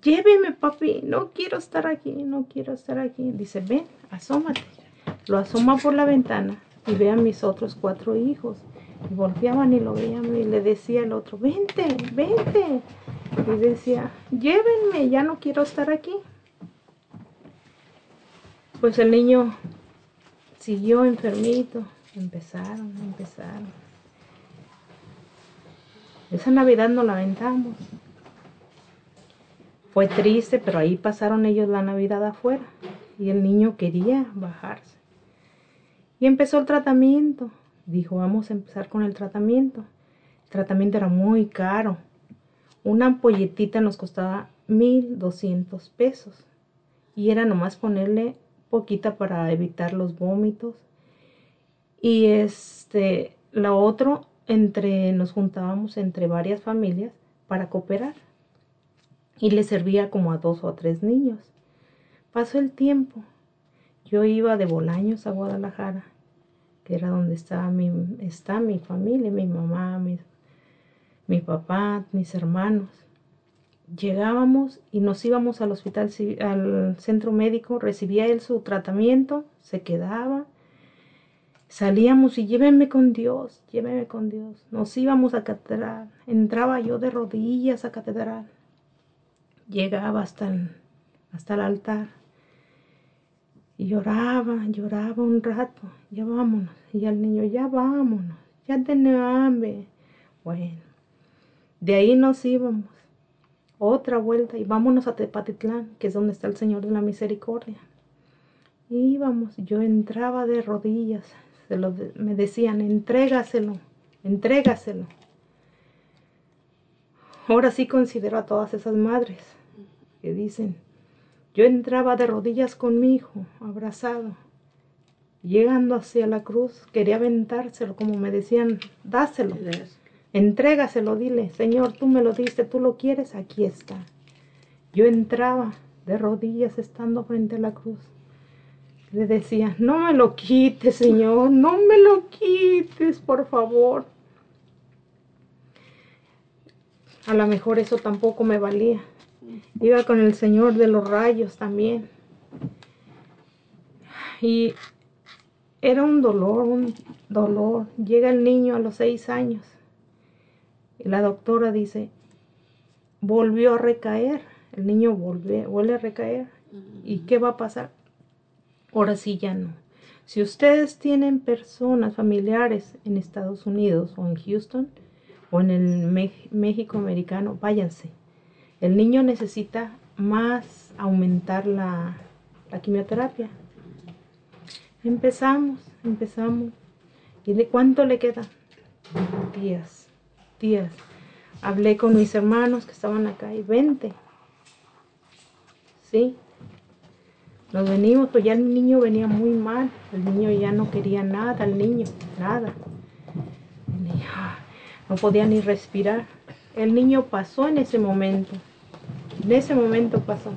Lléveme, papi, no quiero estar aquí, no quiero estar aquí. Dice, ven, asómate. Lo asoma por la ventana y ve a mis otros cuatro hijos. Y volteaban y lo veían y le decía el otro, vente, vente. Y decía, llévenme, ya no quiero estar aquí. Pues el niño siguió enfermito. Empezaron, empezaron. Esa Navidad nos lamentamos. Fue triste, pero ahí pasaron ellos la Navidad afuera. Y el niño quería bajarse. Y empezó el tratamiento. Dijo, vamos a empezar con el tratamiento. El tratamiento era muy caro. Una ampolletita nos costaba 1.200 pesos. Y era nomás ponerle poquita para evitar los vómitos. Y este, lo otro, entre, nos juntábamos entre varias familias para cooperar. Y le servía como a dos o a tres niños. Pasó el tiempo. Yo iba de Bolaños a Guadalajara, que era donde estaba mi, está mi familia, mi mamá, mis, mi papá, mis hermanos. Llegábamos y nos íbamos al hospital, al centro médico, recibía él su tratamiento, se quedaba. Salíamos y llévenme con Dios, llévenme con Dios. Nos íbamos a catedral, entraba yo de rodillas a catedral. Llegaba hasta el, hasta el altar y lloraba, lloraba un rato, ya vámonos. Y al niño, ya vámonos, ya tengo hambre. Bueno, de ahí nos íbamos. Otra vuelta y vámonos a Tepatitlán, que es donde está el Señor de la Misericordia. Y íbamos, yo entraba de rodillas, se lo me decían, entrégaselo, entrégaselo. Ahora sí considero a todas esas madres que dicen, yo entraba de rodillas con mi hijo, abrazado, llegando hacia la cruz, quería aventárselo, como me decían, dáselo, entrégaselo, dile, Señor, tú me lo diste, tú lo quieres, aquí está. Yo entraba de rodillas estando frente a la cruz. Le decía, no me lo quites, Señor, no me lo quites, por favor. A lo mejor eso tampoco me valía. Iba con el Señor de los rayos también. Y era un dolor, un dolor. Llega el niño a los seis años. Y la doctora dice, volvió a recaer. El niño vuelve, vuelve a recaer. ¿Y qué va a pasar? Ahora sí ya no. Si ustedes tienen personas familiares en Estados Unidos o en Houston o en el México americano, váyanse. El niño necesita más aumentar la, quimioterapia. Empezamos, empezamos. ¿Y de cuánto le queda? Días, días. Hablé con mis hermanos que estaban acá y 20. Sí. Nos venimos, pues ya el niño venía muy mal. El niño ya no quería nada, el niño, nada. Ah, no podía ni respirar. El niño pasó en ese momento. En ese momento pasó.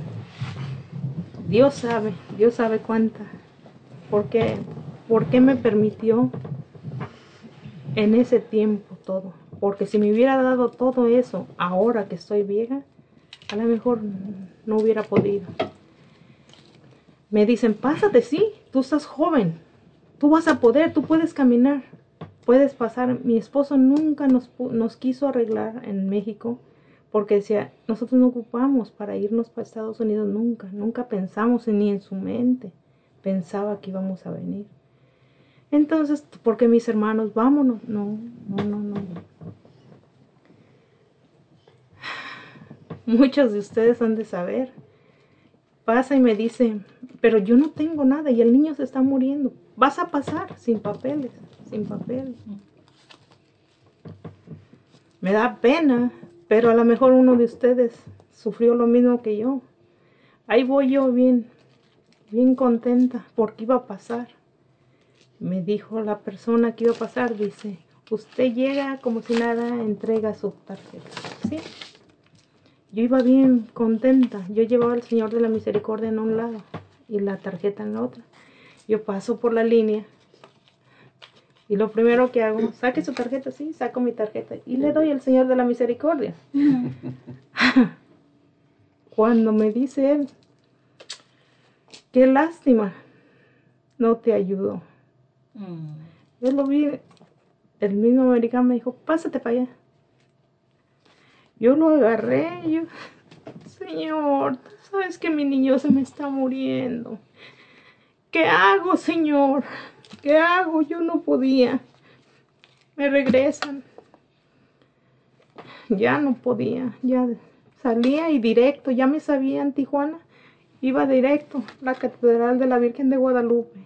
Dios sabe, Dios sabe cuánta. ¿Por qué? ¿Por qué me permitió en ese tiempo todo? Porque si me hubiera dado todo eso ahora que estoy vieja, a lo mejor no hubiera podido. Me dicen, pásate, sí, tú estás joven, tú vas a poder, tú puedes caminar, puedes pasar. Mi esposo nunca nos, nos quiso arreglar en México porque decía, nosotros no ocupamos para irnos para Estados Unidos nunca, nunca pensamos ni en su mente, pensaba que íbamos a venir. Entonces, porque mis hermanos, vámonos, no, no, no, no. <sighs> Muchos de ustedes han de saber. Pasa y me dice, pero yo no tengo nada y el niño se está muriendo. Vas a pasar sin papeles, sin papeles. Me da pena, pero a lo mejor uno de ustedes sufrió lo mismo que yo. Ahí voy yo bien, bien contenta porque iba a pasar. Me dijo la persona que iba a pasar, dice, usted llega como si nada, entrega su tarjeta. ¿Sí? Yo iba bien contenta. Yo llevaba al Señor de la Misericordia en un lado y la tarjeta en la otra. Yo paso por la línea y lo primero que hago, saque su tarjeta, sí, saco mi tarjeta y le doy al Señor de la Misericordia. <laughs> Cuando me dice él, qué lástima, no te ayudó. Yo lo vi, el mismo americano me dijo, pásate para allá. Yo lo agarré, yo, Señor, tú sabes que mi niño se me está muriendo. ¿Qué hago, Señor? ¿Qué hago? Yo no podía. Me regresan. Ya no podía, ya salía y directo, ya me sabía en Tijuana, iba directo, la Catedral de la Virgen de Guadalupe.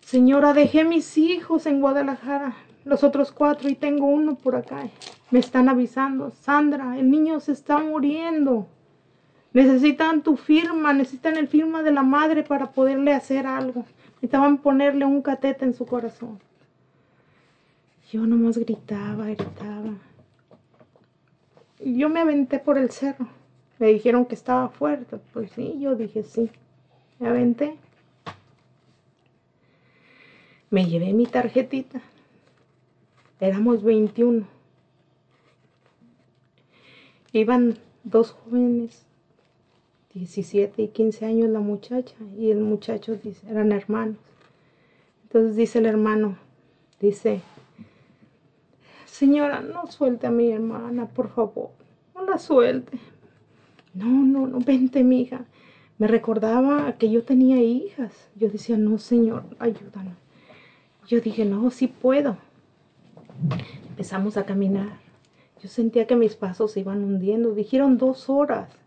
Señora, dejé mis hijos en Guadalajara, los otros cuatro, y tengo uno por acá. Me están avisando, Sandra, el niño se está muriendo. Necesitan tu firma, necesitan el firma de la madre para poderle hacer algo. Necesitaban ponerle un catete en su corazón. Yo nomás gritaba, gritaba. Yo me aventé por el cerro. Me dijeron que estaba fuerte. Pues sí, yo dije sí. Me aventé. Me llevé mi tarjetita. Éramos 21. iban dos jóvenes, 17 y 15 años la muchacha y el muchacho dice, eran hermanos. Entonces dice el hermano, dice, señora, no suelte a mi hermana, por favor, no la suelte. No, no, no, vente, mija. Me recordaba que yo tenía hijas. Yo decía, no, señor, ayúdanos. Yo dije, no, sí puedo. Empezamos a caminar. Yo sentía que mis pasos se iban hundiendo. Dijeron dos horas.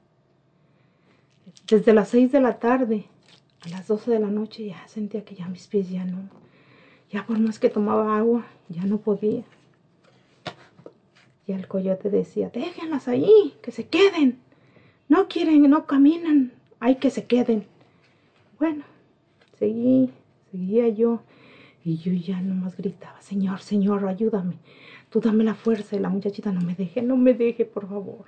Desde las seis de la tarde a las doce de la noche ya sentía que ya mis pies ya no. Ya por más que tomaba agua, ya no podía. Y el coyote decía, déjenlas ahí, que se queden. No quieren, no caminan, hay que se queden. Bueno, seguí, seguía yo. Y yo ya nomás gritaba, Señor, Señor, ayúdame. Tú dame la fuerza. Y la muchachita no me deje, no me deje, por favor.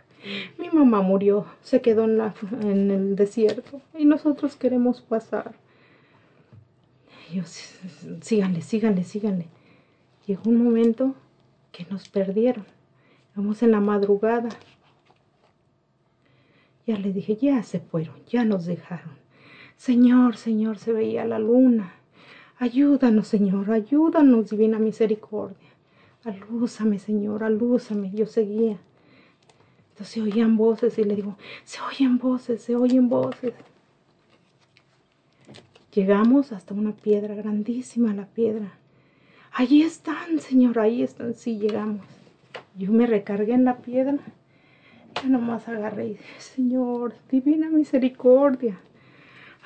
Mi mamá murió, se quedó en, la, en el desierto y nosotros queremos pasar. Y yo, síganle, síganle, síganle. Llegó un momento que nos perdieron. Vamos en la madrugada. Ya le dije, ya se fueron, ya nos dejaron. Señor, Señor, se veía la luna. Ayúdanos, Señor, ayúdanos, divina misericordia. Alúzame, Señor, alúzame. Yo seguía. Entonces se oían voces y le digo, se oyen voces, se oyen voces. Llegamos hasta una piedra, grandísima la piedra. Allí están, Señor, ahí están. Sí, llegamos. Yo me recargué en la piedra. Yo nomás agarré y dije, Señor, divina misericordia.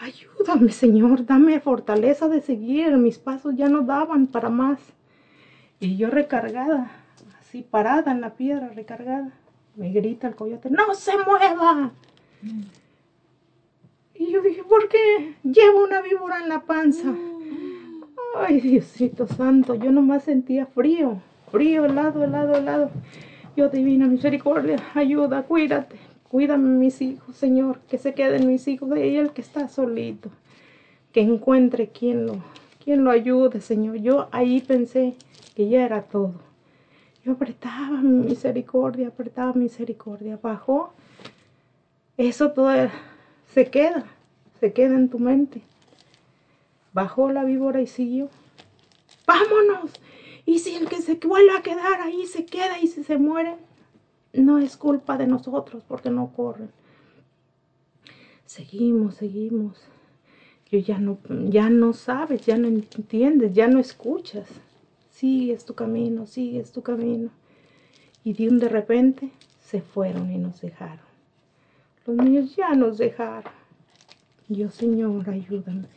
Ayúdame, Señor, dame fortaleza de seguir. Mis pasos ya no daban para más. Y yo recargada, así parada en la piedra, recargada. Me grita el coyote, ¡no se mueva! Y yo dije, ¿por qué? Llevo una víbora en la panza. Ay, Diosito santo, yo nomás sentía frío, frío, helado, helado, helado. Yo, divina misericordia, ayuda, cuídate, cuídame mis hijos, Señor, que se queden mis hijos de él que está solito. Que encuentre quien lo, quien lo ayude, Señor. Yo ahí pensé que ya era todo. Yo apretaba misericordia, apretaba misericordia. Bajó. Eso todo se queda, se queda en tu mente. Bajó la víbora y siguió. ¡Vámonos! Y si el que se vuelve a quedar ahí se queda y si se muere, no es culpa de nosotros porque no corren. Seguimos, seguimos. Yo ya no, ya no sabes, ya no entiendes, ya no escuchas. Sigues tu camino, sigues tu camino. Y de un de repente se fueron y nos dejaron. Los niños ya nos dejaron. Yo, Señor, ayúdame.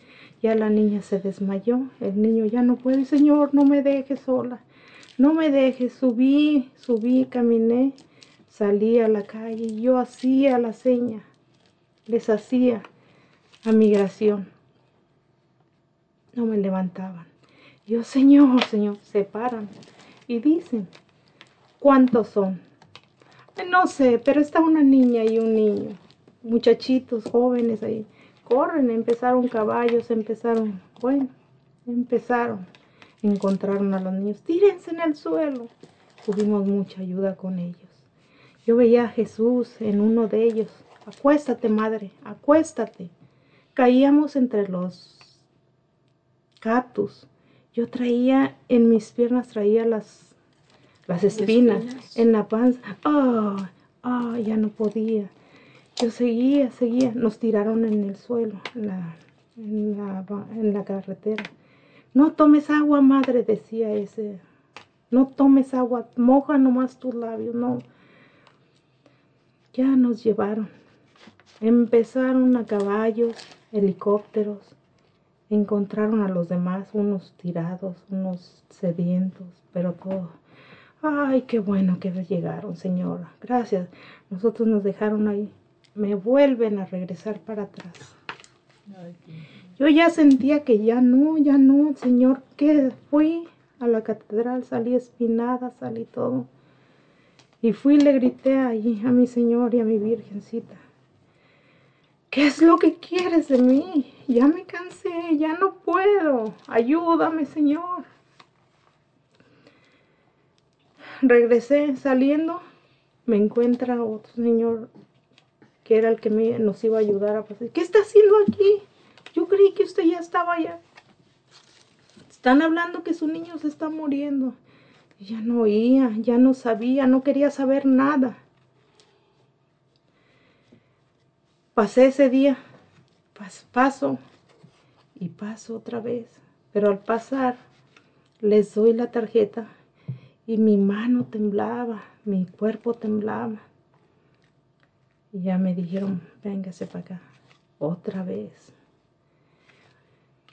Ya la niña se desmayó, el niño ya no puede, Señor, no me dejes sola, no me dejes, subí, subí, caminé, salí a la calle yo hacía la seña, les hacía a migración. No me levantaban. Yo, Señor, Señor, se paran y dicen, ¿cuántos son? No sé, pero está una niña y un niño, muchachitos jóvenes ahí corren, empezaron caballos, empezaron, bueno, empezaron, encontraron a los niños, tírense en el suelo. Tuvimos mucha ayuda con ellos. Yo veía a Jesús en uno de ellos. Acuéstate, madre, acuéstate. Caíamos entre los cactus. Yo traía en mis piernas, traía las, las espinas, espinas. en la panza. Ah, ah, ya no podía. Yo seguía, seguía. Nos tiraron en el suelo, en la, en la, en la carretera. No tomes agua, madre, decía ese. No tomes agua, moja nomás tus labios, no. Ya nos llevaron. Empezaron a caballos, helicópteros. Encontraron a los demás, unos tirados, unos sedientos, pero todo. Ay, qué bueno que llegaron, señora. Gracias. Nosotros nos dejaron ahí. Me vuelven a regresar para atrás. Yo ya sentía que ya no, ya no, Señor, que fui a la catedral, salí espinada, salí todo. Y fui y le grité allí a mi Señor y a mi Virgencita. ¿Qué es lo que quieres de mí? Ya me cansé, ya no puedo. Ayúdame, Señor. Regresé saliendo me encuentra otro señor que era el que me, nos iba a ayudar a pasar. ¿Qué está haciendo aquí? Yo creí que usted ya estaba allá. Están hablando que su niño se está muriendo. Ya no oía, ya no sabía, no quería saber nada. Pasé ese día, pas- paso y paso otra vez. Pero al pasar, les doy la tarjeta y mi mano temblaba, mi cuerpo temblaba. Y ya me dijeron, véngase para acá, otra vez.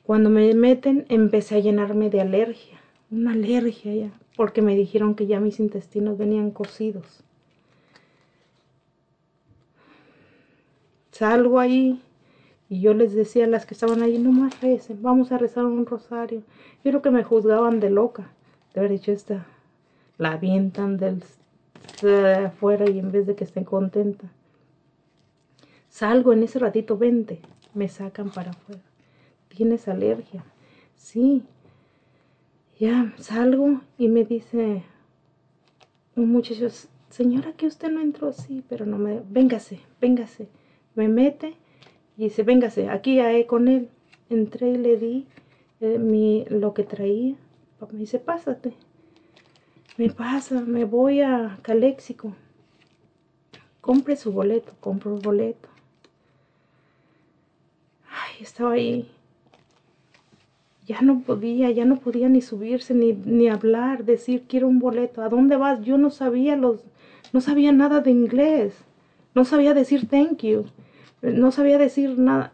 Cuando me meten, empecé a llenarme de alergia, una alergia ya, porque me dijeron que ya mis intestinos venían cocidos. Salgo ahí y yo les decía a las que estaban ahí, no más recen, vamos a rezar un rosario. Yo creo que me juzgaban de loca, de haber dicho esta, la avientan del de afuera y en vez de que estén contenta. Salgo en ese ratito, vente, me sacan para afuera. ¿Tienes alergia? Sí. Ya salgo y me dice un muchacho, señora, que usted no entró así, pero no me, véngase, véngase. Me mete y dice, véngase, aquí ya con él. Entré y le di eh, mi, lo que traía. Me dice, pásate. Me pasa, me voy a Caléxico. Compre su boleto, compro el boleto. Ay, estaba ahí. Ya no podía, ya no podía ni subirse, ni, ni hablar, decir quiero un boleto. ¿A dónde vas? Yo no sabía los, no sabía nada de inglés. No sabía decir thank you. No sabía decir nada.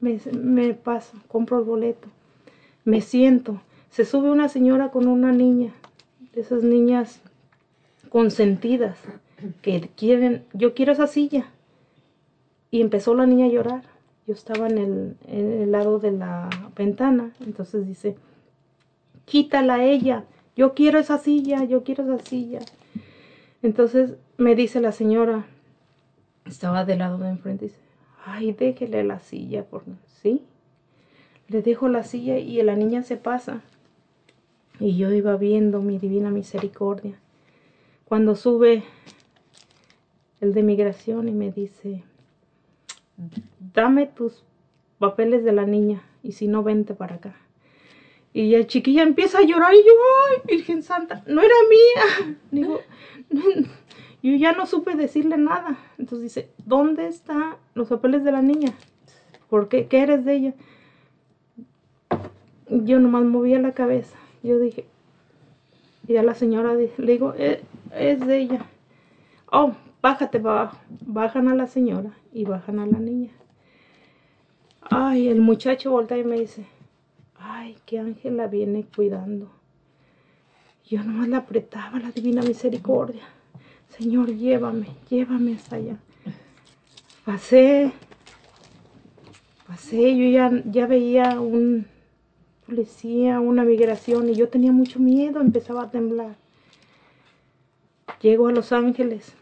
Me, paso, compro el boleto. Me siento. Se sube una señora con una niña. De esas niñas consentidas que quieren, yo quiero esa silla. Y empezó la niña a llorar. Yo estaba en el, en el lado de la ventana. Entonces dice, quítala a ella. Yo quiero esa silla, yo quiero esa silla. Entonces me dice la señora, estaba del lado de enfrente, dice, ay, déjele la silla, por ¿sí? Le dejo la silla y la niña se pasa. Y yo iba viendo mi divina misericordia. Cuando sube el de migración y me dice, dame tus papeles de la niña y si no, vente para acá. Y la chiquilla empieza a llorar y yo, ay, Virgen Santa, no era mía. <laughs> Digo, yo ya no supe decirle nada. Entonces dice, ¿dónde están los papeles de la niña? ¿Por qué? ¿Qué eres de ella? Yo nomás movía la cabeza. Yo dije, y a la señora le digo, "Eh, es de ella. Oh, bájate para abajo. Bajan a la señora y bajan a la niña. Ay, el muchacho voltea y me dice, ay, qué ángel la viene cuidando. Yo nomás la apretaba la divina misericordia. Señor, llévame, llévame hasta allá. Pasé, pasé, yo ya, ya veía un policía, una migración y yo tenía mucho miedo, empezaba a temblar. Llego a Los Ángeles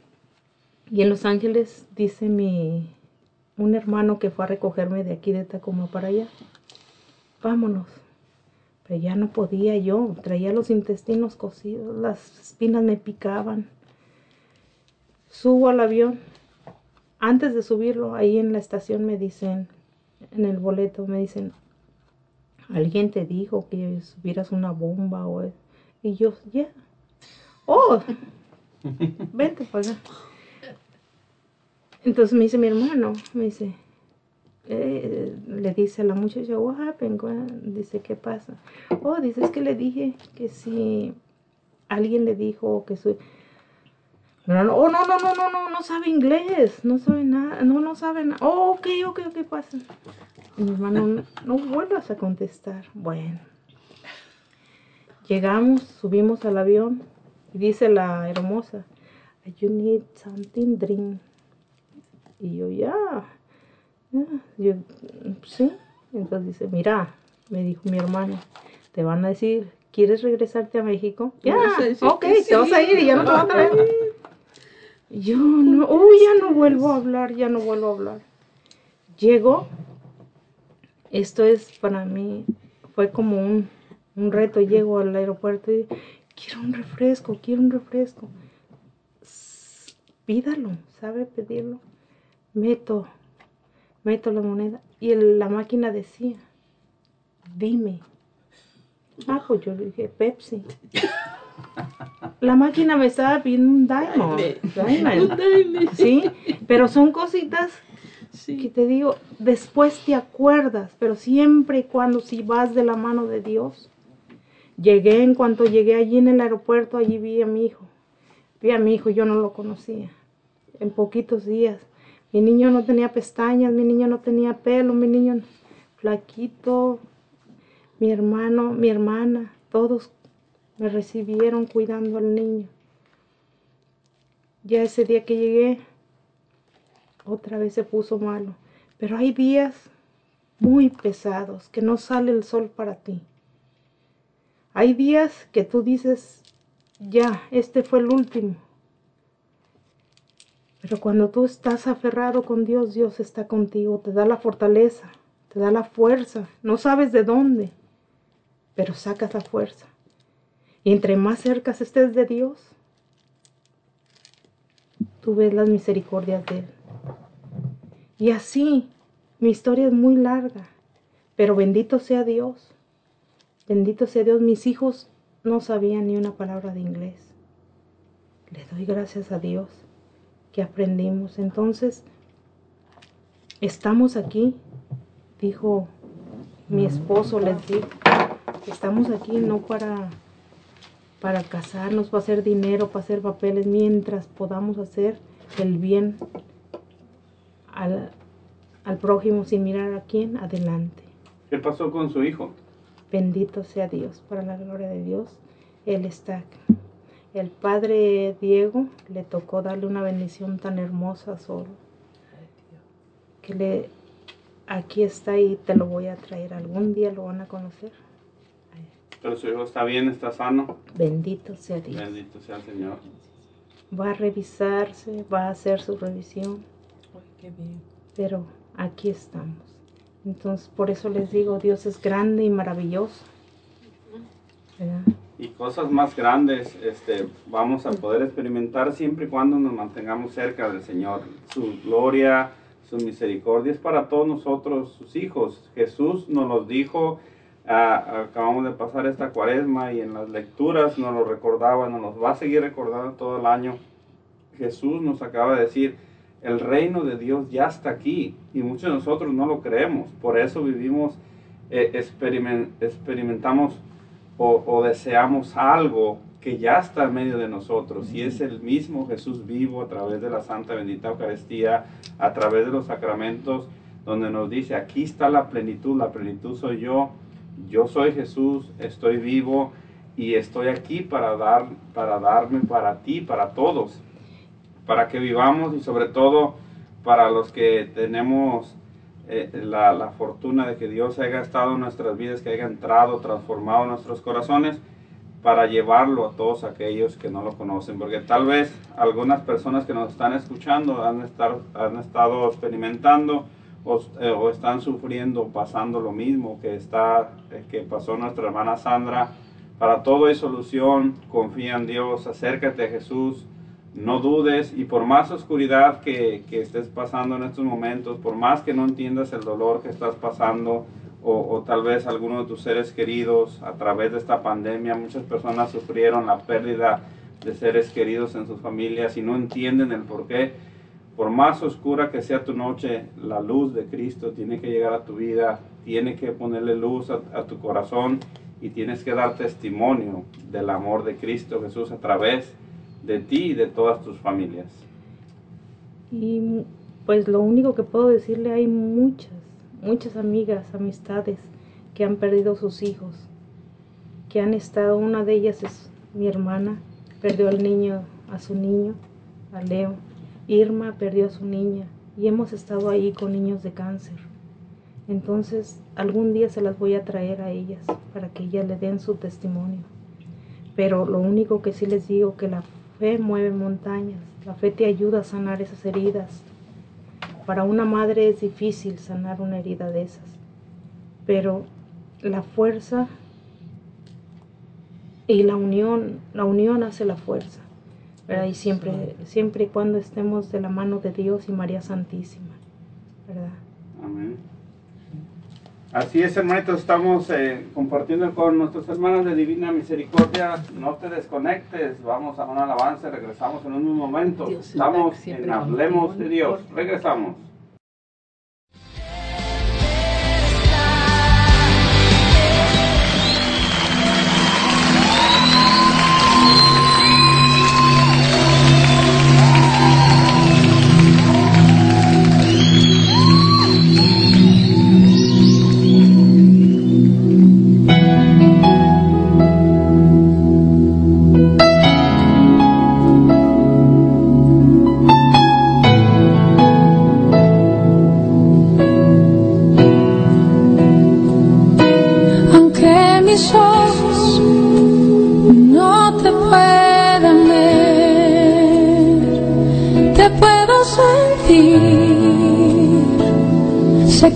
y en Los Ángeles dice mi, un hermano que fue a recogerme de aquí de Tacoma para allá. Vámonos. Pero ya no podía yo, traía los intestinos cocidos, las espinas me picaban. Subo al avión. Antes de subirlo, ahí en la estación me dicen, en el boleto, me dicen, alguien te dijo que subieras una bomba o... Y yo, ya. Oh, <laughs> vente para acá. Entonces me dice mi hermano, me dice, eh, le dice a la muchacha, what happened? Gwen?" Dice, ¿qué pasa? Oh, dice, es que le dije que si alguien le dijo que su... No, no, oh, no, no, no, no, no, no sabe inglés, no sabe nada, no, no sabe nada. Oh, ok, ok, ok, pasa. Y mi hermano, no, vuelvas a contestar. Bueno. Llegamos, subimos al avión y dice la hermosa, you need something drink. Y yo, ya, ya, yo, sí. Entonces dice, mira, me dijo mi hermano, te van a decir, ¿quieres regresarte a México? Ya, decir ok, que te vas a sí. ir y ya no te vas a traer. Yo no, oh, ya no vuelvo a hablar, ya no vuelvo a hablar. Llego, esto es para mí, fue como un, un reto. Llego al aeropuerto y quiero un refresco, quiero un refresco. pídalo, ¿sabe pedirlo? Meto, meto la moneda y la máquina decía, dime. Ah, pues yo dije, Pepsi. <laughs> La máquina me estaba pidiendo un Diamond. Diamond. Un Diamond. <laughs> Sí, pero son cositas que te digo, después te acuerdas, pero siempre y cuando si vas de la mano de Dios. Llegué, en cuanto llegué allí en el aeropuerto, allí vi a mi hijo. Vi a mi hijo, yo no lo conocía. En poquitos días. Mi niño no tenía pestañas, mi niño no tenía pelo, mi niño flaquito, mi hermano, mi hermana, todos me recibieron cuidando al niño. Ya ese día que llegué, otra vez se puso malo. Pero hay días muy pesados que no sale el sol para ti. Hay días que tú dices, ya, este fue el último. Pero cuando tú estás aferrado con Dios, Dios está contigo, te da la fortaleza, te da la fuerza. No sabes de dónde, pero sacas la fuerza. Y entre más cerca estés de Dios, tú ves las misericordias de Él. Y así, mi historia es muy larga, pero bendito sea Dios. Bendito sea Dios, mis hijos no sabían ni una palabra de inglés. Le doy gracias a Dios que aprendimos. Entonces, estamos aquí, dijo mi esposo, les estamos aquí no para para casarnos, para hacer dinero, para hacer papeles, mientras podamos hacer el bien al, al prójimo sin mirar a quién, adelante. ¿Qué pasó con su hijo? Bendito sea Dios, para la gloria de Dios, Él está acá. El padre Diego le tocó darle una bendición tan hermosa solo. Que le, aquí está y te lo voy a traer. Algún día lo van a conocer. Pero su hijo está bien, está sano. Bendito sea Dios. Bendito sea el Señor. Va a revisarse, va a hacer su revisión. Qué bien. Pero aquí estamos. Entonces, por eso les digo, Dios es grande y maravilloso. ¿verdad? Y cosas más grandes este, vamos a poder experimentar siempre y cuando nos mantengamos cerca del Señor. Su gloria, su misericordia es para todos nosotros, sus hijos. Jesús nos los dijo, ah, acabamos de pasar esta cuaresma y en las lecturas nos lo recordaba, nos los va a seguir recordando todo el año. Jesús nos acaba de decir, el reino de Dios ya está aquí y muchos de nosotros no lo creemos. Por eso vivimos, eh, experimen- experimentamos o, o deseamos algo que ya está en medio de nosotros y es el mismo Jesús vivo a través de la Santa Bendita Eucaristía, a través de los sacramentos, donde nos dice, aquí está la plenitud, la plenitud soy yo, yo soy Jesús, estoy vivo y estoy aquí para, dar, para darme para ti, para todos, para que vivamos y sobre todo para los que tenemos eh, la, la fortuna de que Dios haya estado en nuestras vidas, que haya entrado, transformado nuestros corazones, para llevarlo a todos aquellos que no lo conocen, porque tal vez algunas personas que nos están escuchando han, estar, han estado experimentando o, eh, están sufriendo, pasando lo mismo que, está, eh, que pasó nuestra hermana Sandra. Para todo hay solución, confía en Dios, acércate a Jesús, no dudes y por más oscuridad que, que estés pasando en estos momentos, por más que no entiendas el dolor que estás pasando o, o tal vez alguno de tus seres queridos a través de esta pandemia, muchas personas sufrieron la pérdida de seres queridos en sus familias y no entienden el por qué. Por más oscura que sea tu noche, la luz de Cristo tiene que llegar a tu vida, tiene que ponerle luz a, tu corazón y tienes que dar testimonio del amor de Cristo Jesús a través de ti y de todas tus familias. Y pues lo único que puedo decirle, hay muchas, muchas amigas, amistades que han perdido sus hijos, que han estado, una de ellas es mi hermana, perdió al niño, a su niño, a Leo. Irma perdió a su niña y hemos estado ahí con niños de cáncer. Entonces, algún día se las voy a traer a ellas para que ellas le den su testimonio. Pero lo único que sí les digo que la fe mueve montañas, la fe te ayuda a sanar esas heridas. Para una madre es difícil sanar una herida de esas, pero la fuerza y la unión, la unión hace la fuerza. ¿verdad? Y siempre, siempre y cuando estemos de la mano de Dios y María Santísima, ¿verdad? Amén. Así es, hermanitos, estamos eh, compartiendo con nuestros hermanos de Divina Misericordia. No te desconectes, vamos a una alabanza, regresamos en un momento. Dios estamos en Hablemos de Dios, regresamos.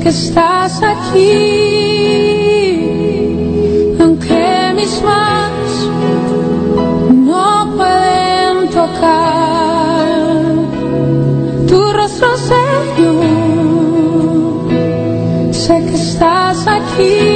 que estás aquí, aunque mis manos no pueden tocar tu rostro, Señor, sé que estás aquí.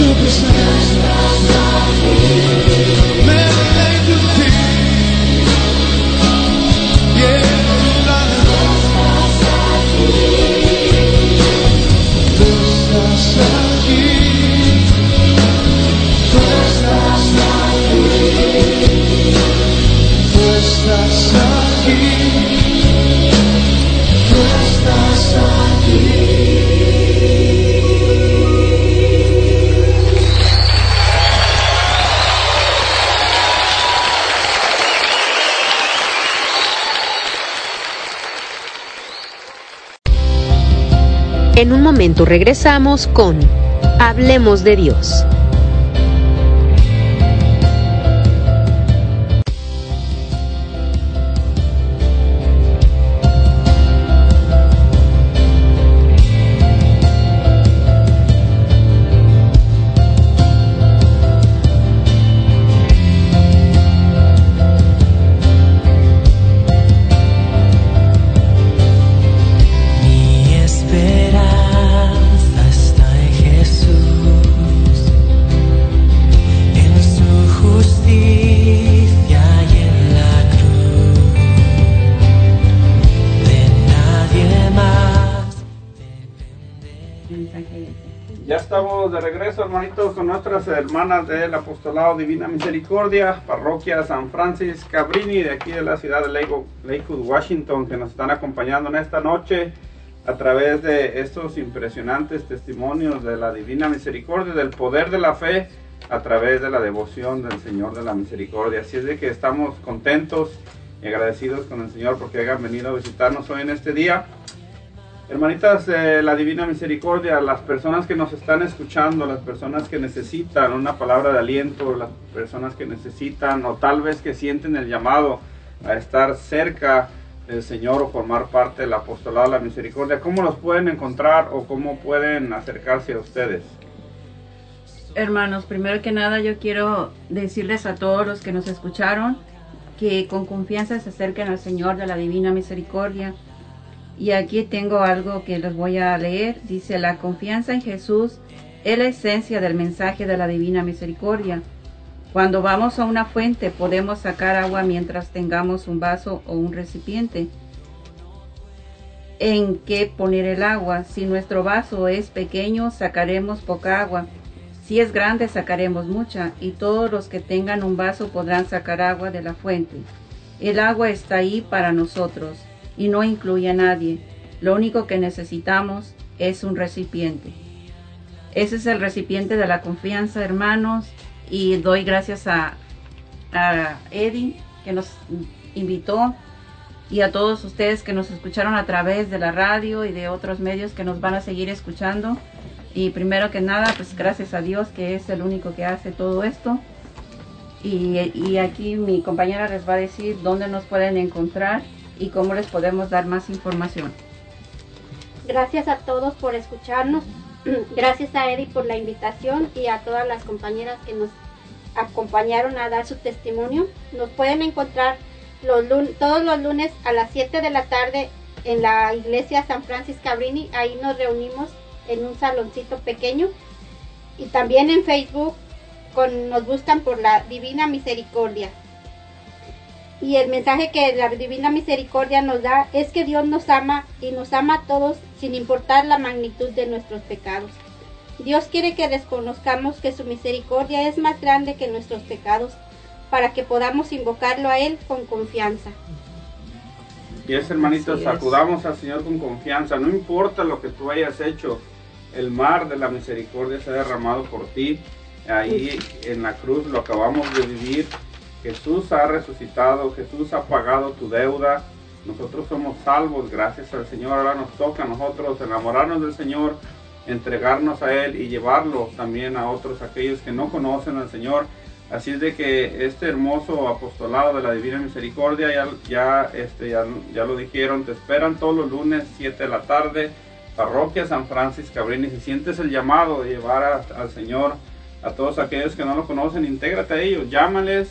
te deixar. Momento regresamos con Hablemos de Dios. Hermanitos, con nuestras hermanas del Apostolado Divina Misericordia, Parroquia San Francis Cabrini, de aquí de la ciudad de Lakewood, Washington, que nos están acompañando en esta noche a través de estos impresionantes testimonios de la Divina Misericordia, del poder de la fe, a través de la devoción del Señor de la Misericordia. Así es de que estamos contentos y agradecidos con el Señor porque hayan venido a visitarnos hoy en este día. Hermanitas de la Divina Misericordia, las personas que nos están escuchando, las personas que necesitan una palabra de aliento, las personas que necesitan o tal vez que sienten el llamado a estar cerca del Señor o formar parte del apostolado de la misericordia, ¿cómo los pueden encontrar o cómo pueden acercarse a ustedes? Hermanos, primero que nada yo quiero decirles a todos los que nos escucharon que con confianza se acerquen al Señor de la Divina Misericordia. Y aquí tengo algo que les voy a leer. Dice, la confianza en Jesús es la esencia del mensaje de la Divina Misericordia. Cuando vamos a una fuente podemos sacar agua mientras tengamos un vaso o un recipiente en que poner el agua. Si nuestro vaso es pequeño, sacaremos poca agua. Si es grande, sacaremos mucha, y todos los que tengan un vaso podrán sacar agua de la fuente. El agua está ahí para nosotros y no incluye a nadie. Lo único que necesitamos es un recipiente. Ese es el recipiente de la confianza, hermanos, y doy gracias a, a Eddie que nos invitó y a todos ustedes que nos escucharon a través de la radio y de otros medios que nos van a seguir escuchando. Y primero que nada, pues gracias a Dios que es el único que hace todo esto. Y, y aquí mi compañera les va a decir dónde nos pueden encontrar y cómo les podemos dar más información. Gracias a todos por escucharnos. <clears throat> Gracias a Eddie por la invitación y a todas las compañeras que nos acompañaron a dar su testimonio. Nos pueden encontrar los todos los lunes a las 7 de la tarde en la iglesia San Francis Cabrini. Ahí nos reunimos en un saloncito pequeño. Y también en Facebook con, nos buscan por la Divina Misericordia. Y el mensaje que la Divina Misericordia nos da es que Dios nos ama y nos ama a todos sin importar la magnitud de nuestros pecados. Dios quiere que desconozcamos que su misericordia es más grande que nuestros pecados para que podamos invocarlo a Él con confianza. Y es, hermanitos, acudamos al Señor con confianza. No importa lo que tú hayas hecho, el mar de la misericordia se ha derramado por ti. Ahí en la cruz lo acabamos de vivir. Jesús ha resucitado, Jesús ha pagado tu deuda. Nosotros somos salvos gracias al Señor. Ahora nos toca a nosotros enamorarnos del Señor, entregarnos a Él y llevarlo también a otros, aquellos que no conocen al Señor. Así es de que este hermoso apostolado de la Divina Misericordia, ya, ya, este, ya, ya lo dijeron, te esperan todos los lunes, 7 de la tarde, parroquia San Francis Cabrini. Si sientes el llamado de llevar a- al Señor a todos aquellos que no lo conocen, intégrate a ellos, llámales,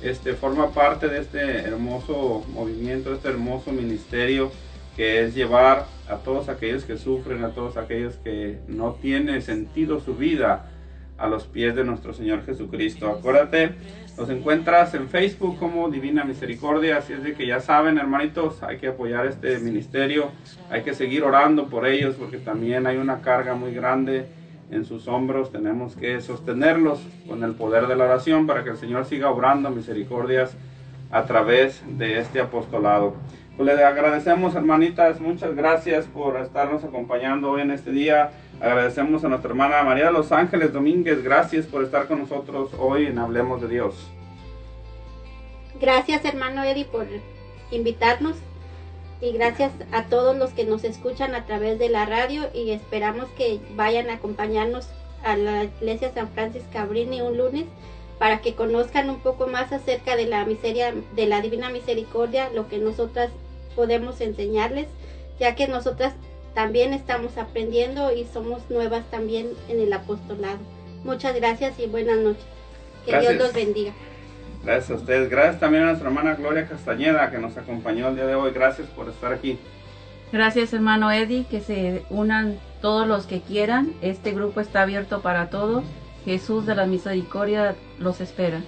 este, forma parte de este hermoso movimiento, este hermoso ministerio que es llevar a todos aquellos que sufren, a todos aquellos que no tiene sentido su vida a los pies de nuestro Señor Jesucristo. Acuérdate, nos encuentras en Facebook como Divina Misericordia, así es de que ya saben, hermanitos, hay que apoyar este ministerio, hay que seguir orando por ellos porque también hay una carga muy grande en sus hombros, tenemos que sostenerlos con el poder de la oración para que el Señor siga obrando misericordias a través de este apostolado. Pues le agradecemos, hermanitas, muchas gracias por estarnos acompañando hoy en este día. Agradecemos a nuestra hermana María de Los Ángeles Domínguez, gracias por estar con nosotros hoy en Hablemos de Dios. Gracias hermano Eddie por invitarnos. Y gracias a todos los que nos escuchan a través de la radio y esperamos que vayan a acompañarnos a la iglesia San Francis Cabrini un lunes para que conozcan un poco más acerca de la miseria, de la divina misericordia, lo que nosotras podemos enseñarles, ya que nosotras también estamos aprendiendo y somos nuevas también en el apostolado. Muchas gracias y buenas noches. Que Gracias. Dios los bendiga. Gracias a ustedes. Gracias también a nuestra hermana Gloria Castañeda que nos acompañó el día de hoy. Gracias por estar aquí. Gracias hermano Eddie, que se unan todos los que quieran. Este grupo está abierto para todos. Jesús de la Misericordia los espera.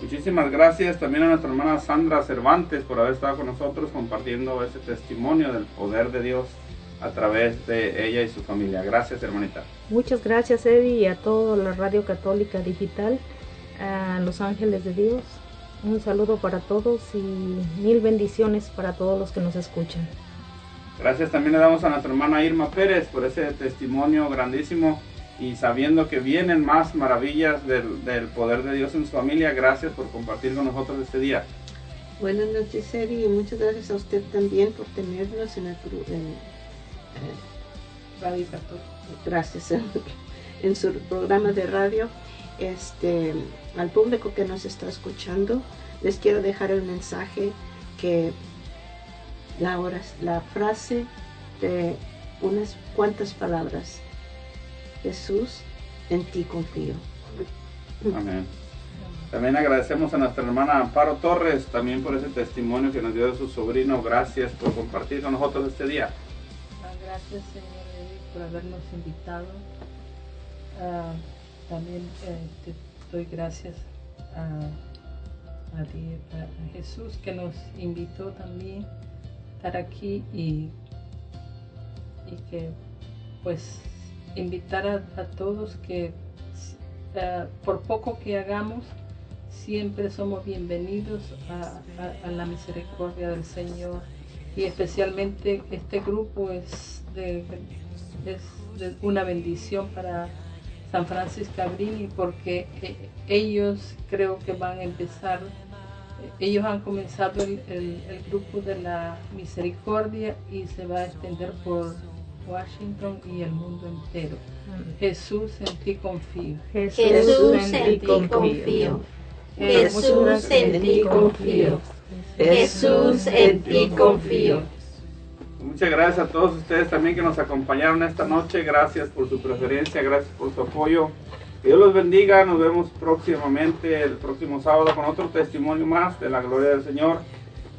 Muchísimas gracias también a nuestra hermana Sandra Cervantes por haber estado con nosotros compartiendo ese testimonio del poder de Dios a través de ella y su familia. Gracias, hermanita. Muchas gracias Eddie y a toda la Radio Católica Digital, a Los Ángeles de Dios. Un saludo para todos y mil bendiciones para todos los que nos escuchan. Gracias también le damos a nuestra hermana Irma Pérez por ese testimonio grandísimo y sabiendo que vienen más maravillas del, del poder de Dios en su familia. Gracias por compartir con nosotros este día. Buenas noches, Eri, y muchas gracias a usted también por tenernos en el en, eh, Radio gracias en, <laughs> en su programa de radio. Este, al público que nos está escuchando, les quiero dejar el mensaje que la, oras- la frase de unas cuantas palabras. Jesús, en ti confío. Amén. También agradecemos a nuestra hermana Amparo Torres también por ese testimonio que nos dio de su sobrino. Gracias por compartir con nosotros este día. Ah, Gracias, Señor por habernos invitado. Ah, también eh, te doy gracias a, a Jesús que nos invitó también a estar aquí y, y que pues invitar a, a todos que ah, por poco que hagamos siempre somos bienvenidos a, a- a la misericordia del Señor. Y especialmente este grupo es de, es de una bendición para San Francisco Cabrini porque eh, ellos creo que van a empezar, eh, ellos han comenzado el, el- el grupo de la misericordia y se va a extender por Washington y el mundo entero. Jesús, en ti confío. Jesús, en ti confío. Jesús, en ti confío. Jesús, en ti confío. Muchas gracias a todos ustedes también que nos acompañaron esta noche. Gracias por su preferencia, gracias por su apoyo. Que Dios los bendiga. Nos vemos próximamente el próximo sábado con otro testimonio más de la gloria del Señor.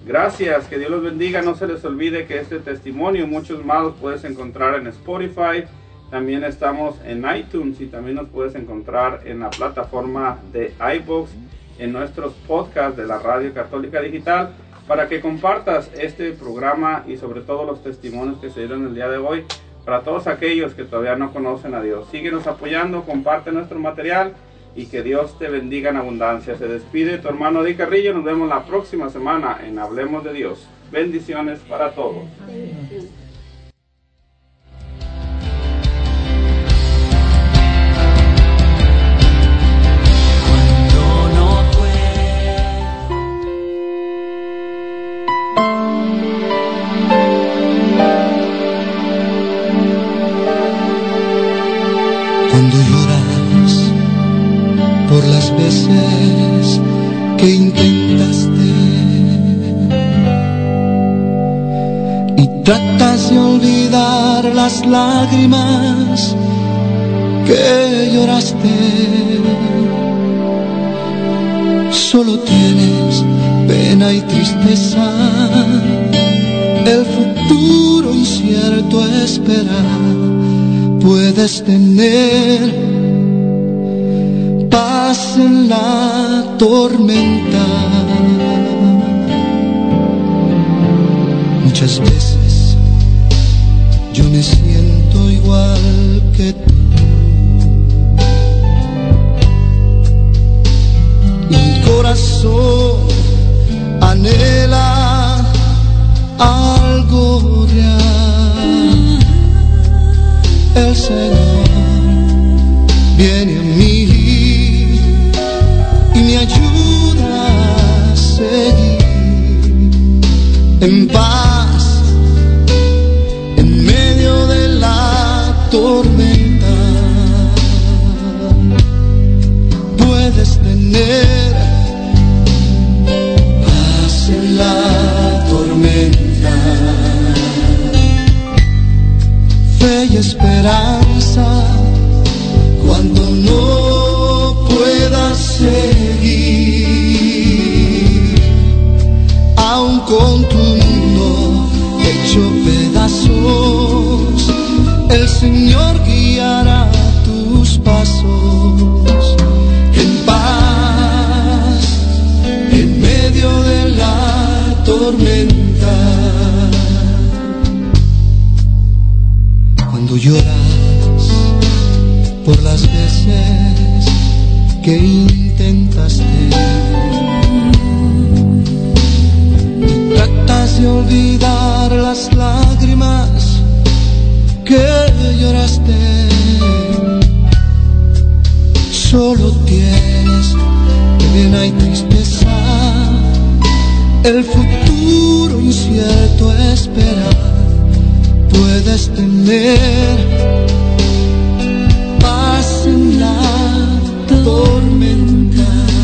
Gracias, que Dios los bendiga. No se les olvide que este testimonio muchos más los puedes encontrar en Spotify. También estamos en iTunes y también nos puedes encontrar en la plataforma de iBox en nuestros podcasts de la Radio Católica Digital para que compartas este programa y sobre todo los testimonios que se dieron el día de hoy para todos aquellos que todavía no conocen a Dios. Síguenos apoyando, comparte nuestro material y que Dios te bendiga en abundancia. Se despide tu hermano Di Carrillo. Nos vemos la próxima semana en Hablemos de Dios. Bendiciones para todos. Que intentaste. Y tratas de olvidar las lágrimas que lloraste, solo tienes pena y tristeza, el futuro incierto esperar. Puedes tener en la tormenta. Muchas veces yo me siento igual que tú. Mi corazón anhela algo real el Señor